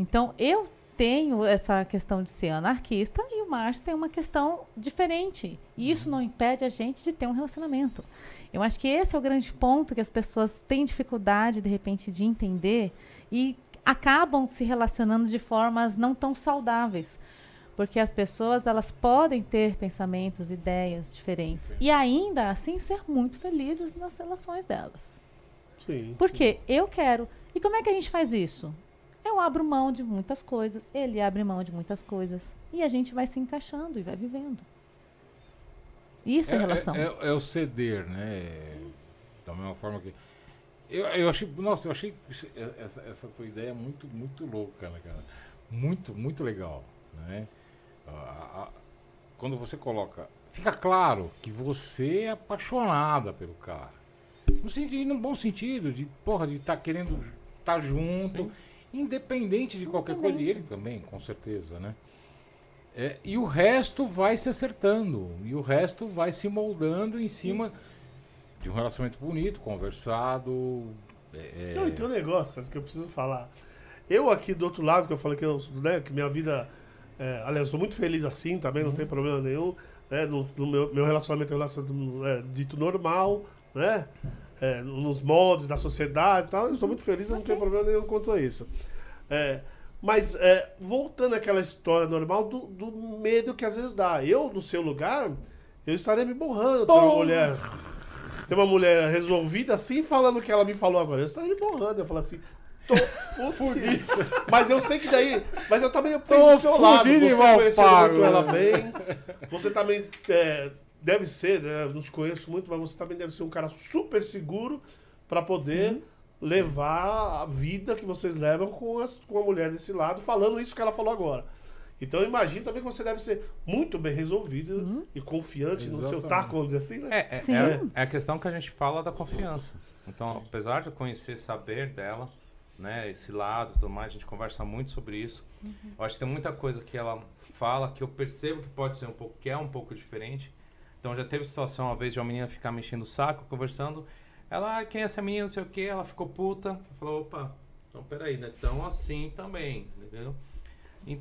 Então, eu tenho essa questão de ser anarquista e o Márcio tem uma questão diferente. E isso não impede a gente de ter um relacionamento. Eu acho que esse é o grande ponto que as pessoas têm dificuldade, de repente, de entender e acabam se relacionando de formas não tão saudáveis. Porque as pessoas, elas podem ter pensamentos, ideias diferentes. E ainda assim ser muito felizes nas relações delas. Sim, Porque eu quero. E como é que a gente faz isso? Eu abro mão de muitas coisas, ele abre mão de muitas coisas. E a gente vai se encaixando e vai vivendo. Isso é, relação. É, é o ceder, né? Da mesma forma que. Eu, eu achei. Nossa, eu achei isso- essa, essa tua ideia muito, muito louca, né, cara? Muito, muito legal. Né? A- a- quando você coloca. Fica claro que você é apaixonada pelo cara. No, sentido, no bom sentido, de porra, de estar querendo estar junto, independente de qualquer coisa. E ele também, com certeza, né? É, e o resto vai se acertando. E o resto vai se moldando em cima de um relacionamento bonito, conversado. é, é, Não, e tem um negócio que eu preciso falar. Eu aqui do outro lado, que eu falei que, eu, né, que minha vida. é, aliás, sou muito feliz assim também, não tem problema nenhum. Né, no, no meu, meu relacionamento é um relacionamento é, dito normal, né? É, nos moldes da sociedade e tal. Eu estou muito feliz, eu não tenho problema nenhum quanto a isso. É, mas é, voltando àquela história normal do, do medo que às vezes dá. Eu, no seu lugar, eu estaria me borrando. Tem uma mulher. Tem uma mulher resolvida assim, falando o que ela me falou agora. Eu estaria me borrando. Eu falo assim, tô fudido. Mas eu sei que daí. Mas eu também penso Tô do seu lado. Você conheceu muito ela bem. Você também é, deve ser, né? Não te conheço muito, mas você também deve ser um cara super seguro pra poder levar a vida que vocês levam com, as, com a mulher desse lado, falando isso que ela falou agora. Então eu imagino também que você deve ser muito bem resolvido e confiante no seu Exatamente. taco, vamos dizer assim, né? É, é, Sim. é, é a questão que a gente fala da confiança. Então, apesar de eu conhecer, saber dela, né, esse lado e tudo mais, a gente conversa muito sobre isso. Eu acho que tem muita coisa que ela fala que eu percebo que pode ser um pouco, que é um pouco diferente. Então, já teve situação uma vez de uma menina ficar mexendo o saco, conversando. Ela, ah, quem é essa menina, não sei o que, ela ficou puta. Falou, opa, então peraí, não é tão assim também, entendeu?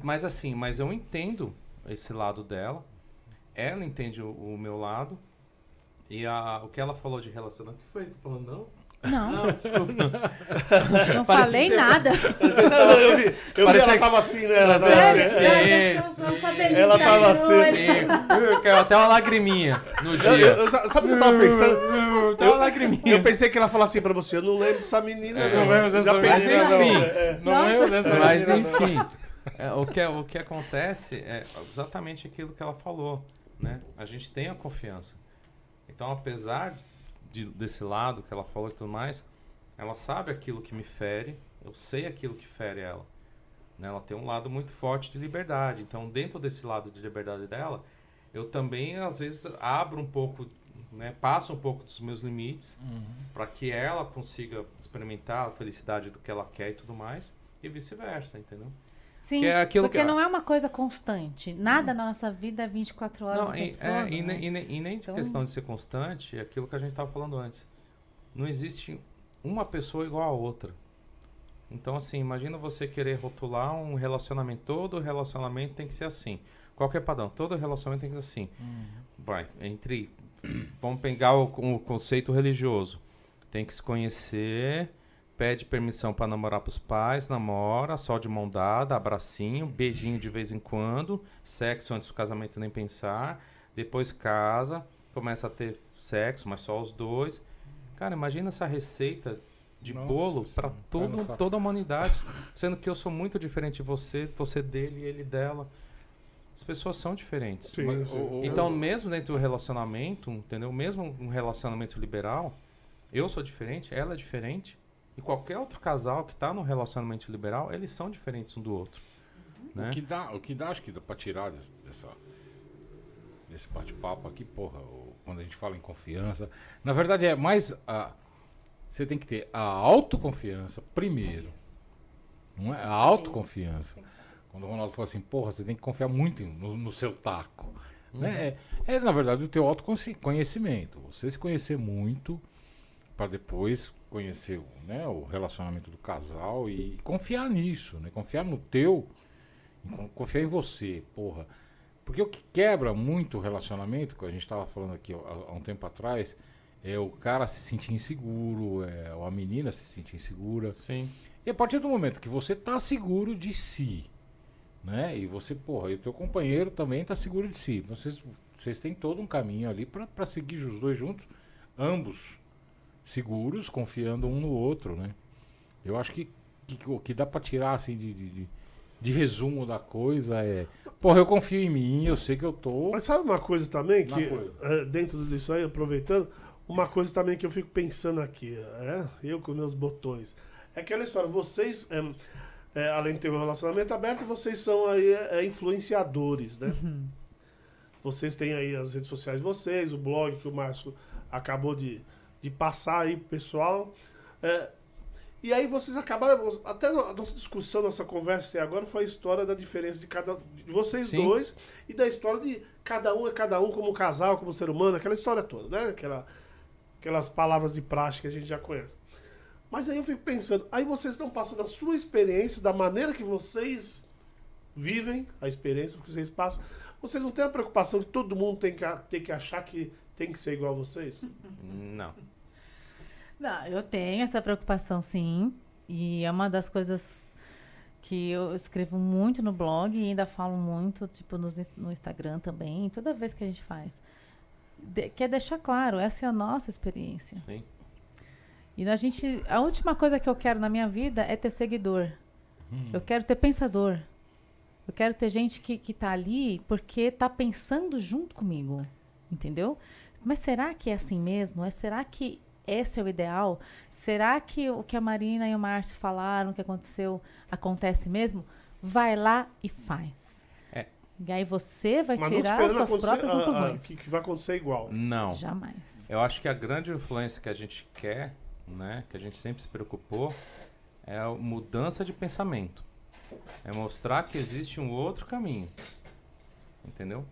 Mas assim, mas eu entendo esse lado dela. Ela entende o, o meu lado. E a, o que ela falou de relacionamento. O que foi? Você tá falando não? Não, Não, desculpa. não falei nada. Não, não, eu vi, eu vi Parecia ela que- tava assim, né? Ela tava Sério? assim, Sim, é. Ai, deve ser um- sim. Ela tava no assim. olho. Sim. Caiu até uma lagriminha no Eu- dia. eu- eu- sabe o que eu tava pensando? Até uma lagriminha. Eu pensei que ela falasse assim pra você, eu não lembro dessa menina, É, não. não lembro dessa Já pensei menina, não. não. É. Não Nossa. lembro dessa Mas menina, não. enfim, é, o, que, o que acontece é exatamente aquilo que ela falou, né? A gente tem a confiança. Então, apesar de, desse lado que ela falou e tudo mais, ela sabe aquilo que me fere, eu sei aquilo que fere ela. né? Ela tem um lado muito forte de liberdade. Então, dentro desse lado de liberdade dela, eu também, às vezes, abro um pouco, né? passo um pouco dos meus limites para que ela consiga experimentar a felicidade do que ela quer e tudo mais, e vice-versa, entendeu? Sim, Que é aquilo porque que- não é uma coisa constante. Nada na nossa vida é 24 horas Não, e, é, todo, e, né? nem- e nem- e nem de Então- questão de ser constante, é aquilo que a gente estava falando antes. Não existe uma pessoa igual a outra. Então, assim, imagina você querer rotular um relacionamento. Todo relacionamento tem que ser assim. Qualquer padrão, todo relacionamento tem que ser assim. Vai, entre. Vamos pegar o, o conceito religioso. Tem que se conhecer, pede permissão para namorar pros pais, namora, só de mão dada, abracinho, beijinho de vez em quando, sexo antes do casamento nem pensar, depois casa, começa a ter sexo, mas só os dois. Cara, imagina essa receita de Nossa bolo para saco. toda a humanidade, sendo que eu sou muito diferente de você, você dele e ele dela. As pessoas são diferentes. Sim, Mas, sim. Então, mesmo dentro do relacionamento, entendeu? Mesmo um relacionamento liberal, eu sou diferente, ela é diferente, e qualquer outro casal que tá num relacionamento liberal, eles são diferentes um do outro. Né? O que dá, o que dá, acho que dá pra tirar des- dessa, desse bate-papo aqui, porra, quando a gente fala em confiança. Na verdade, é mais a. Você tem que ter a autoconfiança primeiro. Não é? A autoconfiança. Quando o Ronaldo falou assim, porra, você tem que confiar muito em- no, no seu taco. Né? É, é, na verdade, o teu autoconhecimento. Você se conhecer muito para depois conhecer né, o relacionamento do casal e confiar nisso, né? Confiar no teu, confiar em você, porra. Porque o que quebra muito o relacionamento, que a gente estava falando aqui há, há um tempo atrás, é o cara se sentir inseguro, é, ou a menina se sentir insegura. Sim. E a partir do momento que você tá seguro de si, né? E você, porra, e o teu companheiro também tá seguro de si. Vocês, vocês têm todo um caminho ali pra seguir os dois juntos, ambos seguros, confiando um no outro, né? Eu acho que, que o que dá pra tirar assim de, de, de- de resumo da coisa é, porra, eu confio em mim, eu sei que eu tô. Mas sabe uma coisa também que, coisa. é, dentro disso aí, aproveitando, uma coisa também que eu fico pensando aqui, é, eu com meus botões, é aquela história, vocês, é, é, além de ter um relacionamento aberto, vocês são aí é, influenciadores, né? Vocês têm aí as redes sociais de vocês, o blog que o Márcio acabou de, de passar aí pro pessoal. É, e aí vocês acabaram. Até a nossa discussão, nossa conversa até agora foi a história da diferença de cada de vocês Sim. dois e da história de cada um é cada um como casal, como ser humano, aquela história toda, né? Aquela, aquelas palavras de prática que a gente já conhece. Mas aí eu fico pensando, aí vocês estão passando a sua experiência, da maneira que vocês vivem a experiência que vocês passam. Vocês não têm a preocupação que todo mundo tem que, tem que achar que tem que ser igual a vocês? Não. Não, eu tenho essa preocupação, sim. E é uma das coisas que eu escrevo muito no blog e ainda falo muito, tipo, ins- no, Instagram também, toda vez que a gente faz. De, quer deixar claro, essa é a nossa experiência. Sim. E a gente, a última coisa que eu quero na minha vida é ter seguidor. Hum. Eu quero ter pensador. Eu quero ter gente que, que tá ali porque tá pensando junto comigo. Entendeu? Mas será que é assim mesmo? É, será que esse é o ideal? Será que o que a Marina e o Márcio falaram, o que aconteceu, acontece mesmo? Vai lá e faz. É. E aí você vai Mas não tirar esperando suas próprias a- a- conclusões. que, que vai acontecer igual. Não. Jamais. Eu acho que a grande influência que a gente quer, né, que a gente sempre se preocupou, é a mudança de pensamento. É mostrar que existe um outro caminho. Entendeu?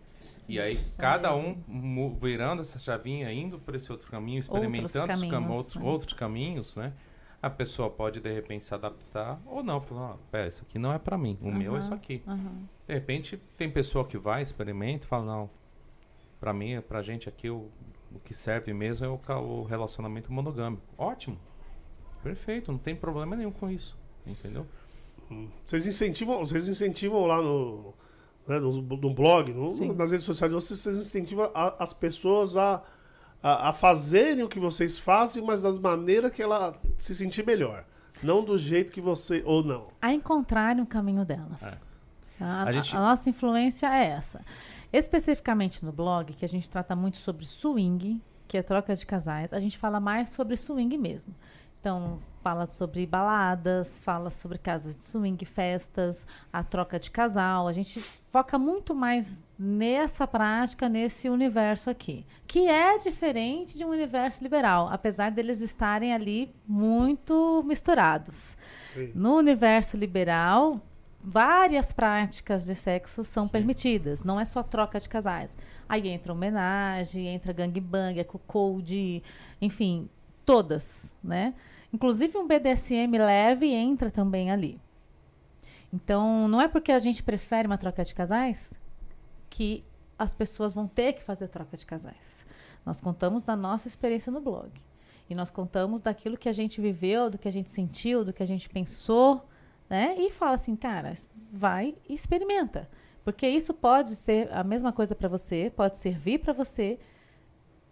E aí, Isso cada mesmo. um virando essa chavinha, indo por esse outro caminho, experimentando os cam- caminhos, outros, né? outros caminhos, né? A pessoa pode, de repente, se adaptar ou não. Falar, ó, pera, isso aqui não é pra mim. O meu é isso aqui. Aham. De repente, tem pessoa que vai, experimenta e fala, não, pra mim, pra gente aqui, o, o que serve mesmo é o, o relacionamento monogâmico. Ótimo. Perfeito, não tem problema nenhum com isso. Entendeu? Vocês incentivam, vocês incentivam lá no, né, no, no blog, no- nas redes sociais, vocês, vocês incentivam a- as pessoas a, a, a fazerem o que vocês fazem, mas da maneira que ela se sentir melhor. Não do jeito que você. Ou não. a encontrarem o caminho delas. É. A, A gente- a nossa influência é essa. Especificamente no blog, que a gente trata muito sobre swing, que é troca de casais, a gente fala mais sobre swing mesmo. Então, fala sobre baladas, fala sobre casas de swing, festas, a troca de casal. A gente foca muito mais nessa prática, nesse universo aqui, que é diferente de um universo liberal, apesar deles estarem ali muito misturados. Sim. No universo liberal, várias práticas de sexo são permitidas, não é só troca de casais. Aí entra homenagem, entra gangbang, é code, enfim, todas, né? Inclusive um BDSM leve entra também ali. Então, não é porque a gente prefere uma troca de casais que as pessoas vão ter que fazer troca de casais. Nós contamos da nossa experiência no blog. E nós contamos daquilo que a gente viveu, do que a gente sentiu, do que a gente pensou, né? E fala assim, cara, vai e experimenta. Porque isso pode ser a mesma coisa para você, pode servir para você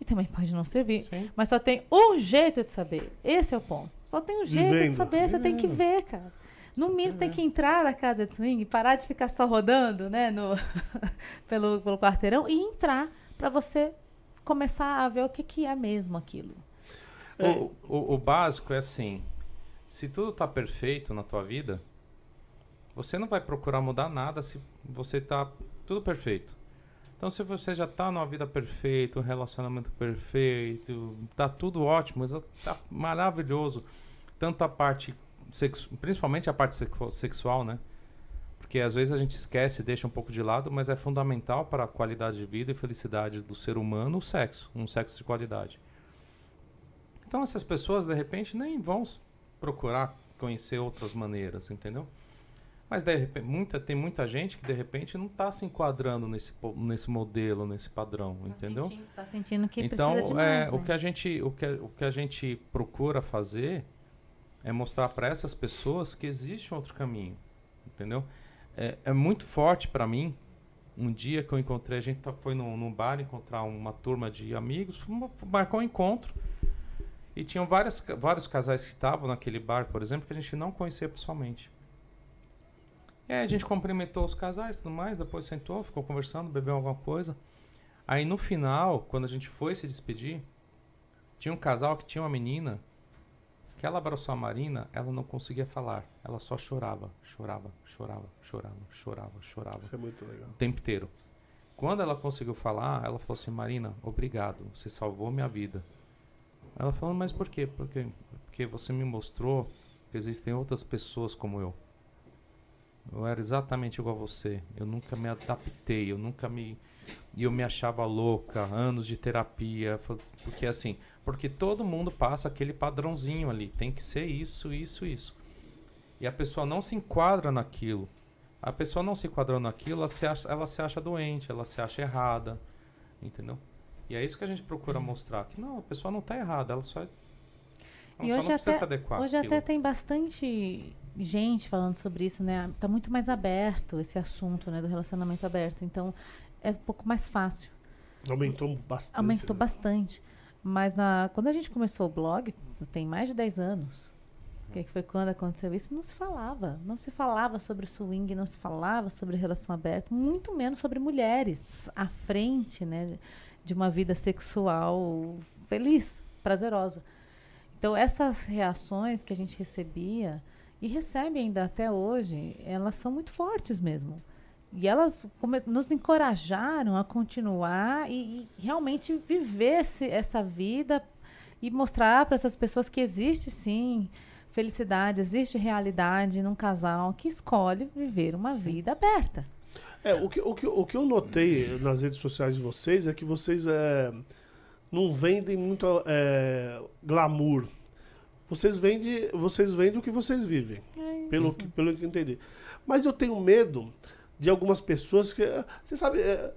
e também pode não servir. Sim. Mas só tem um jeito de saber. Esse é o ponto. Só tem um jeito Vivendo. de saber, você tem que ver, cara. No mínimo, você tem que entrar na casa de swing, parar de ficar só rodando, né, no, pelo, pelo quarteirão e entrar para você começar a ver o que, que é mesmo aquilo. É. O, o, o básico é assim: se tudo tá perfeito na tua vida, você não vai procurar mudar nada se você tá tudo perfeito. Então, se você já tá numa vida perfeita, um relacionamento perfeito, tá tudo ótimo, tá maravilhoso. Tanto a parte sexu principalmente a parte sexu- sexual, né? Porque às vezes a gente esquece, deixa um pouco de lado, mas é fundamental para a qualidade de vida e felicidade do ser humano o sexo, um sexo de qualidade. Então essas pessoas de repente nem vão procurar conhecer outras maneiras, entendeu? Mas de repente, muita, tem muita gente que de repente não está se enquadrando nesse, nesse modelo, nesse padrão, entendeu? Tá sentindo, tá sentindo que então, precisa de é, mais, o né? que a gente, o que, o que a gente procura fazer é mostrar para essas pessoas que existe um outro caminho, entendeu? É, é muito forte para mim. Um dia que eu encontrei, a gente tá- foi num, num bar encontrar uma turma de amigos, marcou um encontro e tinham várias, vários casais que estavam naquele bar, por exemplo, que a gente não conhecia pessoalmente. Aí a gente cumprimentou os casais e tudo mais, depois sentou, ficou conversando, bebeu alguma coisa. Aí no final, quando a gente foi se despedir, tinha um casal que tinha uma menina que ela abraçou a Marina, ela não conseguia falar. Ela só chorava, chorava, chorava, chorava, chorava, chorava. Isso é muito legal. O tempo inteiro. Quando ela conseguiu falar, ela falou assim, Marina, obrigado, você salvou minha vida. Ela falou, mas por quê? Porque, porque você me mostrou que existem outras pessoas como eu. Eu era exatamente igual a você. Eu nunca me adaptei, eu nunca me. E eu me achava louca, anos de terapia. Porque assim, porque todo mundo passa aquele padrãozinho ali. Tem que ser isso, isso, isso. E a pessoa não se enquadra naquilo. A pessoa não se enquadrando naquilo, ela se acha, ela se acha doente, ela se acha errada. Entendeu? E é isso que a gente procura mostrar. Que não, a pessoa não está errada, ela só, ela E só hoje não precisa até- se adequar. Hoje àquilo. até tem bastante gente falando sobre isso, né? Tá muito mais aberto esse assunto, né, do relacionamento aberto. Então, é um pouco mais fácil. Aumentou bastante. Aumentou né? bastante. Mas na, quando a gente começou o blog, tem mais de 10 anos. Que foi quando aconteceu isso, não se falava. Não se falava sobre swing, não se falava sobre relação aberta, muito menos sobre mulheres à frente, né, de uma vida sexual feliz, prazerosa. Então essas reações que a gente recebia e recebe ainda até hoje, elas são muito fortes mesmo. E elas nos encorajaram a continuar e, e realmente viver esse, essa vida e mostrar para essas pessoas que existe sim felicidade, existe realidade num casal que escolhe viver uma vida aberta. É, o que, o que, o que eu notei nas redes sociais de vocês é que vocês é, não vendem muito é, glamour. Vocês vendem, vocês vendem o que vocês vivem. É pelo, que, pelo que eu entendi. Mas eu tenho medo de algumas pessoas que. Você sabe, é,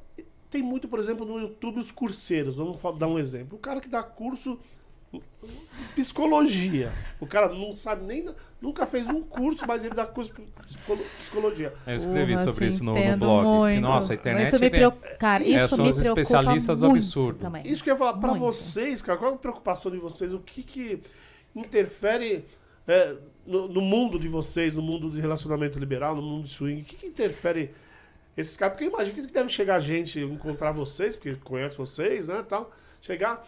tem muito, por exemplo, no YouTube os curseiros. Vamos dar um exemplo. O cara que dá curso psicologia. O cara não sabe nem. Nunca fez um curso, mas ele dá curso de psicologia. Eu escrevi sobre isso no, no blog. Muito. Nossa, a internet. Isso me preocupa, cara, isso é, são me os especialistas muito absurdo. Também. Isso que eu ia falar pra Muito. vocês, cara. Qual é a preocupação de vocês? O que que interfere é, no, no mundo de vocês, no mundo de relacionamento liberal, no mundo de swing? O que, que interfere esses caras? Porque eu imagino que deve chegar gente, encontrar vocês, porque conhece vocês, né, tal. Chegar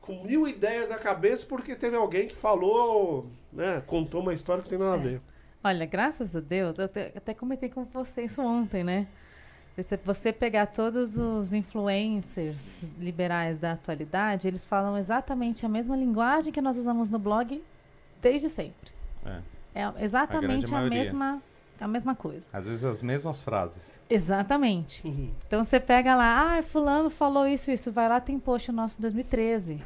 com mil ideias na cabeça porque teve alguém que falou, né, contou uma história que tem nada a ver. Olha, graças a Deus, eu te- até comentei com você isso ontem, né? Você, você pegar todos os influencers liberais da atualidade, eles falam exatamente a mesma linguagem que nós usamos no blog desde sempre. É. É exatamente a, maioria. mesma, a mesma coisa. Às vezes as mesmas frases. Exatamente. Uhum. Então você pega lá, ah, fulano falou isso, isso. Vai lá, tem post nosso em 2013,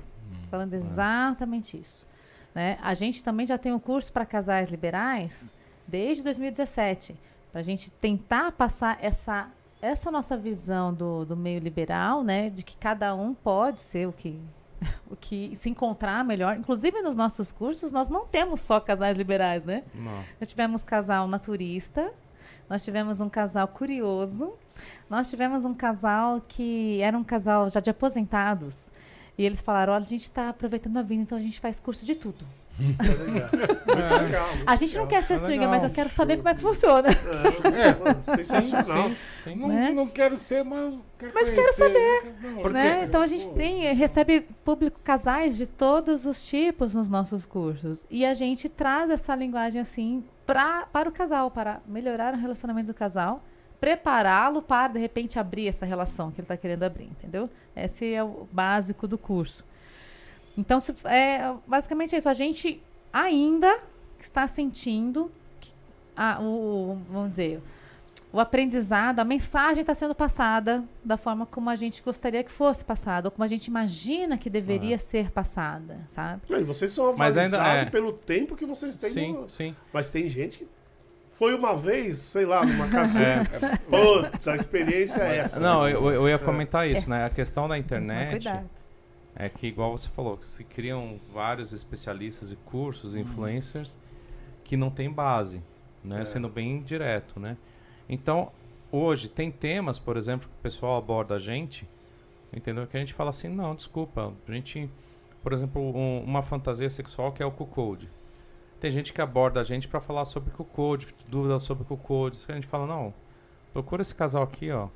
falando exatamente isso. Né? A gente também já tem um curso para casais liberais desde 2017, para a gente tentar passar essa, essa nossa visão do, do meio liberal, né? De que cada um pode ser o que, o que se encontrar melhor. Inclusive nos nossos cursos, nós não temos só casais liberais, né? Não. Nós tivemos casal naturista, nós tivemos um casal curioso, nós tivemos um casal que era um casal já de aposentados. E eles falaram: olha, a gente está aproveitando a vida, então a gente faz curso de tudo. Tá legal. Muito legal. muito A gente não legal. quer ser É mas eu quero saber como é que funciona. É, sensacional. Sim. Não, Né? não quero ser, mas quero Mas quero conhecer. saber, Não, né? Então a gente tem, recebe público casais de todos os tipos nos nossos cursos. E a gente traz essa linguagem assim pra, para o casal, para melhorar o relacionamento do casal, prepará-lo para, de repente, abrir essa relação que ele está querendo abrir, entendeu? Esse é o básico do curso. Então, se, é, basicamente é isso. A gente ainda está sentindo que a, o, o- vamos dizer, o aprendizado, a mensagem está sendo passada da forma como a gente gostaria que fosse passada, ou como a gente imagina que deveria ser passada, sabe? E vocês são avalizados é. pelo tempo que vocês têm. Sim, no- sim. Mas tem gente que foi uma vez, sei lá, numa casa. É. Putz, a experiência é essa. Não, eu, eu ia comentar isso, né? A questão da internet cuidado. É que, igual você falou, se criam vários especialistas e cursos, influencers, que não tem base, né? É. Sendo bem direto, né? Então, hoje, tem temas, por exemplo, que o pessoal aborda a gente, entendeu? Que a gente fala assim, não, desculpa, a gente... Por exemplo, um- uma fantasia sexual que é o cuckold. Tem gente que aborda a gente pra falar sobre cuckold, dúvidas sobre cuckold. A gente fala, não, procura esse casal aqui, ó.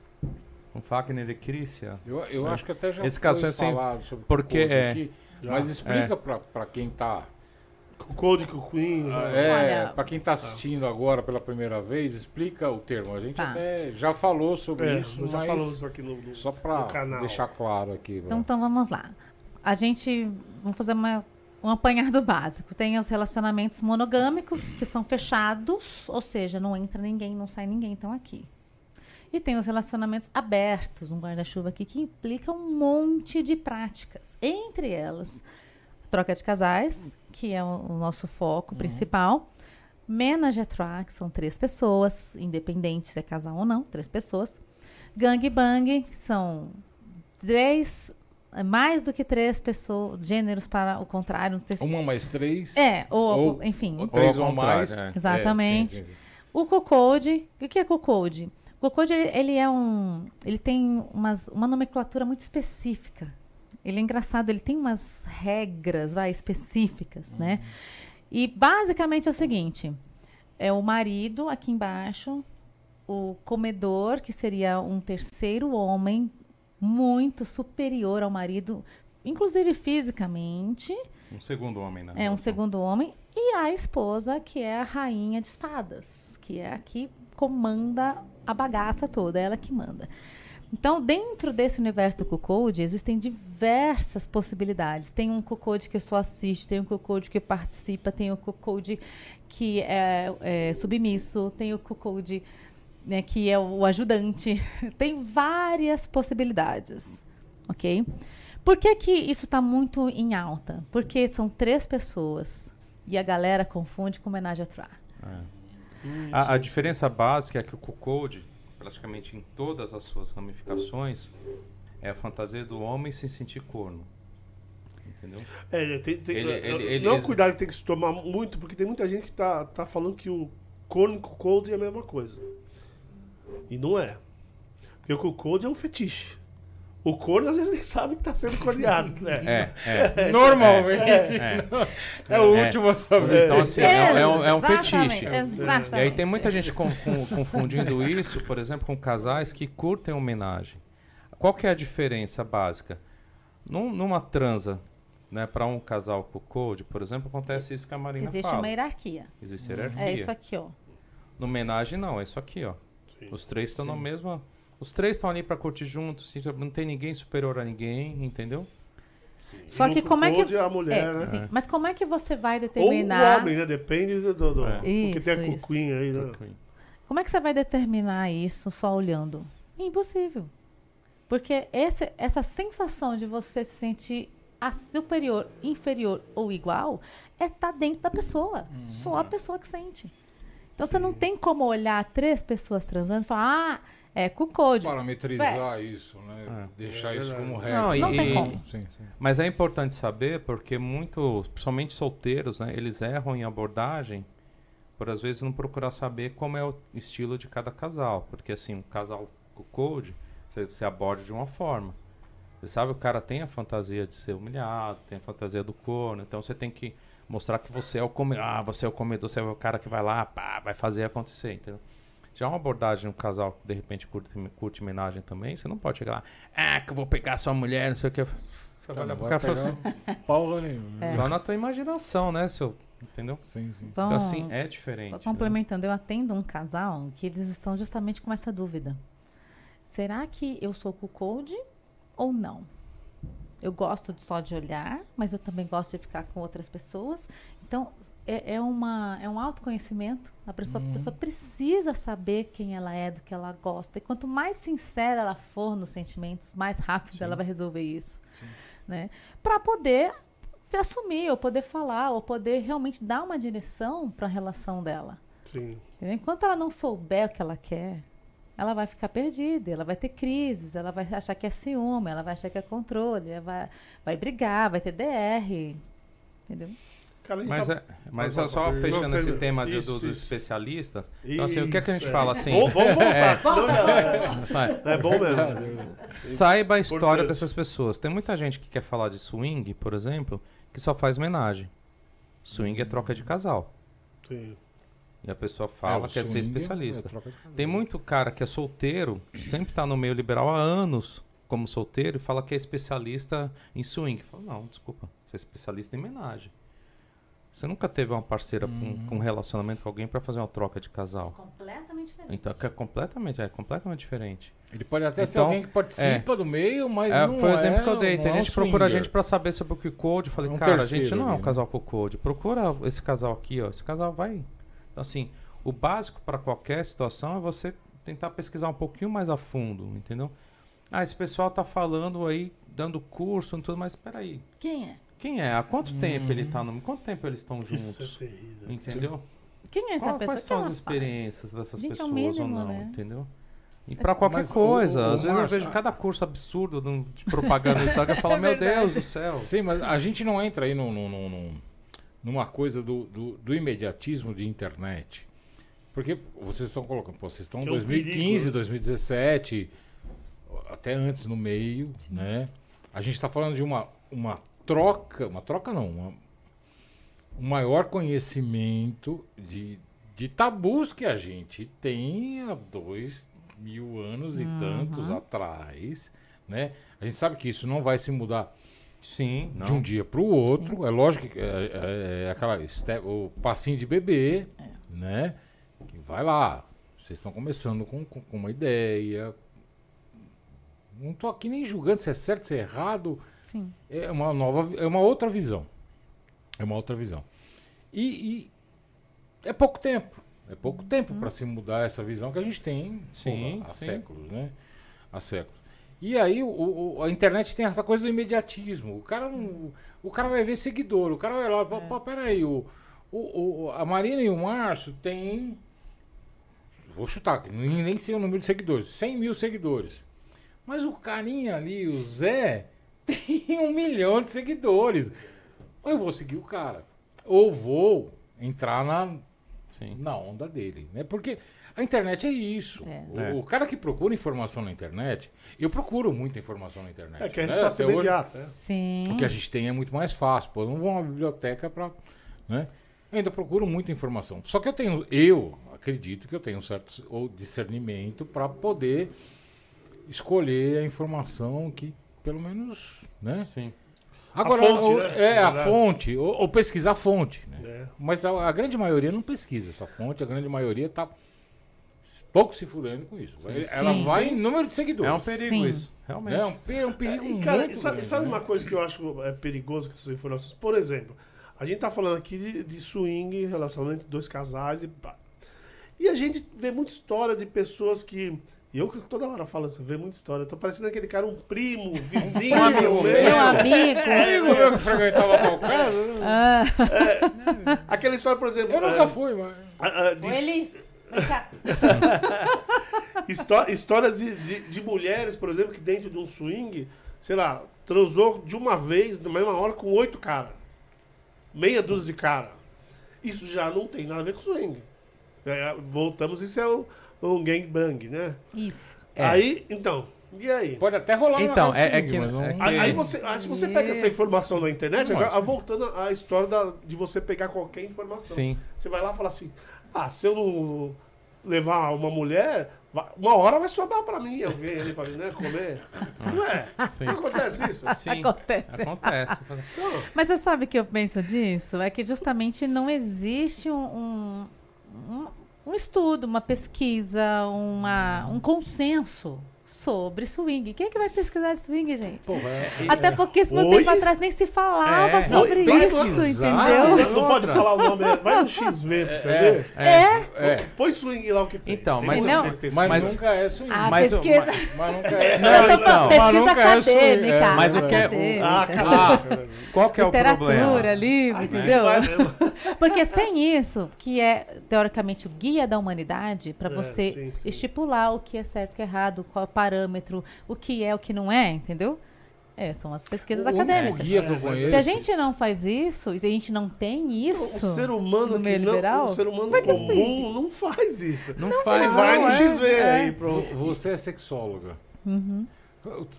Um Fagner e Crícia. Eu, eu É. acho que até já Esse foi assim, falado sobre porque é- aqui, mas explica pra, pra quem tá Code com Queen. né? é, Olha- para quem tá assistindo agora pela primeira vez, explica o termo. A gente Tá. até já falou sobre É, isso, já falou isso aqui no, no- só no para deixar claro aqui. Então, né? então vamos lá. A gente vamos fazer uma, um apanhado básico. Tem os relacionamentos monogâmicos, que são fechados, ou seja, não entra ninguém, não sai ninguém, estão aqui. E tem os relacionamentos abertos, um guarda-chuva aqui, que implica um monte de práticas. Entre elas, troca de casais, que é o, o nosso foco principal. Menage à trois, que são três pessoas, independente se é casal ou não, três pessoas. Gangbang, que são três, é, mais do que três pessoas, gêneros para o contrário, não sei se... Uma mais três. É, ou, Ou- enfim. ou três Ou ou, contrário, mais. é. Exatamente. É, sim, sim, sim. O cocode, o que é cocode? O cocode, ele, ele é um, ele tem umas, uma nomenclatura muito específica Ele é engraçado, ele tem umas regras, vai, específicas, né? E basicamente é o seguinte: é o marido aqui embaixo, o comedor, que seria um terceiro homem muito superior ao marido, inclusive fisicamente, Um segundo homem, né? é um segundo homem, e a esposa, que é a rainha de espadas, que é a que comanda a bagaça toda, é ela que manda. Então, dentro desse universo do Cuckold, existem diversas possibilidades. Tem um Cuckold que só assiste, tem um Cuckold que participa, tem o Cuckold que é, é submisso, tem o Cuckold né, que é o ajudante. Tem várias possibilidades, ok? Por que, que isso está muito em alta? Porque são três pessoas e a galera confunde com homenagem a A, a diferença básica é que o Cuckold, praticamente em todas as suas ramificações, é a fantasia do homem se sentir corno. Entendeu? É, tem, tem, Ele- é, ele- ele- não é um cuidado que tem que se tomar muito, porque tem muita gente que tá, tá falando que o corno com o cold é a mesma coisa. E não é. Porque o cold é um fetiche. O corno às vezes nem sabe que tá sendo corneado. Né? É, é. Normalmente é. é, o É. último a saber. Então, assim, é, um- é um, é um Exatamente, fetiche. Exatamente. E aí tem muita gente com- com- confundindo isso, por exemplo, com casais que curtem homenagem. Qual que é a diferença básica? Num- numa transa, né, para um casal com code, por exemplo, acontece isso que a Marina Existe fala. uma hierarquia. Existe hierarquia. É isso aqui, ó. No homenagem não, é isso aqui, ó. Sim. Os três estão na mesma. Os três estão ali para curtir juntos, não tem ninguém superior a ninguém, entendeu? Só E no que como é que- a mulher, É, né? sim. Mas como é que você vai Ou o determinar? homem, né? Depende do. do, É. Porque tem a Isso, cuquinha aí, né? Como é que você vai determinar isso só olhando? Impossível. Porque esse, essa sensação de você se sentir a superior, inferior ou igual é tá dentro da pessoa. Só a pessoa que sente. Então você não tem como olhar três pessoas transando e falar, ah, é cuckold. Parametrizar isso, né? Deixar É isso como regra. Não, e- Não tem e- como. Sim, sim. Mas é importante saber porque muito, principalmente solteiros, né, eles erram em abordagem por às vezes não procurar saber como é o estilo de cada casal, porque assim, um casal com code, você, você aborda de uma forma. Você sabe o cara tem a fantasia de ser humilhado, tem a fantasia do corno, então você tem que mostrar que você é o comedor, ah, você é o comedor, você é o cara que vai lá, pá, vai fazer acontecer, entendeu? Já uma abordagem um casal que de repente curte, curte homenagem também, você não pode chegar lá, ah, que eu vou pegar sua mulher, não sei o que. Você vai Tá, olhar não pro vai cara e falar assim, pegar porra nenhuma. É. só na tua imaginação, né, seu? Entendeu? Sim, sim. Então, Então, assim, é diferente. Só né? complementando, eu atendo um casal que eles estão justamente com essa dúvida. Será que eu sou cuckold ou não? Eu gosto de- só de olhar, mas eu também gosto de ficar com outras pessoas. Então, é, é, uma, é um autoconhecimento. A pessoa, a pessoa precisa saber quem ela é, do que ela gosta. E quanto mais sincera ela for nos sentimentos, mais rápido ela vai resolver isso. Né? Para poder se assumir, ou poder falar, ou poder realmente dar uma direção para a relação dela. Sim. Entendeu? Enquanto ela não souber o que ela quer, ela vai ficar perdida, ela vai ter crises, ela vai achar que é ciúme, ela vai achar que é controle, ela vai, vai brigar, vai ter DR. Entendeu? Cara, Mas, tá- é, mas Vai, só vai, fechando esse tema isso, dos isso. especialistas. Então, assim, o que, é que a gente Isso, é. fala assim? Vamos, vamos voltar, É. é bom mesmo. Saiba a história dessas pessoas. Tem muita gente que quer falar de swing, por exemplo, que só faz homenagem. Swing é troca de casal. Sim. E a pessoa É, fala o que é ser swing especialista. é. Tem muito cara que é solteiro, sempre tá no meio liberal há anos como solteiro e fala que é especialista em swing. Fala, não, desculpa, você é especialista em homenagem. Você nunca teve uma parceira com, Uhum. com um relacionamento com alguém pra fazer uma troca de casal. Completamente diferente. Então é completamente, é completamente diferente. Ele pode até ser Então, alguém que participa do meio, mas É, não foi o é, exemplo que eu dei. não Tem é gente que procura a gente pra saber sobre o que code. Eu falei, É um cara, a terceiro gente não é um né? casal com code. Procura esse casal aqui, ó. Esse casal vai. Então, assim, o básico pra qualquer situação é você tentar pesquisar um pouquinho mais a fundo, entendeu? Ah, esse pessoal tá falando aí, dando curso e tudo, mas peraí. Quem é? Quem é? Há quanto tempo ele tá no. Quanto tempo eles estão Isso é juntos? terrível. Entendeu? Quem é essa Qual- pessoa? quais Que são as ela faz? experiências dessas Gente, é o pessoas ou mínimo, não, né? entendeu? E pra qualquer Mas o- coisa. o- o Às vezes eu Márcio- vejo cada curso absurdo do- de propaganda no Instagram e falo, É meu verdade. Deus do céu. Sim, mas a gente não entra aí num, num- num- num- numa coisa do, do, do imediatismo de internet. Porque vocês estão colocando, pô, vocês estão em é um 2015, perigo, né? 2017, até antes no meio, né? A gente está falando de uma, uma troca, uma troca não, uma, um maior conhecimento de, de tabus que a gente tem há dois mil anos e tantos atrás, né? A gente sabe que isso não vai se mudar Sim, não. de um dia para o outro. É lógico que é, é- é aquela ste- o passinho de bebê, né? Que vai lá. Vocês estão começando com, com- com uma ideia. Não tô aqui nem julgando se é certo, se é errado. Sim. É uma nova, é uma outra visão. É uma outra visão. E, e é pouco tempo. É pouco tempo para se mudar essa visão que a gente tem Sim, porra, há sim. séculos, né? Há séculos. E aí o- o- a internet tem essa coisa do imediatismo. O cara, não, o cara vai ver seguidor, o cara vai lá, pô, pô, peraí, o, o, o- a Marina e o Márcio têm. Vou chutar, que nem nem sei o número de seguidores, 100 mil seguidores. Mas o carinha ali, o Zé, tem um milhão de seguidores. Eu vou seguir o cara. Ou vou entrar na, Sim. na onda dele, né? Porque a internet é isso. É. O, É. o cara que procura informação na internet, eu procuro muita informação na internet. É que a né? resposta é Até hoje, imediata. né? Sim. o que a gente tem é muito mais fácil. Pô, eu não vou a uma biblioteca para, né? Eu ainda procuro muita informação. Só que eu tenho, eu acredito que eu tenho um certo ou discernimento para poder escolher a informação que, pelo menos, né? Sim. Agora, fonte, o- né? é a Verdade. fonte, ou, ou pesquisar a fonte, né? É. Mas a, a grande maioria não pesquisa essa fonte, a grande maioria tá pouco se fudendo com isso. Sim. Ela Sim. vai em número de seguidores. É um perigo Sim. isso. Realmente. É um, é um perigo E, cara, muito sabe, grande, sabe né? uma coisa que eu acho é perigoso com essas informações? Por exemplo, a gente tá falando aqui de, de swing, relacionamento entre dois casais e pá. E a gente vê muita história de pessoas que. E eu que toda hora falo assim, vê muita história. Eu tô parecendo aquele cara, um primo, vizinho, Um amigo meu. Meu amigo. Amigo meu que frequentava tal casa? Ah, Aquela história, por exemplo. Eu nunca é, fui, mas... ah, ah, de Elis, vem cá. histó- histórias de, de, de mulheres, por exemplo, que dentro de um swing, sei lá, transou de uma vez, na mesma hora, com oito caras. Meia dúzia de cara. Isso já não tem nada a ver com swing. É, voltamos, isso é um, um gangbang, né? Isso. É. Aí, então, e aí? Pode até rolar uma Então, é- é swing, que- não- é que- Aí, aí você, aí se você pega essa informação na internet, agora, voltando à história da- de você pegar qualquer informação. Sim. Você vai lá e fala assim: ah, se eu não levar uma mulher, uma hora vai sobrar pra mim, alguém ali pra mim, né? Comer. Não é? Sim. Não acontece isso? Sim. Acontece. Acontece. Mas você sabe o que eu penso disso? É que justamente não existe um, um, um- estudo, uma pesquisa, uma, um consenso sobre swing. Quem é que vai pesquisar de swing, gente? Pô, é- Até porque esse meu Oi? tempo atrás nem se falava É. sobre isso, pesquisar? Não, entendeu? não pode falar o nome. Vai no XV pra você É. ver. É, é. Põe swing lá o que tem. Então, Tem mas- Não. Mas, Mas- nunca é swing. a Mas o- pesquisa. Mas nunca é... Não, tô então. Mas pesquisa nunca é swing, acadêmica. é, Mas o que é- o-. Ah, cara. Qual que é o Literatura, problema? livro, Aí entendeu? Porque sem isso, que é teoricamente o guia da humanidade, para É, você sim, sim. estipular o que é certo, o que é errado, qual é o parâmetro, o que é, o que não é, entendeu? É, são as pesquisas O acadêmicas. guia que eu É, conheço... Se a gente não faz isso, se a gente não tem isso, O ser humano no que meio não, liberal, o ser humano é que é comum não faz isso. Não, Ele faz. vai no é, XV é. aí, Vo- pronto. Você é sexóloga. Uhum.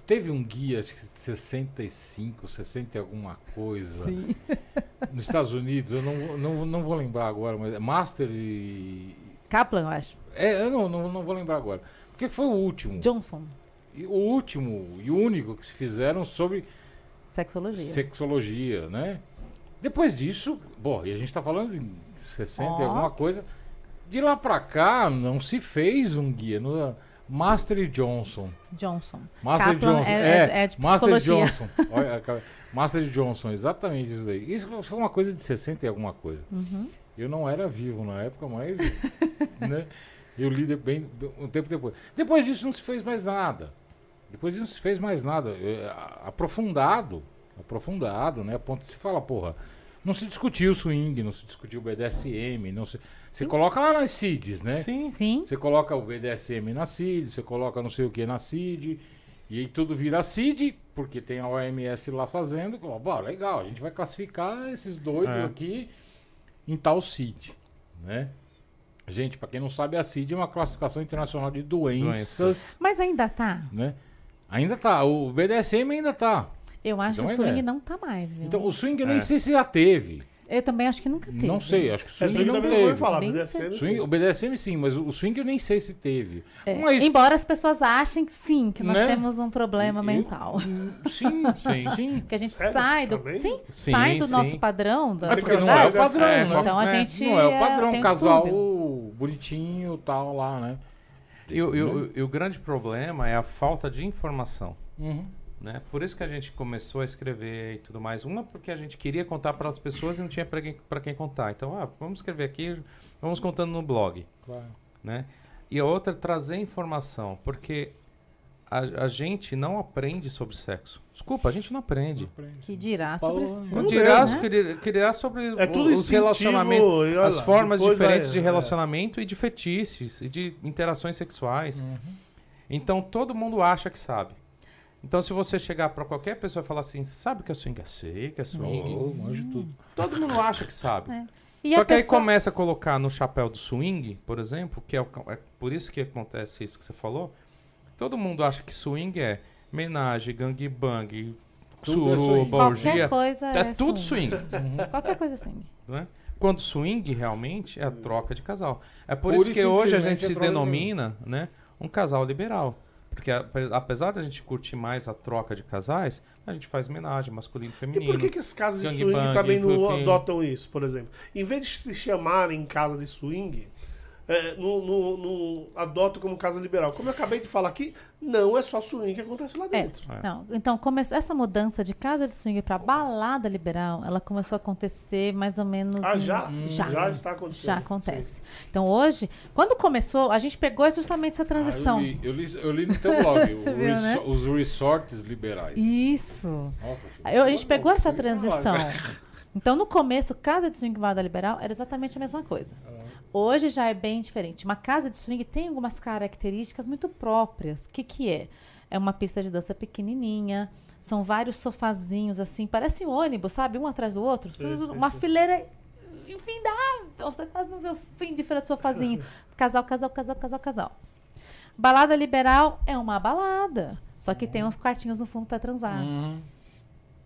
Teve um guia, acho que de 65, 60 e alguma coisa. Sim. Nos Estados Unidos, eu não, não, não vou lembrar agora, mas é Master e. Kaplan, eu acho. É, eu não, não, não vou lembrar agora. Porque foi o último. Johnson, E O último e único que se fizeram sobre sexologia. sexologia, né? Depois disso, bom, e a gente tá falando de 60 e Ó. alguma coisa. De lá pra cá, não se fez um guia. No, Master e Johnson. Johnson. Master Kaplan Johnson. é- é- é de Master. Johnson. Master Johnson, exatamente isso daí. Isso foi uma coisa de 60 e alguma coisa. Uhum. Eu não era vivo na época, mas né, eu li de- bem um tempo depois. Depois disso não se fez mais nada. Depois disso não se fez mais nada. É, aprofundado, aprofundado, né? A ponto de se falar, porra, não se discutiu o swing, não se discutiu o BDSM, não se, você coloca lá nas CIDs, né? Sim. Sim. Você coloca o BDSM na CID, você coloca não sei o que na CID, e aí tudo vira CID, porque tem a OMS lá fazendo. Bom, bom, legal, a gente vai classificar esses doidos É. aqui em tal CID, né? Gente, para quem não sabe, a CID é uma classificação internacional de doenças, Doenças. Mas ainda tá. né? Ainda tá, o BDSM ainda tá. Eu acho que Dá o uma swing ideia. não tá mais, viu? Então, o swing eu nem É. sei se já teve. Eu também acho que nunca teve. Não sei, acho que o É, swing não teve. falar, BDSM. Swing, o BDSM sim, mas o swing eu nem sei se teve. É, Mas, Embora as pessoas achem que sim, que nós Né? temos um problema Eu- mental. sim, Sim. sim. Que a gente Sério? sai do. Também? Sim, Sim, sai do sim. nosso padrão. Da É porque não é o padrão, É, né? Então a É, gente Não é o é- padrão, tem um casal distúrbio. bonitinho tal lá, né? E, o- o- e o grande problema é a falta de informação. Uhum. Né? Por isso que a gente começou a escrever e tudo mais. Uma, porque a gente queria contar para as pessoas e não tinha para quem, quem contar. Então, ah, vamos escrever aqui, vamos contando no blog. Claro. Né? E a outra, trazer informação. Porque a, a gente não aprende sobre sexo. Desculpa, a gente não aprende. Que dirá sobre Paulo, isso. Não Não dirá, né? sobre É tudo os relacionamentos, olha as lá, formas diferentes vai- de é. relacionamento e de fetiches e de interações sexuais. Uhum. Então todo mundo acha que sabe. Então se você chegar pra qualquer pessoa e falar assim, sabe que é swing? Eu sei que é swing. Oh, manjo tudo. Todo mundo acha que sabe. É. E Só que aí pessoa- começa a colocar no chapéu do swing, por exemplo, que é, o- é por isso que acontece isso que você falou. Todo mundo acha que swing é homenagem, gangbang, é swing. suruba, Qualquer orgia. coisa é, É tudo swing. Qualquer coisa é swing. né? Quando swing realmente é a troca de casal. É por Pura isso e que hoje a gente se de denomina né, um casal liberal. Porque ape- apesar da gente curtir mais a troca de casais, a gente faz homenagem masculino e E feminino. por que, que as casas de swing também não adotam isso, por exemplo? Em vez de se chamarem casa de swing, é, não, não- não adotam como casa liberal. Como eu acabei de falar aqui, não é só swing que acontece lá É. dentro. É. Não, então come- essa mudança de casa de swing para balada liberal, ela começou a acontecer mais ou menos. Ah, em- já? Já. Já está acontecendo. Já acontece. Então hoje, quando começou, a gente pegou justamente essa transição. Ah, eu, li, eu, li, eu li no teu blog, viu, né? reso- os resorts liberais. Isso. Nossa, Eu- a gente pegou essa transição. Então, no começo, casa de swing e balada liberal era exatamente a mesma coisa. Hoje já é bem diferente. Uma casa de swing tem algumas características muito próprias. O que, que é? É uma pista de dança pequenininha, são vários sofazinhos assim, parece um ônibus, sabe? Um atrás do outro. Uma fileira infindável. Você quase não vê o fim de feira de sofazinho. casal, casal, casal, casal, casal. Balada liberal é uma balada. Só que tem uns quartinhos no fundo para transar Uhum.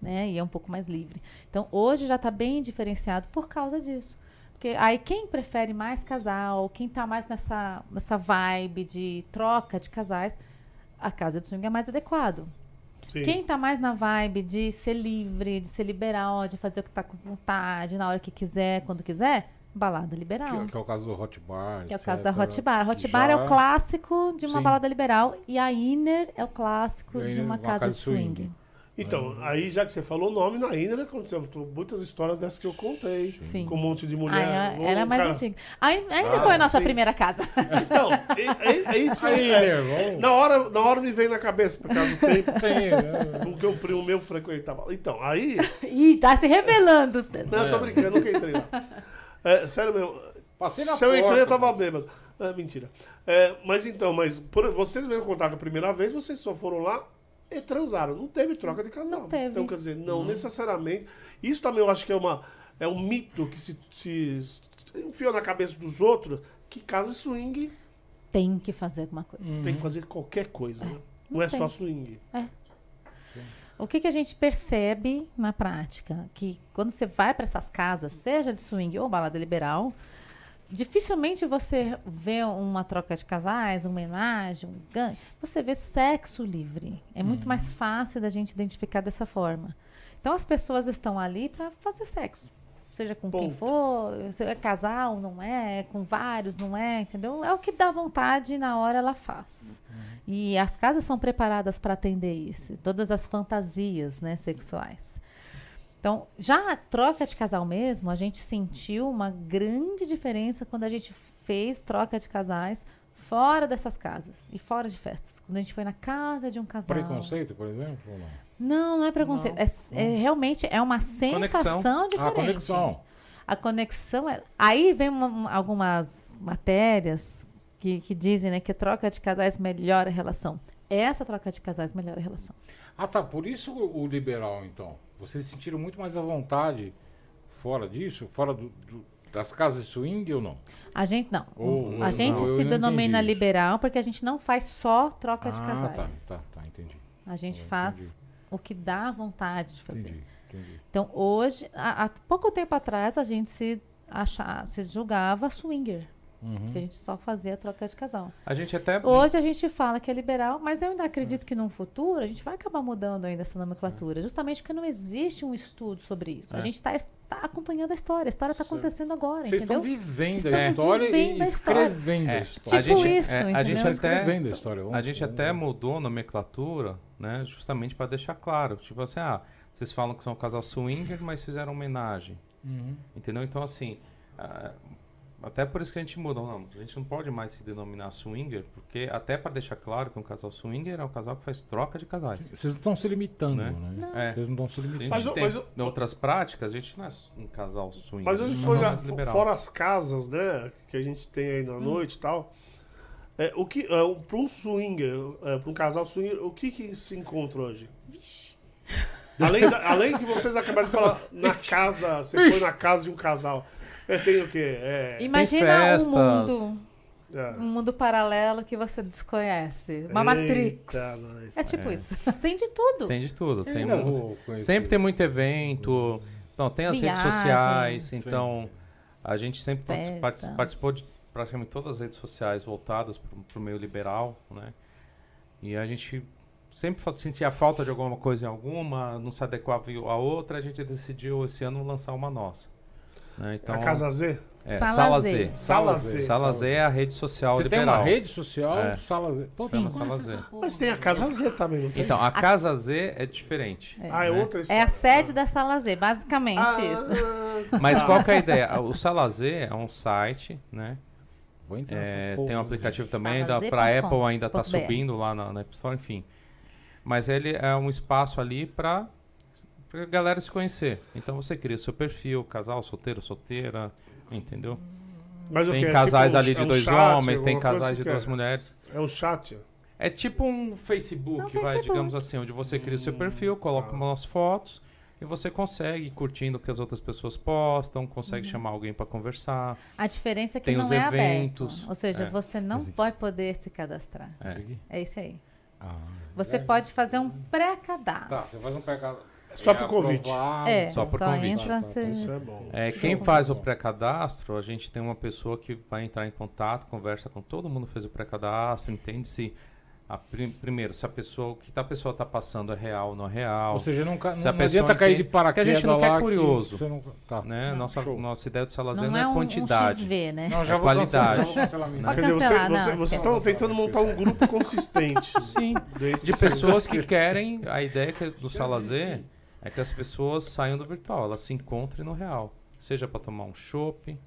né? E é um pouco mais livre. Então, hoje já está bem diferenciado por causa disso. Porque aí quem prefere mais casal, quem tá mais nessa, nessa vibe de troca de casais, a casa de swing é mais adequado. Sim. Quem tá mais na vibe de ser livre, de ser liberal, de fazer o que tá com vontade, na hora que quiser, quando quiser, balada liberal. Que, que é o caso do Hot Bar. Que é o caso da Hot Bar. A Hot que Bar é já o clássico de uma Sim. balada liberal e a Inner é o clássico E aí, de uma, casa, de swing. Então, aí já que você falou o nome, na Índia aconteceu muitas histórias dessas que eu contei. Sim. Com um monte de Ah, mulher. é- Ô, era mais cara, antiga. A Ah, foi a nossa sim. primeira casa. Então, é, é- é isso. Aí, é- né, vamos. na, hora, na hora me veio na cabeça, por causa do tempo. Tem, né? Com que um primo meu frequentava. Então, aí. Ih, tá se revelando. Não, eu tô brincando, eu nunca entrei lá. É, sério mesmo. Passei na Se eu entrei, eu porta, tava bêbado. É, mentira. É, mas então, mas por, vocês mesmo contaram que a primeira vez, vocês só foram lá e transaram. Não teve troca de casal. Não teve. Então, quer dizer, não necessariamente. Isso também eu acho que é, uma, é um mito que se, se enfiou na cabeça dos outros que casa de swing Tem que fazer alguma coisa. tem que fazer qualquer coisa. né? Não, é tem. só swing. O que, que a gente percebe na prática? Que quando você vai para essas casas, seja de swing ou balada liberal, dificilmente você vê uma troca de casais, uma homenagem, um gangue. Você vê sexo livre. É muito mais fácil da gente identificar dessa forma. Então as pessoas estão ali para fazer sexo. Seja com quem Ponto. for, se é casal, não é, com vários, não é, entendeu? É o que dá vontade e na hora ela faz. E as casas são preparadas para atender isso, todas as fantasias né, sexuais. Então, já a troca de casal mesmo, a gente sentiu uma grande diferença quando a gente fez troca de casais fora dessas casas e fora de festas. Quando a gente foi na casa de um casal. Preconceito, por exemplo? ou não? Não, não é preconceito. Não. É, é realmente é uma sensação Ah, diferente. conexão. A conexão é. Aí vem uma- uma- algumas matérias que, que dizem né, que a troca de casais melhora a relação. Essa troca de casais melhora a relação. Ah, tá. Por isso o liberal, então. Vocês se sentiram muito mais à vontade fora disso? Fora do- do- das casas de swing ou não? A gente não. Ou- a gente não, se denomina entendi liberal porque a gente não faz só troca de ah, casais. tá, tá, tá, entendi. A gente Eu faz o que dá vontade de fazer. Entendi, entendi. Então, hoje, há, há pouco tempo atrás, a gente se, achava, se julgava swinger, Uhum. que a gente só fazia troca de casal. A gente até. Hoje a gente fala que é liberal, mas eu ainda acredito que no futuro a gente vai acabar mudando ainda essa nomenclatura, justamente porque não existe um estudo sobre isso. A É. gente está acompanhando a história, a história está acontecendo agora, Vocês estão vivendo a história vivendo e a história. escrevendo a É, história. a Tipo gente, isso, é, a entendeu? gente Estão até, escrevendo a história. Vamos- a gente vamos- até mudou a nomenclatura, né? Justamente para deixar claro. Tipo assim, ah, vocês falam que são um casal swinger, mas fizeram homenagem. Uhum. Entendeu? Então, assim, ah, até por isso que a gente muda. Não, a gente não pode mais se denominar swinger, porque até para deixar claro que um casal swinger é um casal que faz troca de casais. Vocês não estão se limitando, Né? né? É. Vocês não estão se limitando. Mas tem mas em outras práticas, a gente não é um casal swinger. Mas hoje foi é fora as casas, né? Que a gente tem aí na noite e tal. É, o que, é, para um swinger, é, para um casal swinger, o que, que se encontra hoje? Além, da- além que vocês acabaram de falar na casa, você foi na casa de um casal. É, tem o quê? É, Imagina um mundo, é. um mundo paralelo que você desconhece, uma Eita, Matrix. nós. É tipo É. isso. Tem de tudo. Tem de tudo. Tem conhecer. Sempre tem muito evento. Então, tem as redes Viagens. sociais. Sim. Então, a gente sempre Festa. partici- participou de praticamente todas as redes sociais voltadas para o meio liberal, né? E a gente sempre sentia falta de alguma coisa em alguma, não se adequava a outra, a gente decidiu esse ano lançar uma nossa. Né? Então, a Casa Z? é, Sala Sala Z. Z. Sala Z. Sala Z é a rede social Você tem liberal. uma rede social, É. Sala Z. Pô, Chama Sim. Sala Z. Mas tem a Casa Z também, não tem? Então, a Casa Z é diferente. É. ah, é né? outra É história. a sede da Sala Z, basicamente Ah, isso. Mas qual que é a ideia? O Sala Z é um site, né? Vou entrar É, porra, tem um aplicativo também, pra Apple ainda tá BR. subindo lá na, na App Store, enfim. Mas ele é um espaço ali pra, pra galera se conhecer. Então você cria seu perfil, casal, solteiro, solteira, entendeu? Mas o Tem? É casais tipo um- ali de é um dois chat, homens, tem casais de que duas é? mulheres. É um chat? É tipo um Facebook, É um vai, Facebook. digamos assim, onde você cria o seu perfil, coloca tá. umas fotos e você consegue curtindo o que as outras pessoas postam, consegue Uhum. chamar alguém pra conversar. A diferença é que Tem não os é eventos. aberto. Ou seja, É. você não aqui. vai poder se cadastrar. É. É isso aí. Ah, Você é. pode fazer um pré-cadastro. Tá, você faz um pecado. Só pro convite. É, Só só, por convite. entra... Você- tá. Isso é bom. É, quem faz o pré-cadastro, a gente tem uma pessoa que vai entrar em contato, conversa com todo mundo que fez o pré-cadastro, entende se a prim- primeiro se a pessoa o que a pessoa está passando é real ou não é real, Ou seja, não, Se a não, pessoa adianta cair de paraquedas que a gente não quer que curioso. você não- tá. né? Não, nossa show. nossa ideia do Salazar Não é é um, um quantidade. XV, né? Não, já É vou cancelar, qualidade. já vou cancelar você- você- não, vocês estão tentando montar um grupo consistente. Sim, de pessoas que querem a ideia que do Salazar é que as pessoas saiam do virtual, elas se encontrem no real, seja para tomar um chopp,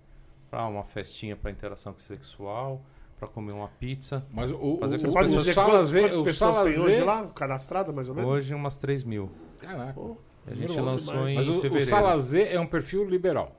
para uma festinha para interação sexual, para comer uma pizza. Mas o, Fazer o, com as o, pessoas- quantas, o pessoas tem Z- hoje lá, cadastrada mais ou menos? Hoje umas 3 mil. Caraca. Pô, A gente lançou demais. em Mas o, o fevereiro. Sala Z é um perfil liberal,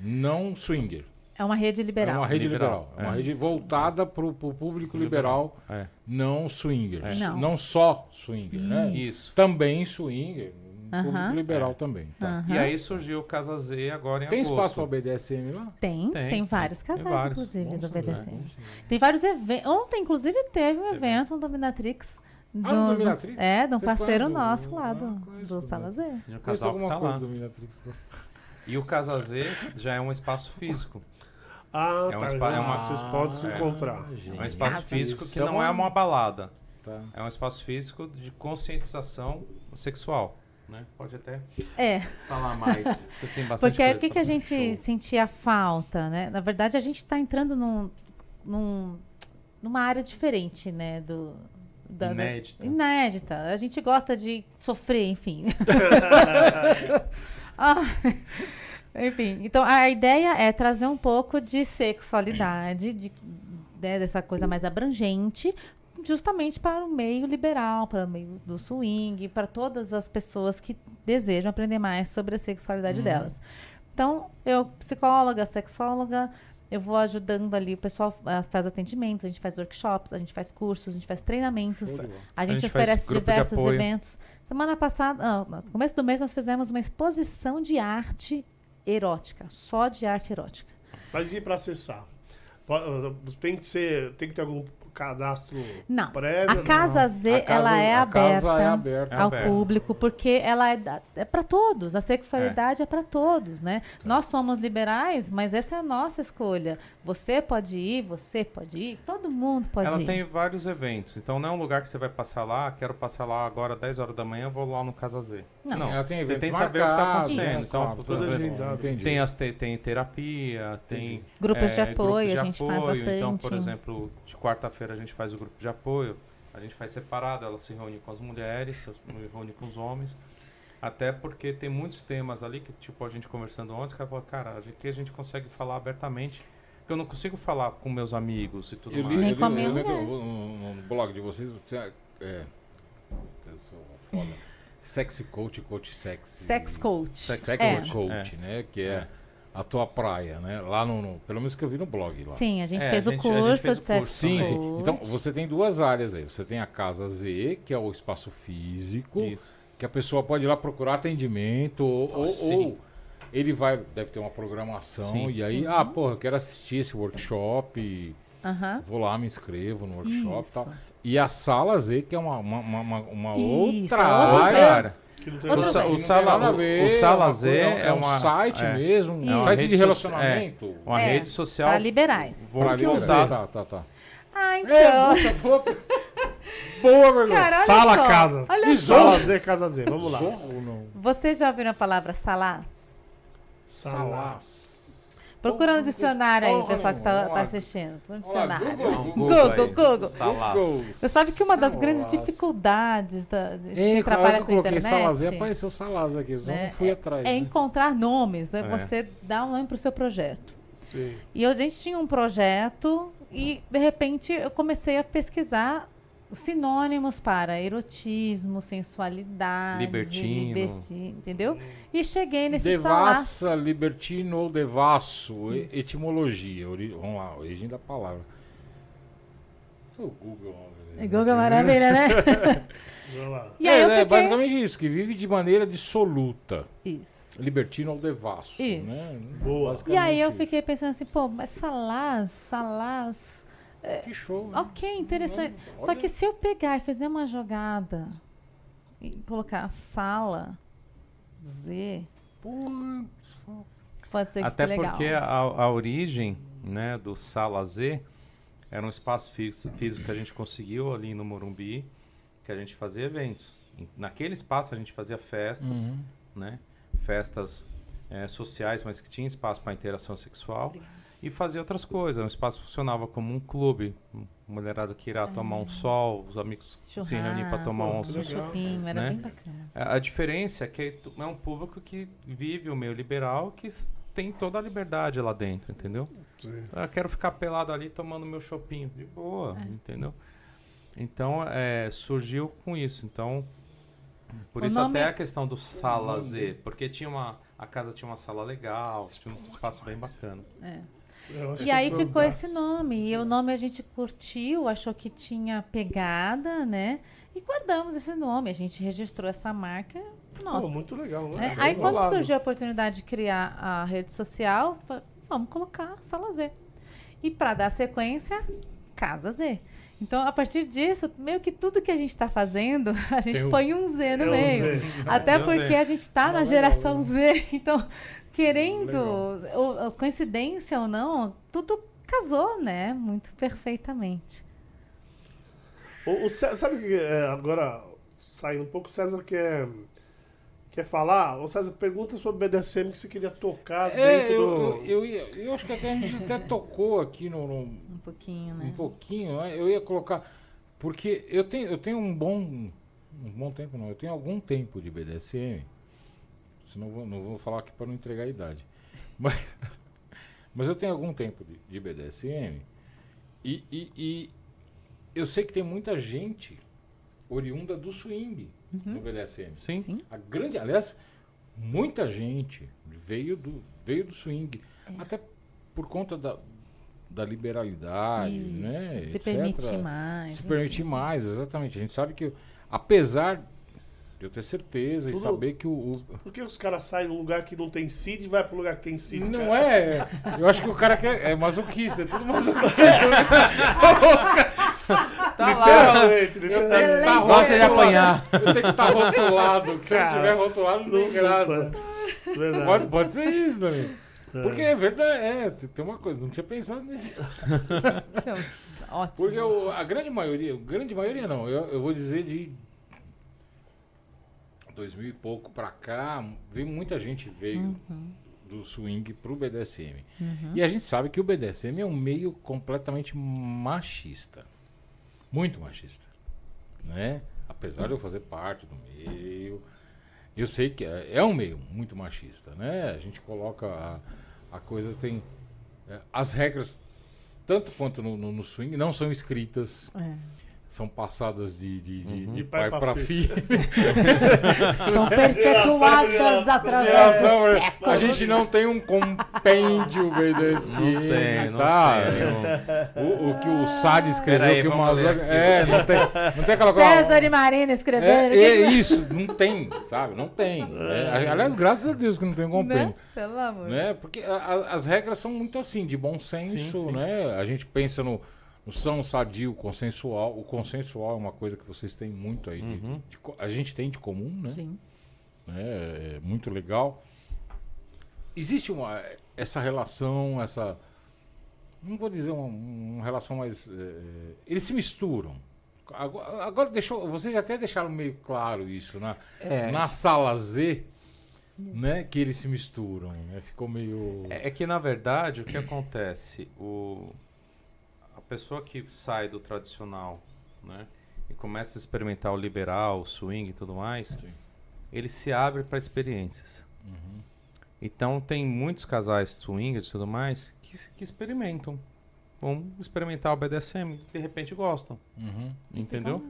não swinger. É uma rede É liberal. uma rede liberal. Liberal, É uma é. rede voltada para o público liberal, É. não swinger. É. Não. só swinger. Né? Isso. Também swinger, Aham. público liberal também. Tá. E aí surgiu o Casa Z agora em Tem agosto. espaço para BDSM lá? Tem, tem, Tem, vários tem casais, vários. inclusive, Bom do BDC. bom saber. Tem vários eventos. Ontem, inclusive, teve um evento no Dominatrix. Ah, no Dominatrix? É, de um Vocês parceiro conhecem? nosso lá Ah, do, conheço, do né? Salazar. Tem um Conheço casal que alguma tá coisa lá. do Dominatrix. lá. E o Casa Z já é um espaço físico. Ah, É um tá. espa- é uma- Vocês podem se é. encontrar. É um espaço físico Isso que é não é uma balada. Tá. É um espaço físico de conscientização sexual. Né? Pode até É, falar mais. Você tem bastante porque o que, que a gente Show. sentia falta, né? Na verdade, a gente está entrando num, num- numa área diferente, né? Do, da- da- Inédita. inédita. A gente gosta de sofrer, enfim. Ah, enfim, então a ideia é trazer um pouco de sexualidade, de, né, dessa coisa mais abrangente, justamente para o meio liberal, para o meio do swing, para todas as pessoas que desejam aprender mais sobre a sexualidade delas. Então, eu, psicóloga, sexóloga, eu vou ajudando ali, o pessoal ah, faz atendimentos, a gente faz workshops, a gente faz cursos, a gente faz treinamentos, a gente, gente faz oferece diversos eventos. Semana passada, não, no começo do mês, nós fizemos uma exposição de arte erótica, só de arte erótica. Mas e para acessar? Po- Tem que ser, tem que ter algum cadastro Não. prévio? A Casa Z, A casa- ela é a aberta, casa é aberta. ao aberta. público, porque ela é, é para todos. A sexualidade é, para todos, né? Nós somos liberais, mas essa é a nossa escolha. Você pode ir, você pode ir, todo mundo pode Ela ir. tem vários eventos, então não é um lugar que você vai passar lá, quero passar lá agora 10 horas da manhã, vou lá no Casa Z. Não. Ela tem você eventos tem que saber o que está acontecendo. Isso. Então, agendado. entendi. tem, as, te- tem terapia, tem Grupos de é, apoio, grupos de a gente faz apoio. bastante. Então, por exemplo, de quarta-feira a gente faz o grupo de apoio, a gente faz separado, ela se reúne com as mulheres, se reúne com os homens. Até porque tem muitos temas ali que, tipo, a gente conversando ontem, cara falou, cara, aqui a gente consegue falar abertamente. Que eu não consigo falar com meus amigos e tudo Eu li, mais. Nem eu com li, eu li mulher. no, no blog de vocês, você é, é, eu sou foda. Sexy coach, coach sexy. Sex coach. Sex É. coach, né? Que é, a tua praia, né? Lá no, no- pelo menos que eu vi no blog lá. Sim, a gente É, fez a o gente- curso fez de curso Sim, sim. Então você tem duas áreas aí. Você tem a casa Z, que é o espaço físico, Isso. que a pessoa pode ir lá procurar atendimento, ou, ou- Sim. ou ele vai, deve ter uma programação, Sim. e aí, Sim. ah, porra, eu quero assistir esse workshop, e Aham. vou lá, me inscrevo no workshop e tal. E a sala Z, que é uma, uma, uma, uma- uma Isso, outra é outra área. Cara, Que não tem Outro o, sa- o sala, o- o Sala uma Z coisa- é, um site é, mesmo, um É uma site rede de relacionamento. uma É, rede social Para liberais. Vou Pra usar. Tá, tá, tá. Ah, É, então. boa, boa, boa. Cara, olha Sala só. Casa. Olha E só. Sala Z, Casa Z. Vamos lá. Zorro. Vocês já ouviram a palavra salás? Salas. Procura no Porra, dicionário aí, pessoal que tá, nenhuma. tá assistindo. Lá, dicionário. Google, Google. Você sabe que uma das grandes Salaz. dificuldades da, de É, quem trabalha eu com coloquei internet Salazar, apareceu Salazar aqui, eu né, não fui atrás. é né? encontrar nomes, é É. você dar um nome para o seu projeto. Sim. E a gente tinha um projeto e, de repente, eu comecei a pesquisar sinônimos para erotismo, sensualidade, Libertino. liberti- entendeu? E cheguei nesse. Devassa, libertino ou devasso, Isso. etimologia, ori- vamos lá, origem da palavra. O Google. né? Google é maravilha, né? E aí é, eu é fiquei... basicamente isso, que vive de maneira dissoluta. Isso. Libertino ou devasso. Isso. Né? Boa. E aí eu fiquei pensando assim, pô, mas salás, salás... isso. Que show. né? Ok, interessante. Olha. Só que se eu pegar e fazer uma jogada e colocar sala, Z, Putz, pode ser que Até legal. porque a, a origem né, do Sala Z era um espaço físico, físico que a gente conseguiu ali no Morumbi, que a gente fazia eventos. Naquele espaço a gente fazia festas, Uhum. né? Festas eh, sociais, mas que tinha espaço para interação sexual. E fazia outras coisas. O espaço funcionava como um clube. Mulherada que irá tomar um sol, os amigos se reunir para tomar um chopinho, era né? bem bacana. A a diferença é que tu- é um público que vive o meio liberal, que tem toda a liberdade lá dentro, entendeu? Sim. Eu quero ficar pelado ali tomando meu chopinho, de boa, É. entendeu? Então, é, surgiu com isso. Então, por O isso nome- até a questão do sala Z, porque tinha uma, a casa tinha uma sala legal, tinha um espaço bem bacana. É. E que aí ficou esse nome. E o nome a gente curtiu, achou que tinha pegada, né? E guardamos esse nome. A gente registrou essa marca. Nossa. Pô, muito legal, É, né? aí Show quando surgiu a oportunidade de criar a rede social, vamos colocar Sala Z. E para dar sequência, Casa Z. Então, a partir disso, meio que tudo que a gente está fazendo, a gente o- põe um Z no É meio. Z. Até É porque a gente está na geração né? Z. Então, querendo, ou, ou coincidência ou não, tudo casou, né? Muito perfeitamente. O, o Cé- sabe que é, agora, saindo um pouco, o César quer, quer falar? O César pergunta sobre o BDSM que você queria tocar É, dentro eu, do. eu, eu, ia- eu acho que até a gente até tocou aqui no, no- Um pouquinho, um né? pouquinho, né? eu ia colocar porque eu tenho eu tenho um bom um bom tempo não, eu tenho algum tempo de BDSM. Eu vou, não vou falar aqui para não entregar a idade. Mas mas eu tenho algum tempo de, de BDSM e, e, e eu sei que tem muita gente oriunda do swing no BDSM. Sim? Sim. A grande, aliás, muita gente veio do, veio do swing. É. Até por conta da, da liberalidade, Isso, né? Se etc. permitir mais. Se enfim. permitir mais, exatamente. A gente sabe que, apesar eu ter certeza Tudo- e saber que o. o- Por que os caras saem num lugar que não tem CID e vai pro lugar que tem CID? não cara? é. Eu acho que o cara quer, é masoquista, é tudo masoquista. né? Tá lá. Literalmente, literalmente. tenho que tá Gosta de apanhar. Eu tenho que estar rotulado. Se eu não Cara, tiver rotulado, não tem graça. Verdade. Pode, pode ser isso também. É. Porque é verdade, é, tem uma coisa, não tinha pensado nisso. Ótimo. Porque o- a grande maioria, grande maioria não, eu, eu vou dizer de 2000 e pouco pra cá, veio muita gente veio do swing pro BDSM. E a gente sabe que o BDSM é um meio completamente machista. Muito machista. Né? Apesar de eu fazer parte do meio, eu sei que é, é um meio muito machista, né? A gente coloca a, a coisa tem é, as regras tanto quanto no, no- no swing não são escritas, É. são passadas de, de, de- Uhum. de pai pai pra para filho. filho. São perpetuadas geração, através Geração, dos a séculos. gente não tem um compêndio BDSM, Não tem, não tá? tem. O, o que o Sade escreveu, Peraí, que o aqui. É, não tem, não tem aquela coisa... César e Marina escreveram. É, é isso, não tem, sabe? Não tem. É, aliás, graças a Deus que não tem compêndio. Né? Pelo amor. Né? Porque a- a- as regras são muito assim, de bom senso, Sim, sim. né? A gente pensa no, no são sadio, consensual. O consensual é uma coisa que vocês têm muito aí. de- Uhum. de co- a gente tem de comum, né? Sim. né? É muito legal. Existe uma, essa relação, essa. Não vou dizer uma, uma relação mais. eh, eles se misturam. Agora, agora deixou, vocês até deixaram meio claro isso na, É. na sala Z, né? Que eles se misturam. Né? Ficou meio. É é que, na verdade, o que acontece? O, pessoa que sai do tradicional né, e começa a experimentar o liberal, o swing e tudo mais, Sim. ele se abre para experiências. Uhum. Então, tem muitos casais swingers e tudo mais que, que experimentam. Vão experimentar o BDSM e, de repente, gostam. Uhum. Entendeu?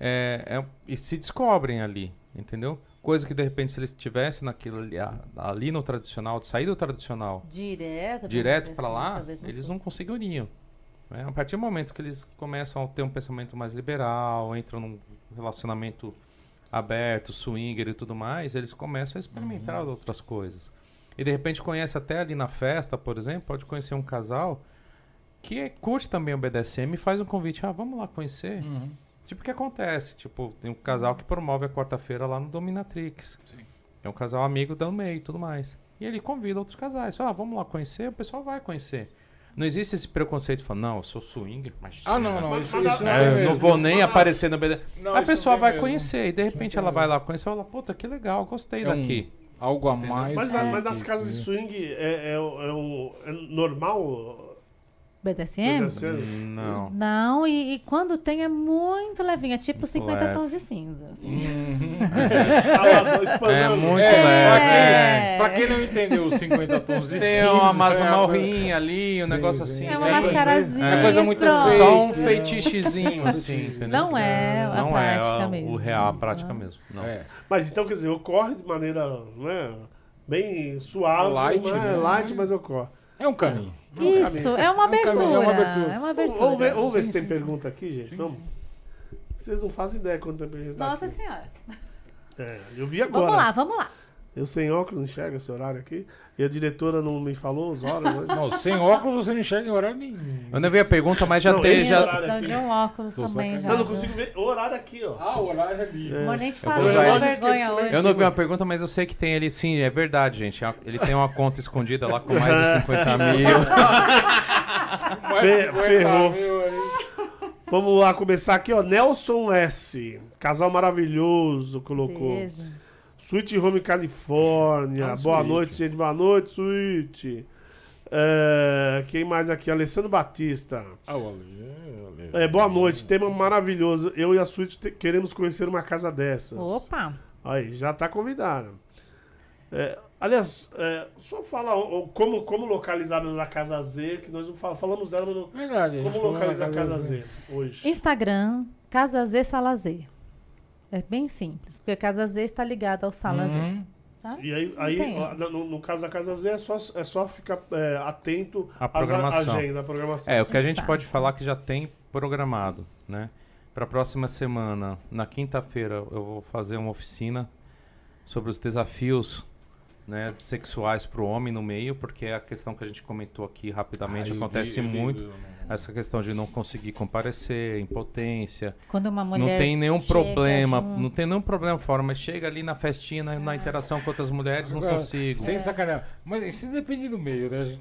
É, é- e se descobrem ali, entendeu? Coisa que de repente se eles estivessem naquilo ali, ali no tradicional, de sair do tradicional, Direto. direto para lá, eles não conseguiriam. Né? A partir do momento que eles começam a ter um pensamento mais liberal, entram num relacionamento aberto, swinger e tudo mais, eles começam a experimentar outras coisas. E de repente conhece até ali na festa, por exemplo, pode conhecer um casal que curte também o BDSM e faz um convite, ah, vamos lá conhecer. Uhum. Tipo, o que acontece? Tipo, tem um casal que promove a quarta-feira lá no Dominatrix. Sim. É um casal amigo do meio e tudo mais. E ele convida outros casais. Fala, ah, vamos lá conhecer, o pessoal vai conhecer. Não existe esse preconceito de falar, não, eu sou swinger, mas. Ah, não, não. Isso, isso não É, eu não vou nem Mas- aparecer no BD. Não, a pessoa vai mesmo. conhecer e de repente ela vai lá conhecer e fala, puta, que legal, gostei É um- daqui. Algo a mais. Mas, que- mas nas que- casas de swing é, é, é um, é normal BDSM? BDSM? Não. Não, e, e quando tem é muito levinho. É tipo Muito 50 leve. tons de cinza. assim. Uhum. Ah. É muito É, pra, É. quem, pra quem não entendeu os 50 tons de Tem cinza, uma é masmorrinha ali, um Sim, negócio sim. assim. É uma É, mascarazinha. é coisa muito fake. Só um né? feitiçezinho assim, entendeu? Não é a Não prática é a- mesmo. o real, a prática Não. mesmo. Não. É. Mas então, quer dizer, ocorre de maneira né, bem suave, Light, mas, né? light, mas ocorre. É um caminho. Isso, é uma É um caminho, abertura. é uma abertura. É uma abertura. Vamos ver, vamos ver Sim, se tem sim, pergunta aqui, gente. Vamos. Vocês não fazem ideia quanto tempo a gente sim. tá Nossa aqui. senhora. É, eu vi agora. Vamos lá, vamos lá. Eu sem óculos não enxergo esse horário aqui. E a diretora não me falou as horas hoje. Não, sem óculos você não enxerga em horário nenhum. Eu não vi a pergunta, mas já Não, teve. Já... de um óculos Tô também já. sacaneando. Não, não consigo ver o horário aqui, ó. Ah, o horário é ali. É. Vou nem te Eu eu vergonha hoje. Eu não vi uma pergunta, mas eu sei que tem ali, sim, é verdade, gente. Ele tem uma conta escondida lá com mais de 50 mil. Mais Fe- 50 ferrou. mil. Vamos lá começar aqui, ó. Nelson S. Casal maravilhoso, colocou. Beijo. Sweet Home Califórnia. Ah, Boa Sweet. noite, gente. Boa noite, Sweet. É, quem mais aqui? Alessandro Batista. Ah, o Ale, Ale. É, boa noite, tema maravilhoso. Eu e a Sweet te- queremos conhecer uma casa dessas. Opa. Aí, já tá convidado. É, aliás, é, só falar como, como localizar na Casa Z, que nós não fal- falamos dela, mas não- Verdade. como localizar a Casa Z hoje. Instagram, Casa Z Sala Z. É bem simples, porque a Casa Z está ligada ao Sala Z. Uhum. Tá? E aí, aí no, no caso da Casa Z, é só, é só ficar é, atento às programação. agenda, a programação. É, o que a gente Tá. pode falar que já tem programado, né? Para a próxima semana, na quinta-feira, eu vou fazer uma oficina sobre os desafios né, sexuais para o homem no meio, porque é a questão que a gente comentou aqui rapidamente Ah, acontece vi- eu vi- muito. Eu não- Essa questão de não conseguir comparecer, impotência. Quando uma mulher. não tem nenhum problema, junto- não tem nenhum problema fora, mas chega ali na festinha, na, na interação com outras mulheres, não Agora, consigo. Sem sacanagem. Mas isso depende do meio, né? A gente,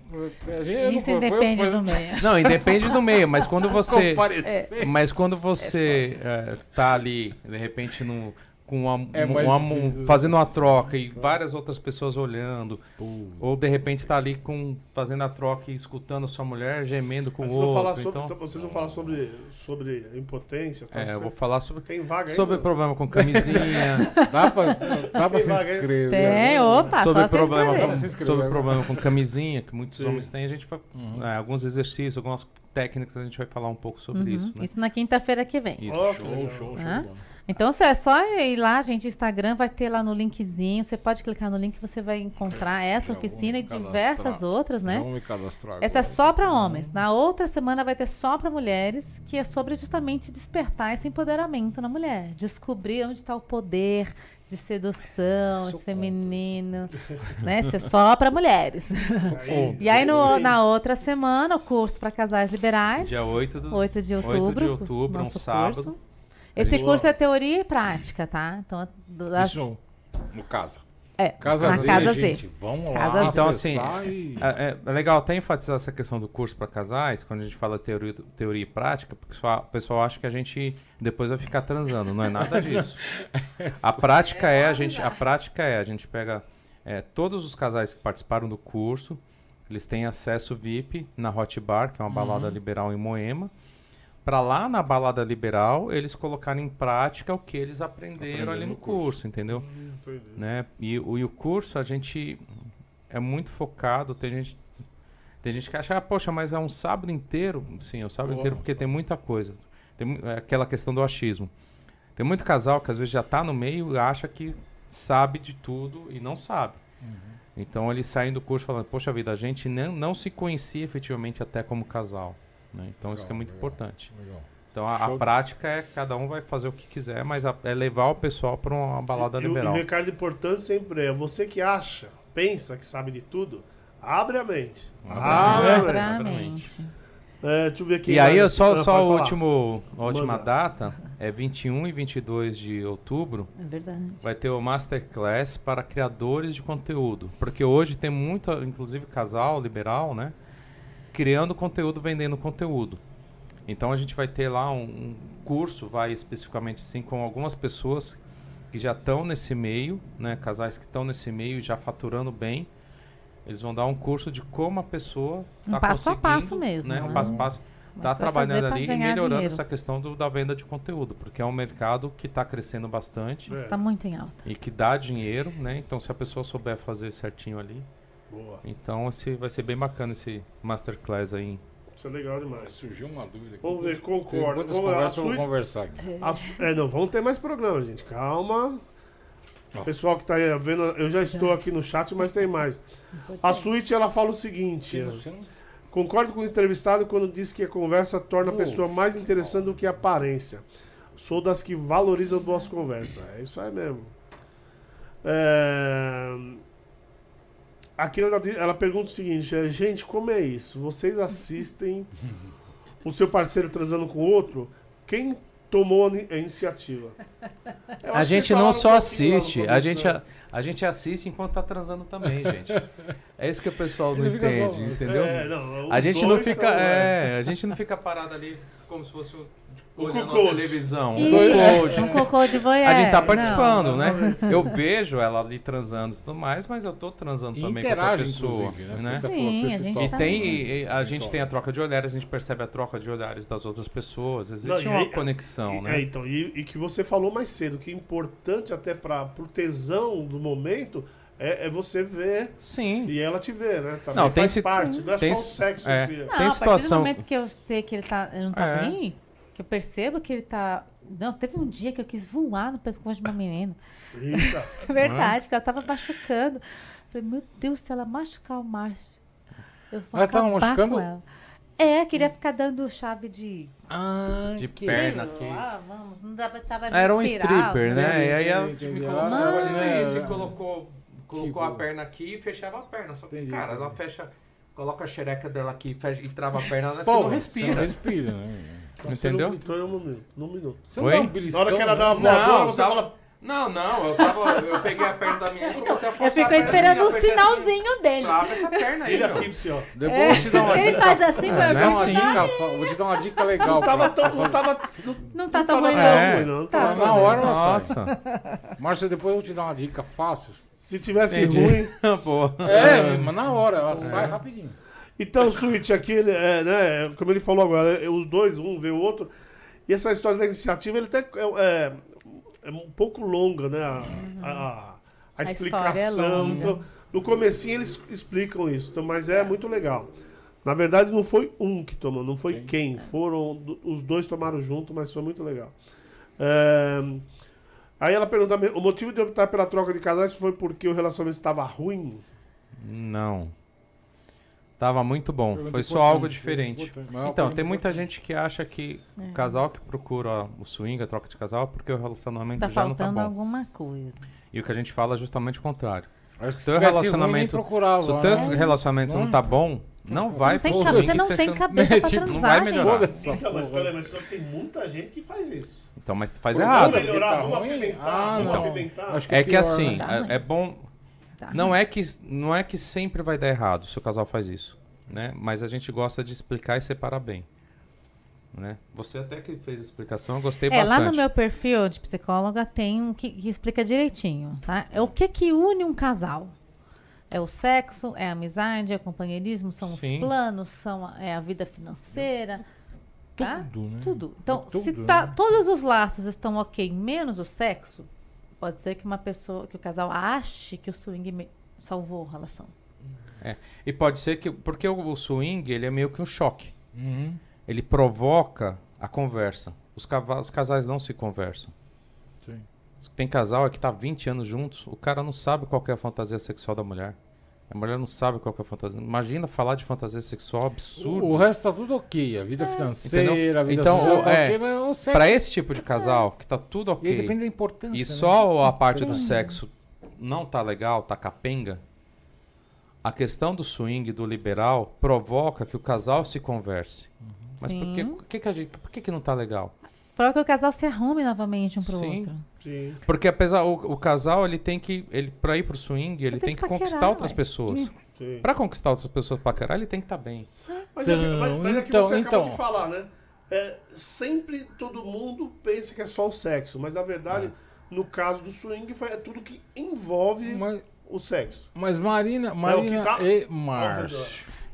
a gente- eu não Isso vou- independe eu- do meio. Não, independe do meio, mas quando você. comparecer. Mas quando você eh, tá ali, de repente, no, com uma, É um- uma- difícil. fazendo uma troca e várias outras pessoas olhando, Pô. ou de repente tá ali com, fazendo a troca e escutando sua mulher gemendo com o vão falar outro. sobre, Então, vocês vão falar sobre, sobre impotência. tá é, eu vou falar sobre, Tem vaga aí? sobre não? problema com camisinha, Dá pra, dá pra se inscrever. Tem, opa, sobre problema, com, Se inscrever sobre problema com camisinha, que muitos Sim. homens têm, a gente vai, Uhum. é, alguns exercícios, algumas técnicas, a gente vai falar um pouco sobre Uhum, isso. Né? Isso na quinta-feira que vem. Isso. Que Show, show, show. Bom. Então é só ir lá, gente, Instagram vai ter lá no linkzinho. Você pode clicar no link, você vai encontrar essa Já vou oficina e diversas outras, né? Vamos me cadastrar Essa é agora. só para homens. Na outra semana vai ter só para mulheres, que é sobre justamente despertar esse empoderamento na mulher, descobrir onde está o poder de sedução, esse feminino, né? Isso é só para mulheres. Aí, E aí no- na outra semana o curso para casais liberais, Dia 8 do 8 de 8 outubro, de outubro, um sábado. curso. Esse curso é teoria e prática, tá? Então, do- das- Isso no casa. é, Casa na Z, Casa gente. Z. Vamos Casa lá. Z. Então, assim, e- É, é- é legal até enfatizar essa questão do curso para casais, quando a gente fala teoria, teoria e prática, porque só- o pessoal acha que a gente depois vai ficar transando. Não é nada disso. A prática é a gente, a prática é a gente pega é, todos os casais que participaram do curso, eles têm acesso VIP na Hot Bar, que é uma balada liberal em Moema. Para lá na balada liberal, eles colocarem em prática o que eles aprenderam ali no curso. curso, entendeu? Hum, né? E, o, e o curso a gente é muito focado. Tem gente, tem gente que acha, ah, poxa, mas é um sábado inteiro. Sim, é um sábado Pô, inteiro porque tem muita coisa. Tem é aquela questão do achismo. Tem muito casal que às vezes já está no meio e acha que sabe de tudo e não sabe. Uhum. Então eles saem do curso falando, poxa vida, a gente não, não se conhecia efetivamente até como casal. Né? Então isso que é Legal, muito legal. importante. Legal. Então a, a prática é cada um vai fazer o que quiser, mas a- é levar o pessoal para uma balada E, o- e liberal. o recado importante sempre é: você que acha, pensa que sabe de tudo, abre a mente. Abre Abre a mente. É, deixa eu ver aqui. E aí, só, só o último, a última Manda. data é 21 e 22 de outubro. É verdade. Vai ter o Masterclass para criadores de conteúdo. Porque hoje tem muito, inclusive casal liberal, né? Criando conteúdo, vendendo conteúdo. Então a gente vai ter lá um, um curso, vai especificamente assim, com algumas pessoas que já estão nesse meio, né? Casais que estão nesse meio e já faturando bem. Eles vão dar um curso de como a pessoa Um tá passo a passo mesmo, Né? Um né? passo a passo Como tá é trabalhando ali e melhorando dinheiro? essa questão do- da venda de conteúdo, porque é um mercado que está crescendo bastante Está muito em alta. e que dá dinheiro, né? Então, se a pessoa souber fazer certinho ali, Boa. então esse vai ser bem bacana esse masterclass aí. Isso é legal demais. Surgiu uma dúvida aqui. Vamos ver, Tem concordo. muitas Vamos- a sua- conversar aqui. a su- É, não, vamos ter mais programa, gente. Calma. Ó. Pessoal que tá aí vendo, eu já estou aqui no chat, mas tem mais. A suíte ela fala o seguinte: não- Concordo com o entrevistado quando diz que a conversa torna a pessoa mais interessante do que a aparência. Sou das que valorizam boas conversas. É isso aí mesmo. É... Aqui ela, diz- ela pergunta o seguinte: é, gente, como é isso? Vocês assistem o seu parceiro transando com outro? Quem tomou a ni- a iniciativa? Eu A gente não falaram só um assiste, a gente, né? a, a gente assiste enquanto tá transando também, gente. É isso que o pessoal não só- entende, entendeu? É, não, A gente não fica, né? é, a gente não fica parado ali como se fosse o- O olhando cuckold. a televisão. Um um cocô de voyeur. A gente tá não. participando, né? Exatamente. Eu vejo ela ali transando e tudo mais, mas eu tô transando E também com interage, pessoa, né? né? Você Sim, falou que você a se gente. E tá tem, e- e a gente tem a troca de olhares, a gente percebe a troca de olhares das outras pessoas. Existe Não, uma aí- conexão, E- né? É, então, e, e que você falou mais cedo, que é importante até para pro tesão do momento é, é você ver Sim. e ela te ver, né? Também Não, tem faz parte, não é tem só o sexo é. si. Não, Tem a partir do situação- momento que eu sei que ele, tá, ele não tá É. bem, que eu percebo que ele tá. Não, teve um dia que eu quis voar no pescoço de uma menina. Eita. É verdade, porque ela tava machucando. Falei, meu Deus, se ela machucar o Márcio, eu vou Ela tava machucando? com ela. É, queria ficar dando chave de. Ah, De que- perna aqui. lá, vamos, não dá pra chave Era um stripper, né? né? E aí ela Entendi, me colocou Ah, é. e colocou, colocou Tipo- a perna aqui e fechava a perna. Só que, Entendi, cara, ela fecha, coloca a xereca dela aqui e, fecha, e trava a perna, ela Pô, você não Você não respira. respira, né? Você não Entendeu? gritou em um minuto. Num minuto. Você não Oi? dá um Na beliscão, hora que ela né? dá uma voadora, Não, você tava- fala. Não, não, eu, tava, eu peguei a perna da minha e comecei a Eu forçar a fico esperando da um assim, sinalzinho dele. Trava essa perna aí, Ele assim, assim, ó. Depois eu vou te dar uma Ele dica. faz assim, É, mas Vou te dar uma assim. vou te dar uma dica legal. Não tava pra- tão. Não tava. Não, Não tá não tão ruim, tão não. É. ruim, não. Não Tá. Na hora ela sai. Nossa. Márcio, depois eu vou te dar uma dica fácil. Se tivesse Entendi. ruim. Pô. É, mas na hora, ela sai rapidinho. Então o Switch aqui, ele, é, né, como ele falou agora, é, os dois, um vê o outro. E essa história da iniciativa, ele até é, é- é um pouco longa, né? A, a- a A é explicação. então, no comecinho eles explicam isso, então, mas é muito legal. Na verdade, não foi um que tomou, não foi Sim. quem. Foram. do- Os dois tomaram junto, mas foi muito legal. É, aí ela pergunta: o motivo de optar pela troca de casais foi porque o relacionamento estava ruim? Não. Tava muito bom. Pergunta Foi só algo diferente. importante, mas é uma Então, tem muita importante. gente que acha que É. o casal que procura o swing, a troca de casal, é porque o relacionamento Tá já não tá faltando bom. alguma coisa. E o que a gente fala é justamente o contrário. Acho que se tivesse relacionamento- ruim, Se o né? teu relacionamento não tá bom, não vai Não tem você não tem cabeça pra Tipo, não transar, vai melhorar. Então, mas peraí, mas só tem muita gente que faz isso. Então, mas faz errado. Vamos melhorar, Tá vamos ruim? apimentar, Ah, vamos apimentar. Acho É que pior, assim, né? é, é bom. Tá. Não é, que, não é que sempre vai dar errado se o casal faz isso. Né? Mas a gente gosta de explicar e separar bem. Né? Você até que fez a explicação, eu gostei É, lá bastante. no meu perfil de psicóloga tem um que, que explica direitinho, tá? É o que que une um casal. É o sexo, é a amizade, é o companheirismo, são Sim. os planos, são a, é a vida financeira, tá? Tudo, né? Tudo. Então, É tudo, se tá, né? todos os laços estão ok, menos o sexo, pode ser que uma pessoa, que o casal ache que o swing me- salvou a relação. E pode ser que. Porque o, o swing ele é meio que um choque. Uhum. Ele provoca a conversa. Os, cava- os casais não se conversam. Sim. Tem casal é que tá 20 anos juntos, o cara não sabe qual que é a fantasia sexual da mulher. A mulher não sabe qual que é a fantasia. Imagina falar de fantasia sexual absurdo. O, resto tá tudo ok. A vida financeira, a vida Então, social o- tá é, ok, mas o sexo... Pra esse tipo de casal, que tá tudo E ok. aí depende da importância, E né? só a parte do sexo não tá legal, tá capenga. A questão do swing, do liberal, provoca que o casal se converse. Mas por que, Sim. por que, que a gente, por que, que não tá legal? Para que o casal se arrume novamente um pro Sim. outro. Sim. Porque apesar o, o casal ele tem que ele para ir pro swing ele tem tem que que conquistar paquerar, outras ué. pessoas. sim. Pra conquistar outras pessoas pra caralho ele tem que estar bem. Mas, é, Então, mas, mas é que então, você acabou então. de falar, né? É, sempre todo mundo pensa que é só o sexo, mas na verdade, no caso do swing, é tudo que envolve Mas, o sexo. mas Marina, Marina tá e Márcio,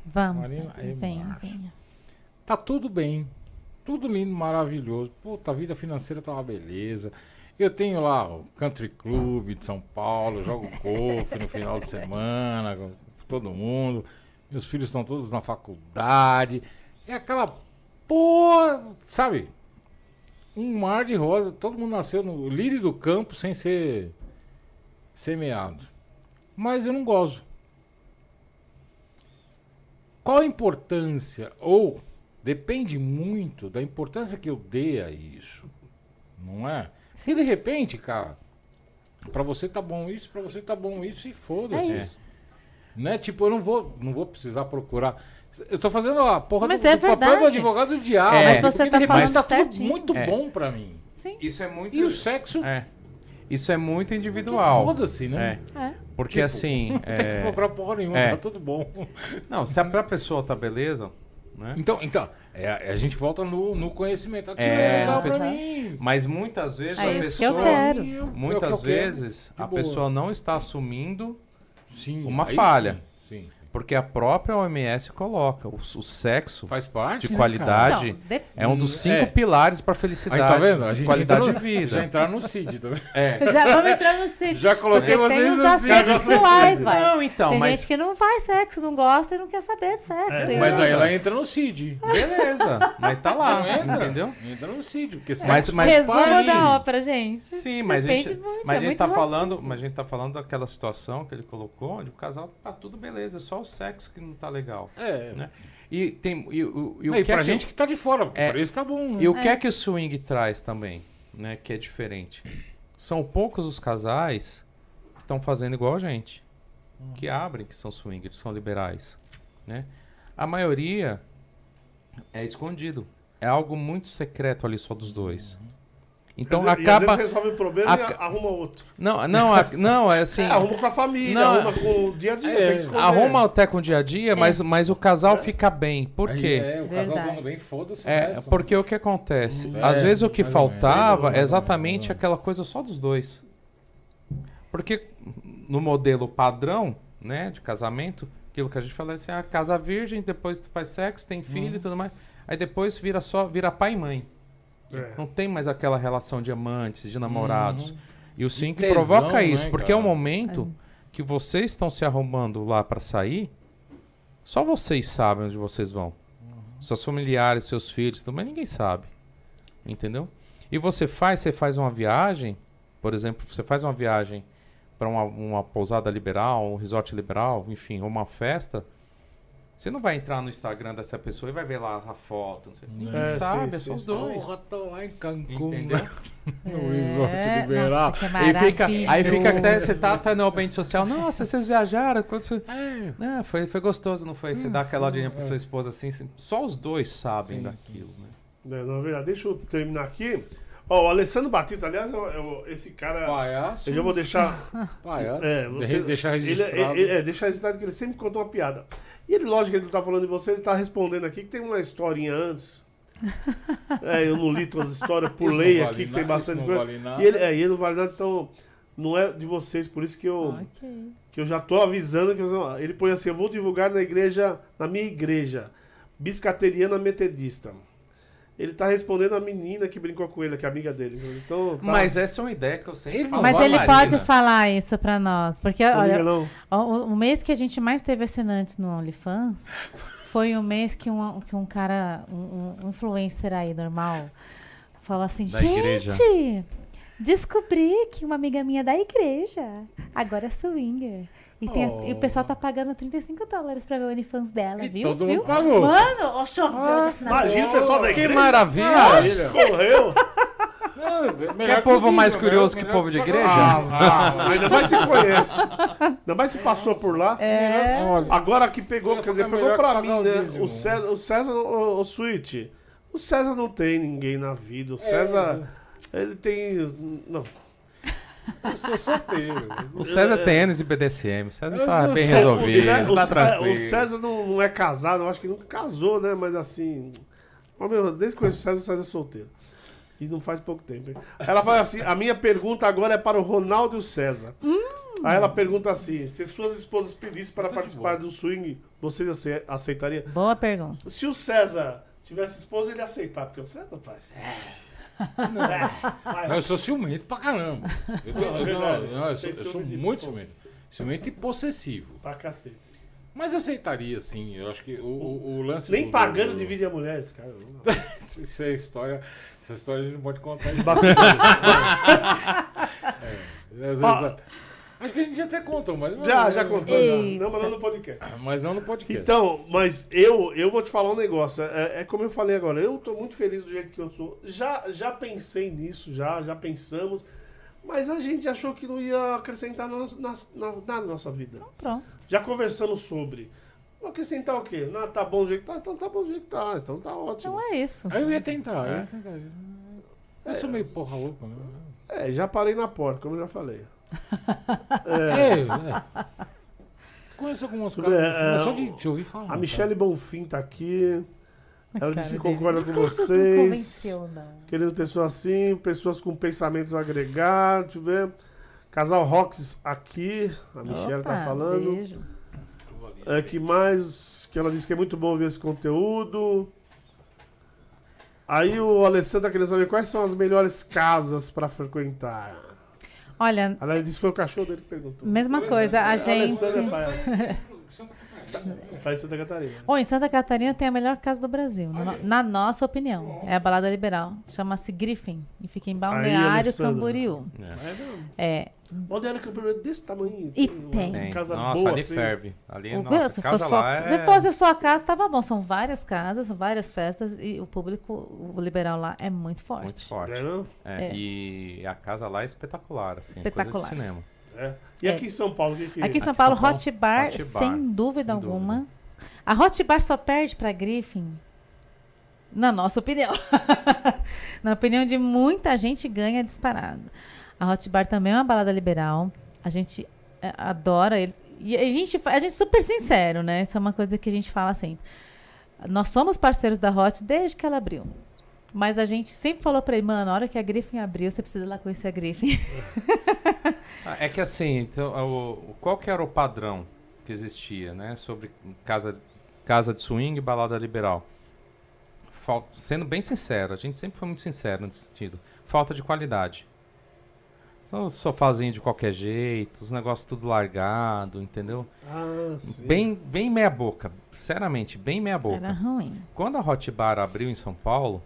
Vamos, Marina Ceci, e venha, venha. tá tudo bem. Tudo lindo, maravilhoso. Puta, a vida financeira tá uma beleza. Eu tenho lá o Country Club de São Paulo, jogo golfe no final de semana com todo mundo. Meus filhos estão todos na faculdade. É aquela porra, sabe? Um mar de rosa. Todo mundo nasceu no lírio do campo sem ser semeado. Mas eu não gozo. Qual a importância? Ou depende muito da importância que eu dê a isso. Não é? Se de repente, cara, pra você tá bom isso, pra você tá bom isso e É foda-se. isso. Né? Tipo, eu não vou, não vou precisar procurar. Eu tô fazendo a porra Mas do, é do papel do verdade. advogado do diabo. É. Mas você tá falando tá tudo certinho. muito É. bom pra mim. Sim. Isso é muito E o sexo, é. Isso é muito individual. foda-se, né? É. É. Porque Tipo, assim, Não tem que é, procurar porra nenhuma, é. tá tudo bom. não, se a pessoa tá beleza, né? Então, então é, a gente volta no, no conhecimento. Aquilo É, é, legal pra mim. Mas muitas vezes É a isso que eu pessoa é que muitas vezes a boa. pessoa não está assumindo Sim, uma falha. Sim. Porque a própria OMS coloca o, o sexo Faz parte. de né, qualidade Então, de- é um dos cinco é. pilares para cara? felicidade, Aí tá vendo? A gente qualidade entrou, de vida. Já entraram no CID, tá vendo? É. Já vamos entrar no sítio. Já coloquei Porque tem vocês os no CID. sexuais, vai. Não, então, Tem mas gente que não faz sexo, não gosta e não quer saber de sexo. É, Mas aí ela entra no CID. beleza, mas tá lá, Não entra? entendeu? Entra no CID, porque Mas- sexo mas- faz Resumo parte. da ópera, gente. Sim, mas a Depende gente, muito, mas é a gente muito tá falando, mas a gente tá falando daquela situação que ele colocou, onde o casal tá tudo beleza, é só o sexo que não tá legal, É. né? E tem e, o- e o Aí, que é pra que gente que tá de fora, porque É. pra eles tá bom. Né? E o que é que o swing traz também, né? Que é diferente. São poucos os casais que estão fazendo igual a gente. que abrem, que são swingers, são liberais, né? A maioria é escondido. É algo muito secreto ali só dos dois. Então dizer, E às acaba. vezes resolve o problema e aca- arruma outro. Não, não, a- não, é assim. É, arruma com a família, Não, arruma com o dia a dia. é. Arruma até com o dia a dia, mas, mas o casal fica bem. Por quê? É, o casal Verdade. vem, foda-se É, resto, porque o que acontece? Hum, Às é, vezes o que faltava é exatamente aquela coisa só dos dois. Porque no modelo padrão, né, de casamento, aquilo que a gente falou assim, a casa virgem, depois tu faz sexo, tem filho Uhum. e tudo mais. Aí depois vira só, vira pai e mãe. É. Não tem mais aquela relação de amantes, de namorados. Uhum. E o swing tesão, provoca né, isso, porque é um cara? momento que vocês estão se arrumando lá pra sair, só vocês sabem onde vocês vão. Seus familiares, seus filhos, tudo, mas ninguém sabe. Entendeu? E você faz, você faz uma viagem, por exemplo, você faz uma viagem para uma, uma pousada liberal, um resort liberal, enfim, uma festa. Você não vai entrar no Instagram dessa pessoa e vai ver lá a foto. não sei. Ninguém É, sabe, sim, é só sim, os dois. Porra, tô lá em Cancún. Entendeu? No resort É, liberal. nossa, que Aí fica, aí fica até você tá, tá no ambiente social. Nossa, vocês viajaram? Você... É, foi, foi gostoso, não foi? Você dá aquela olhinha pra sua esposa assim, só os dois sabem Sim, daquilo, né? É, na verdade, deixa eu terminar aqui. Ó, o Alessandro Batista, aliás, eu- eu- esse cara. Palhaço. Eu já vou deixar. Palhaço. É, você, Deixa ele, registrado. ele- é, deixa registrado que ele sempre conta uma piada. E ele, lógico que ele não tá falando de você, ele tá respondendo aqui que tem uma historinha antes. É, eu não li todas as histórias, pulei vale aqui que nada, tem isso bastante coisa. vale. E ele, é, e ele não vale nada, então não é de vocês, por isso que eu, Ok. que eu já tô avisando que eu- ele põe assim, eu vou divulgar na igreja, na minha igreja, biscateriana metodista. Ele tá respondendo a menina que brincou com ele, que é amiga dele. Então, tá. Mas essa é uma ideia que eu sempre falo. Mas ele pode falar isso pra nós. Porque, olha, o, o mês que a gente mais teve assinantes no OnlyFans foi o mês que um, que um cara, um, um influencer aí normal, falou assim: Da igreja. gente, descobri que uma amiga minha da igreja agora é swinger. E, tem a- e o pessoal tá pagando 35 dólares pra ver o OnlyFans dela, E viu? todo viu? mundo pagou. Mano, ó, choveu de assinatura. Imagina o pessoal da Que igreja. maravilha! Correu. Quer povo mais curioso que povo de igreja? Ah, ah, ainda mais se conhece. Ainda mais se passou por lá. É. Agora que pegou, Melhor quer dizer, pegou melhor pra mim, o né? O César, o César, o, o Switch. O César não tem ninguém na vida. O É. César, ele tem. Não. Eu sou solteiro. O César tem Enes e BDSM. O César tá bem César- resolvido, o tá Cé- tranquilo. o César não, não é casado, eu acho que nunca casou, né? Mas assim. Ó, meu, desde que eu conheço o César, o César é solteiro. E não faz pouco tempo, hein? Ela fala assim: a minha pergunta agora é para o Ronaldo e o César. Aí ela pergunta assim: se suas esposas pedissem para Tá participar do swing, vocês ace- aceitariam? Boa pergunta. Se o César tivesse esposa, ele ia aceitar, porque o César faz. É. É. Não, eu sou ciumento pra caramba. Eu, tô- eu, verdade. não, não, eu sou, eu sou de muito pouco. ciumento. Ciumento e possessivo. Pra cacete. Mas aceitaria, sim. Eu acho que o, o, o lance. Nem do- pagando do- divide a mulher, esse cara. Isso é história. Essa história a gente não pode contar. de Bastante. Às vezes, Ó. Acho que a gente já até contou, mas. Já, já contou. já. Não, mas não no podcast. Mas não no podcast. Então, mas eu, eu vou te falar um negócio. É, é como eu falei agora, eu tô muito feliz do jeito que eu sou. Já, já pensei nisso, já, já pensamos. Mas a gente achou que não ia acrescentar na, na, na, nada na nossa vida. Pronto. Já conversamos sobre. Vou acrescentar o quê? Não, tá bom do jeito que tá, então tá bom do jeito que tá. Então tá ótimo. Então é isso. Aí eu ia tentar, eu É. ia tentar. Eu sou meio porra louca, né? É, já parei na porta, como eu já falei. É, é. Conheço algumas É, coisas, é, mas só de te ouvir falar. A Michelle Bonfim tá aqui. Ela disse que concorda com Não vocês. convenceu, não. Querendo pessoas assim, pessoas com pensamentos a agregar. Deixa eu ver. Casal Rox aqui. A Michelle tá Opa, falando. Beijo. É, que mais? Que ela disse que é muito bom ver esse conteúdo. Aí o Alessandro tá querendo saber quais são as melhores casas pra frequentar. Olha, Ela disse que foi o cachorro dele que perguntou. mesma coisa, a gente. É. Tá em Santa Catarina. Ou em Santa Catarina tem a melhor casa do Brasil, na, na nossa opinião. É a Balada Liberal. Chama-se Griffin e fica em Balneário. Camboriú. É? É. Onde era que eu desse tamanho? E uma tem. Tem. Casa Nossa, boa ali assim. ferve. Ali, O- nossa, se, casa fosse só- lá se é... fosse a sua casa, tava bom. São várias casas, várias festas e o público, o liberal lá é muito forte. Muito forte. É? É, É. E a casa lá é espetacular, assim, Espetacular. coisa de cinema. É. E É. aqui em São Paulo, o que que Aqui em São Aqui em Paulo, São Paulo, Hot Bar, Hot Bar, sem dúvida sem alguma. A Hot Bar só perde pra Griffin, na nossa opinião. na opinião de muita gente, ganha disparado. A Hot Bar também é uma balada liberal. A gente é, adora eles. E a gente, a gente é super sincero, né? Isso é uma coisa que a gente fala sempre. Nós somos parceiros da Hot desde que ela abriu. Mas a gente sempre falou pra ele, mano, na hora que a Griffin abriu, você precisa ir lá conhecer a Griffin. Ah, É que assim, então, o, qual que era o padrão que existia, né? Sobre casa, casa de swing e balada liberal. Fal- sendo bem sincero, a gente sempre foi muito sincero nesse sentido. Falta de qualidade. São os sofazinhos de qualquer jeito, os negócios tudo largado, entendeu? Ah, sim. Bem, bem meia boca. Sinceramente, bem meia boca. Era ruim. Quando a Hot Bar abriu em São Paulo,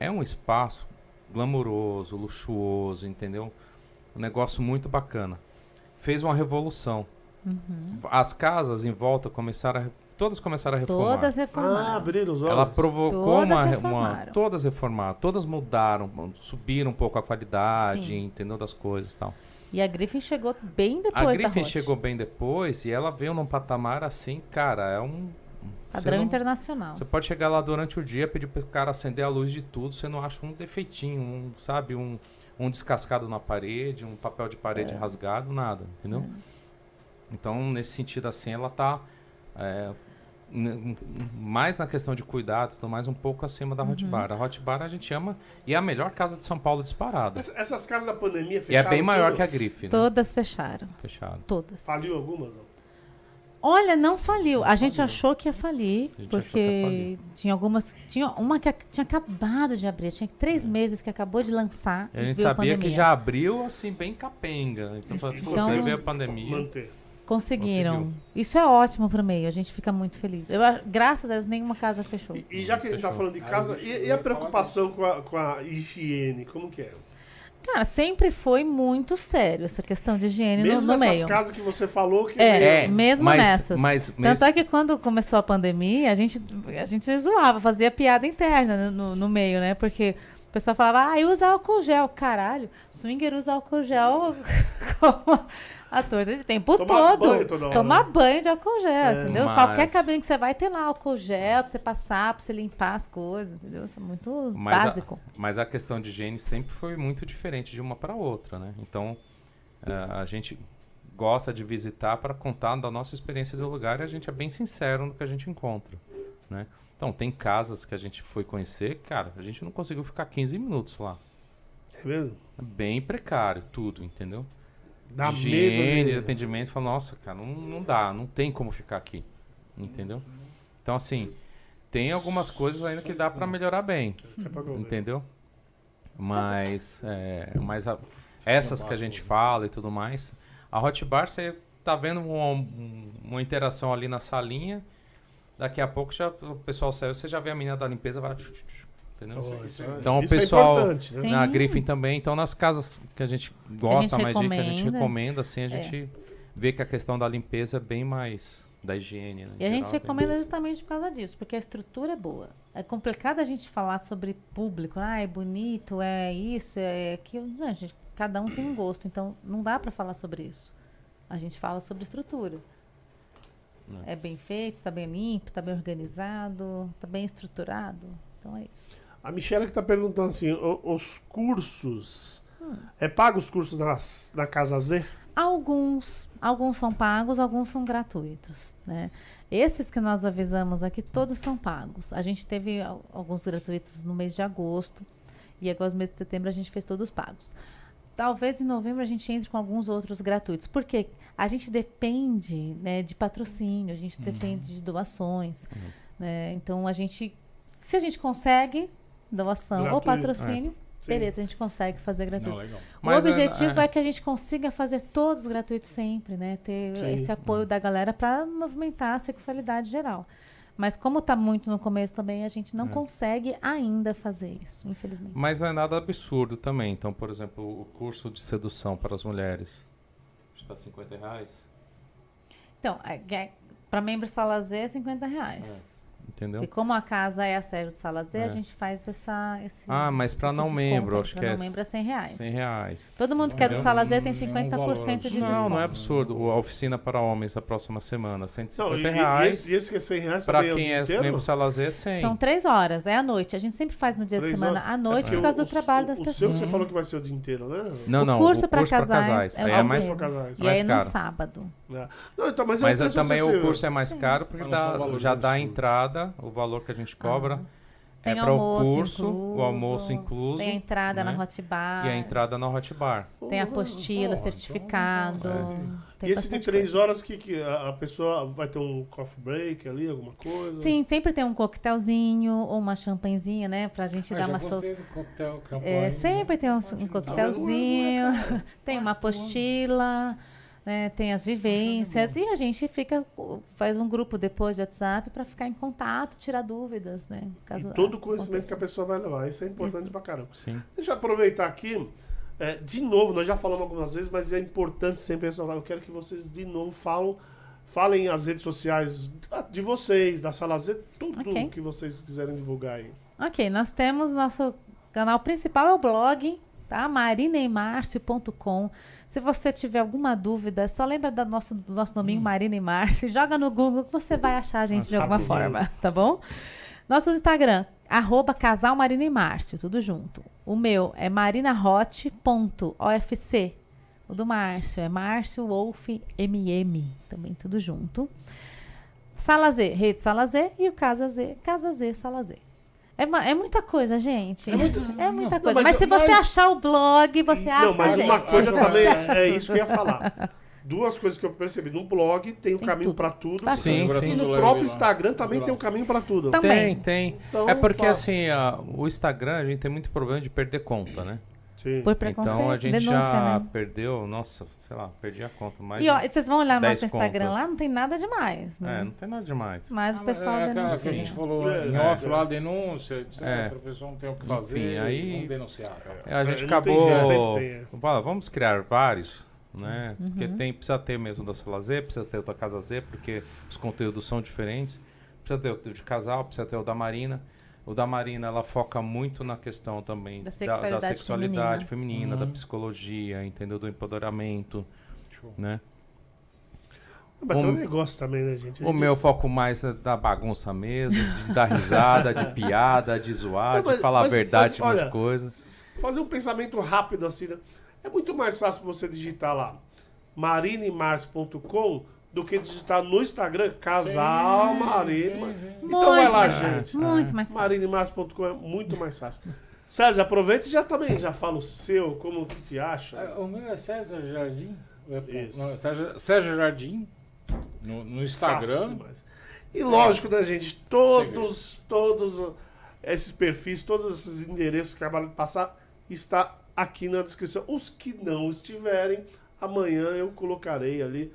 é um espaço glamouroso, luxuoso, entendeu? Um negócio muito bacana. Fez uma revolução. Uhum. As casas em volta começaram a, todas começaram a reformar. Todas reformaram. Ah, abriram os olhos. Ela provocou Todas uma, uma reformaram. todas reformaram, todas mudaram, subiram um pouco a qualidade, Sim. entendeu das coisas, e tal. E a Griffin chegou bem depois a da Griffin chegou bem depois e ela veio num patamar assim, cara, é um Padrão não- internacional. Você pode chegar lá durante o dia, pedir pro cara acender a luz de tudo, você não acha um defeitinho, um, sabe, um, um descascado na parede, um papel de parede É. rasgado, nada, entendeu? Então, nesse sentido assim, ela tá é, mais na questão de cuidados, tudo mais um pouco acima da Uhum. Hot Bar. A Hot Bar a gente ama e é a melhor casa de São Paulo disparada. Essa- Essas casas da pandemia E é fecharam bem maior tudo? que a Grife, né? Todas fecharam. Fechado. Todas. Faliu algumas, não? Olha, não faliu. A gente faliu. achou que ia falir, A gente achou que porque ia falir. tinha algumas. Tinha uma que tinha acabado de abrir, tinha três meses que acabou de lançar. E a e gente veio sabia que pandemia. já abriu assim, bem capenga. Então, foi Então- você veio a pandemia. Manter. Conseguiram. Conseguiu. Isso é ótimo pro meio, a gente fica muito feliz. Eu, a- graças a Deus, nenhuma casa fechou. E, e já que a gente tá Fechou. falando de casa, e, e a preocupação com a, com a higiene, como que é? Cara, sempre foi muito sério essa questão de higiene no, Mesmo no essas meio. casas que você falou que... É, mesmo mas, nessas. Mas, Tanto mas- é que quando começou a pandemia, a gente, a gente zoava, fazia piada interna no, no meio, né? Porque o pessoal falava, ah, usa álcool gel. Caralho, swinger usa álcool gel como a torta de tempo Tomar todo. banho Tomar banho de álcool gel, É. entendeu? Mas- Qualquer cabine que você vai ter lá álcool gel pra você passar, pra você limpar as coisas, entendeu? Isso é muito Mas a- básico. Mas a questão de higiene sempre foi muito diferente de uma para outra, né? Então, eh, a gente gosta de visitar para contar da nossa experiência do lugar e a gente é bem sincero no que a gente encontra, né? Então, tem casas que a gente foi conhecer, cara, a gente não conseguiu ficar 15 minutos lá. É mesmo? É bem precário tudo, entendeu? Dá de higiene, medo de atendimento, fala, nossa, cara, não, não dá, não tem como ficar aqui, entendeu? Então, assim, tem algumas coisas ainda que dá para melhorar bem, entendeu? Mas, é, mas a- essas que a gente fala e tudo mais, a Hot Bar você tá vendo uma, um- uma interação ali na salinha, daqui a pouco já, o pessoal saiu, você já vê a menina da limpeza, vai, entendeu? Pô, isso é- Então, o pessoal- é né? Na Griffin também, então nas casas que a gente gosta mais de que a gente recomenda. assim, a É. gente vê que a questão da limpeza é bem mais da higiene, né? E a gente geral, bem recomenda justamente por causa disso, porque a estrutura é boa. É complicado a gente falar sobre público, ah, é bonito, é isso, é aquilo. Não, gente, cada um tem um gosto, então não dá para falar sobre isso. A gente fala sobre estrutura. É bem feito, tá bem limpo, tá bem organizado, tá bem estruturado. Então é isso. A Michelle que tá perguntando assim, o- os cursos... Hum. É pago os cursos nas, na Casa Z? Alguns, alguns são pagos, alguns são gratuitos, né? Esses que nós avisamos aqui, todos são pagos. A gente teve al- alguns gratuitos no mês de agosto e agora no mês de setembro a gente fez todos pagos. Talvez em novembro a gente entre com alguns outros gratuitos, porque a gente depende né, de patrocínio, a gente depende de doações, né? Então a gente, se a gente consegue doação ou Gratuito, patrocínio, Sim. beleza, a gente consegue fazer gratuito. Não, o é- objetivo é- é, que a gente consiga fazer todos gratuitos sempre, né? Ter Sim. esse apoio da galera para movimentar a sexualidade geral. Mas como tá muito no começo também, a gente não consegue ainda fazer isso, infelizmente. Mas não é nada absurdo também. Então, por exemplo, o curso de sedução para as mulheres está 50 reais. Então, para membro sala Z é 50 reais. Entendeu? E como a casa é a Sérgio do Salazar, É. a gente faz essa, esse, Ah, mas para não membro, acho Pra que não é membro é 100 reais. 100 reais. Todo mundo que é do É Salazar tem é um 50% valor de. Não, desconto. não é absurdo. O- A oficina para homens a próxima semana, 150 Não, e, reais. e esse que é 100 reais Para é quem é inteiro? membro Salazar é 100. São três horas, é à noite. A gente sempre faz no dia Três de semana horas? à noite Porque por causa o- do trabalho o- das o pessoas. seu que você falou que vai ser o dia inteiro, né? Não, não. o curso para casais é é mais casais. E aí no caro. sábado. É. Não, então, mas, é, também ser o curso é mais caro porque não já dá a absurdos. Entrada, o valor que a gente cobra é Tem para o curso, incluso, o almoço incluso Tem a entrada né? na Hot Bar. e a entrada no Hot Bar. Tem a Porra, apostila, então, certificado. é. E esse de três coisa. horas que, que a pessoa vai ter um coffee break ali, alguma coisa? Sim, sempre tem um coquetelzinho ou uma champanhezinha, né? Pra gente Ah, dar já uma sol... coquetel, É, sempre tem um, um coquetelzinho, tem uma apostila, né, tem as vivências e a gente fica faz um grupo depois de WhatsApp para ficar em contato, tirar dúvidas, né? E Caso todo o conhecimento que a pessoa vai levar. Isso é importante Isso. pra caramba. Sim. Deixa eu aproveitar aqui. é, de novo, nós já falamos algumas vezes, mas é importante sempre ressaltar. Eu quero que vocês, de novo, falam, falem as redes sociais de vocês, da Sala Z, tudo Ok. que vocês quiserem divulgar aí. Ok, nós temos nosso canal principal é o blog, tá? Se você tiver alguma dúvida, só lembra do nosso, do nosso nominho Marina e Márcio, joga no Google que você vai achar a gente de alguma forma, tá bom? Nosso Instagram, arroba casal Marina e Márcio, tudo junto. O meu é marinahot.ofc. O do Márcio é Márcio Wolf MM, também tudo junto. Sala Z, Rede Sala Z e o Casa Z, Casa Z Sala Z. É, é muita coisa, gente. É, muita coisa. mas mas, se você mas- achar o blog, você acha Não, mas uma coisa Acho também é isso que eu ia falar. Duas coisas que eu percebi. No blog tem um Tem caminho pra tudo. Pra Sim, Agora sim. E no leva próprio lá. Instagram também Tudo tem um caminho pra tudo. Também. Tem, tem. Então, é porque fácil. assim, a- o Instagram a gente tem muito problema de perder conta, né? Sim. Por preconceito, Então a gente denúncia, já né? perdeu, nossa, sei lá, perdi a conta. Mas E ó, vocês vão olhar no 10 nosso Instagram contas. lá, não tem nada demais. Né? É, não tem nada demais. Mas o pessoal é aquela que a denuncia. gente falou É, em off é. lá, denúncia, etc. É. A pessoa não tem o que fazer, Enfim, aí- vamos denunciar. É, a gente acabou. é. Fala, vamos criar vários, né? Uhum. Porque tem, precisa ter mesmo da Sala Z, precisa ter o da Casa Z, porque os conteúdos são diferentes. Precisa ter o de casal, precisa ter o da Marina. O da Marina, ela foca muito na questão também Da da, sexualidade da sexualidade feminina, da Uhum. psicologia, entendeu? Do empoderamento, Show. né? Mas tem um o- negócio também, né, gente? A O gente- meu foco mais é da bagunça mesmo, de dar risada, de piada, de zoar, Não, mas- de falar mas- a verdade mas, um olha, de coisa. fazer um pensamento rápido assim, né? É muito mais fácil você digitar lá marinemars.com do que digitar no Instagram casal Marina. Então vai lá, gente. Muito mais fácil. Marinemars.com é muito mais fácil. César, aproveita e já também já fala o seu, como que te acha. É, O meu é César Jardim. É, Isso. Não, é César, César Jardim no, no Fácil Instagram. E lógico, né, gente? Todos, todos esses perfis, todos esses endereços que acabaram de passar, está aqui na descrição. Os que não estiverem, amanhã eu colocarei ali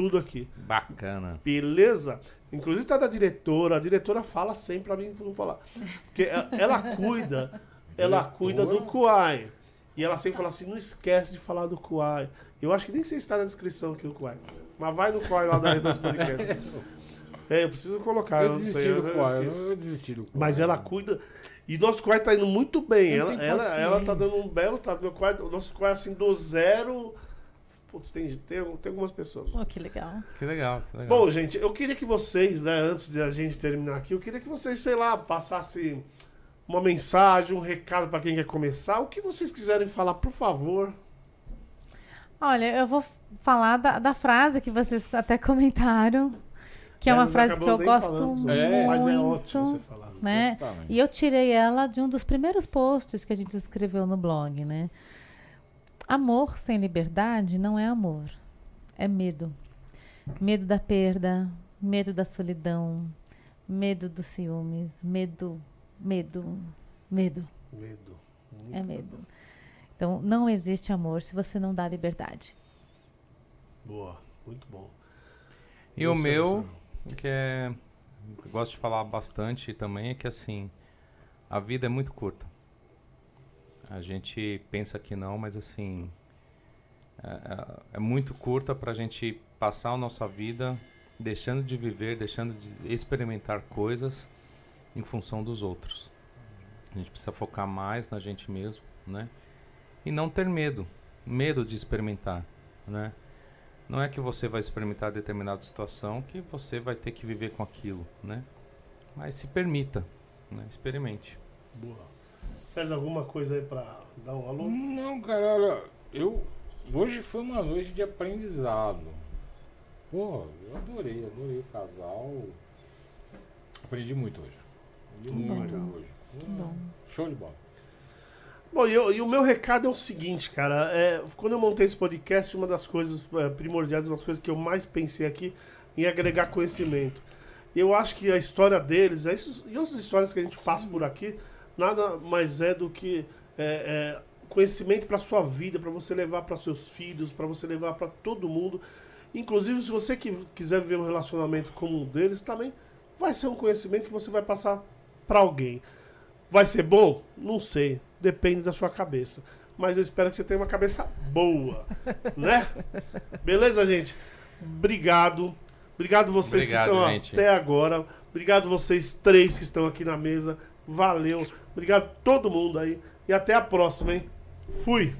tudo aqui. Bacana. Beleza? Inclusive tá da diretora. A diretora fala sempre pra mim não falar. Porque ela, cuida, ela cuida do Kuai. E ela sempre fala assim, não esquece de falar do Kuai. Eu acho que nem sei se está na descrição aqui o Kuai. Mas vai no Kuai lá da Rede dos Podcasts. É, eu preciso colocar, eu, Eu não sei. eu eu desisti do Quai. Mas ela cuida. E nosso Kuai tá indo muito bem. Ela, ela, ela tá dando um belo trato. Meu Kuai, o nosso Kuai, assim, do zero. Putz, tem, tem, tem algumas pessoas. Oh, que legal. Que legal, que legal. Bom, gente, eu queria que vocês, né, antes de a gente terminar aqui, eu queria que vocês, sei lá, passassem uma mensagem, um recado para quem quer começar, o que vocês quiserem falar, por favor. Olha, eu vou falar da, da frase que vocês até comentaram, que é, uma nós frase que eu gosto falando muito. É. Mas é ótimo você falar. né? Exatamente. E eu tirei ela de um dos primeiros posts que a gente escreveu no blog, né? Amor sem liberdade não é amor, é medo. Medo da perda, medo da solidão, medo dos ciúmes, medo, medo, medo, Medo. é medo. Então, não existe amor se você não dá liberdade. Boa, muito bom. E o meu, que é. Eu gosto de falar bastante também, é que assim, a vida é muito curta. A gente pensa que não, mas assim. É, é- é muito curta pra gente passar a nossa vida deixando de viver, deixando de experimentar coisas em função dos outros. A gente precisa focar mais na gente mesmo, né? E não ter medo, medo de experimentar, né? Não é que você vai experimentar determinada situação que você vai ter que viver com aquilo, né? Mas se permita, né? Experimente. Boa. César, alguma coisa aí pra dar um alô? Não, cara, olha, eu. Hoje foi uma noite de aprendizado. Pô, eu adorei, adorei o casal. Aprendi muito hoje. Aprendi muito bom. hoje. Que Hum, bom. Show de bola. Bom, e, eu- e o meu recado é o seguinte, cara. É, quando eu montei esse podcast, uma das coisas é, primordiais, uma das coisas que eu mais pensei aqui em agregar conhecimento. E eu acho que a história deles, é isso- e outras histórias que a gente passa por aqui, nada mais é do que é, é, conhecimento para sua vida, para você levar para seus filhos, para você levar para todo mundo. Inclusive, se você que, quiser viver um relacionamento como um deles, também vai ser um conhecimento que você vai passar para alguém. Vai ser bom? Não sei. Depende da sua cabeça. Mas eu espero que você tenha uma cabeça boa, né? Beleza, gente? Obrigado. Obrigado vocês Obrigado, que estão gente. até agora. Obrigado vocês três que estão aqui na mesa. Valeu. Obrigado todo mundo aí. E até a próxima, hein? Fui.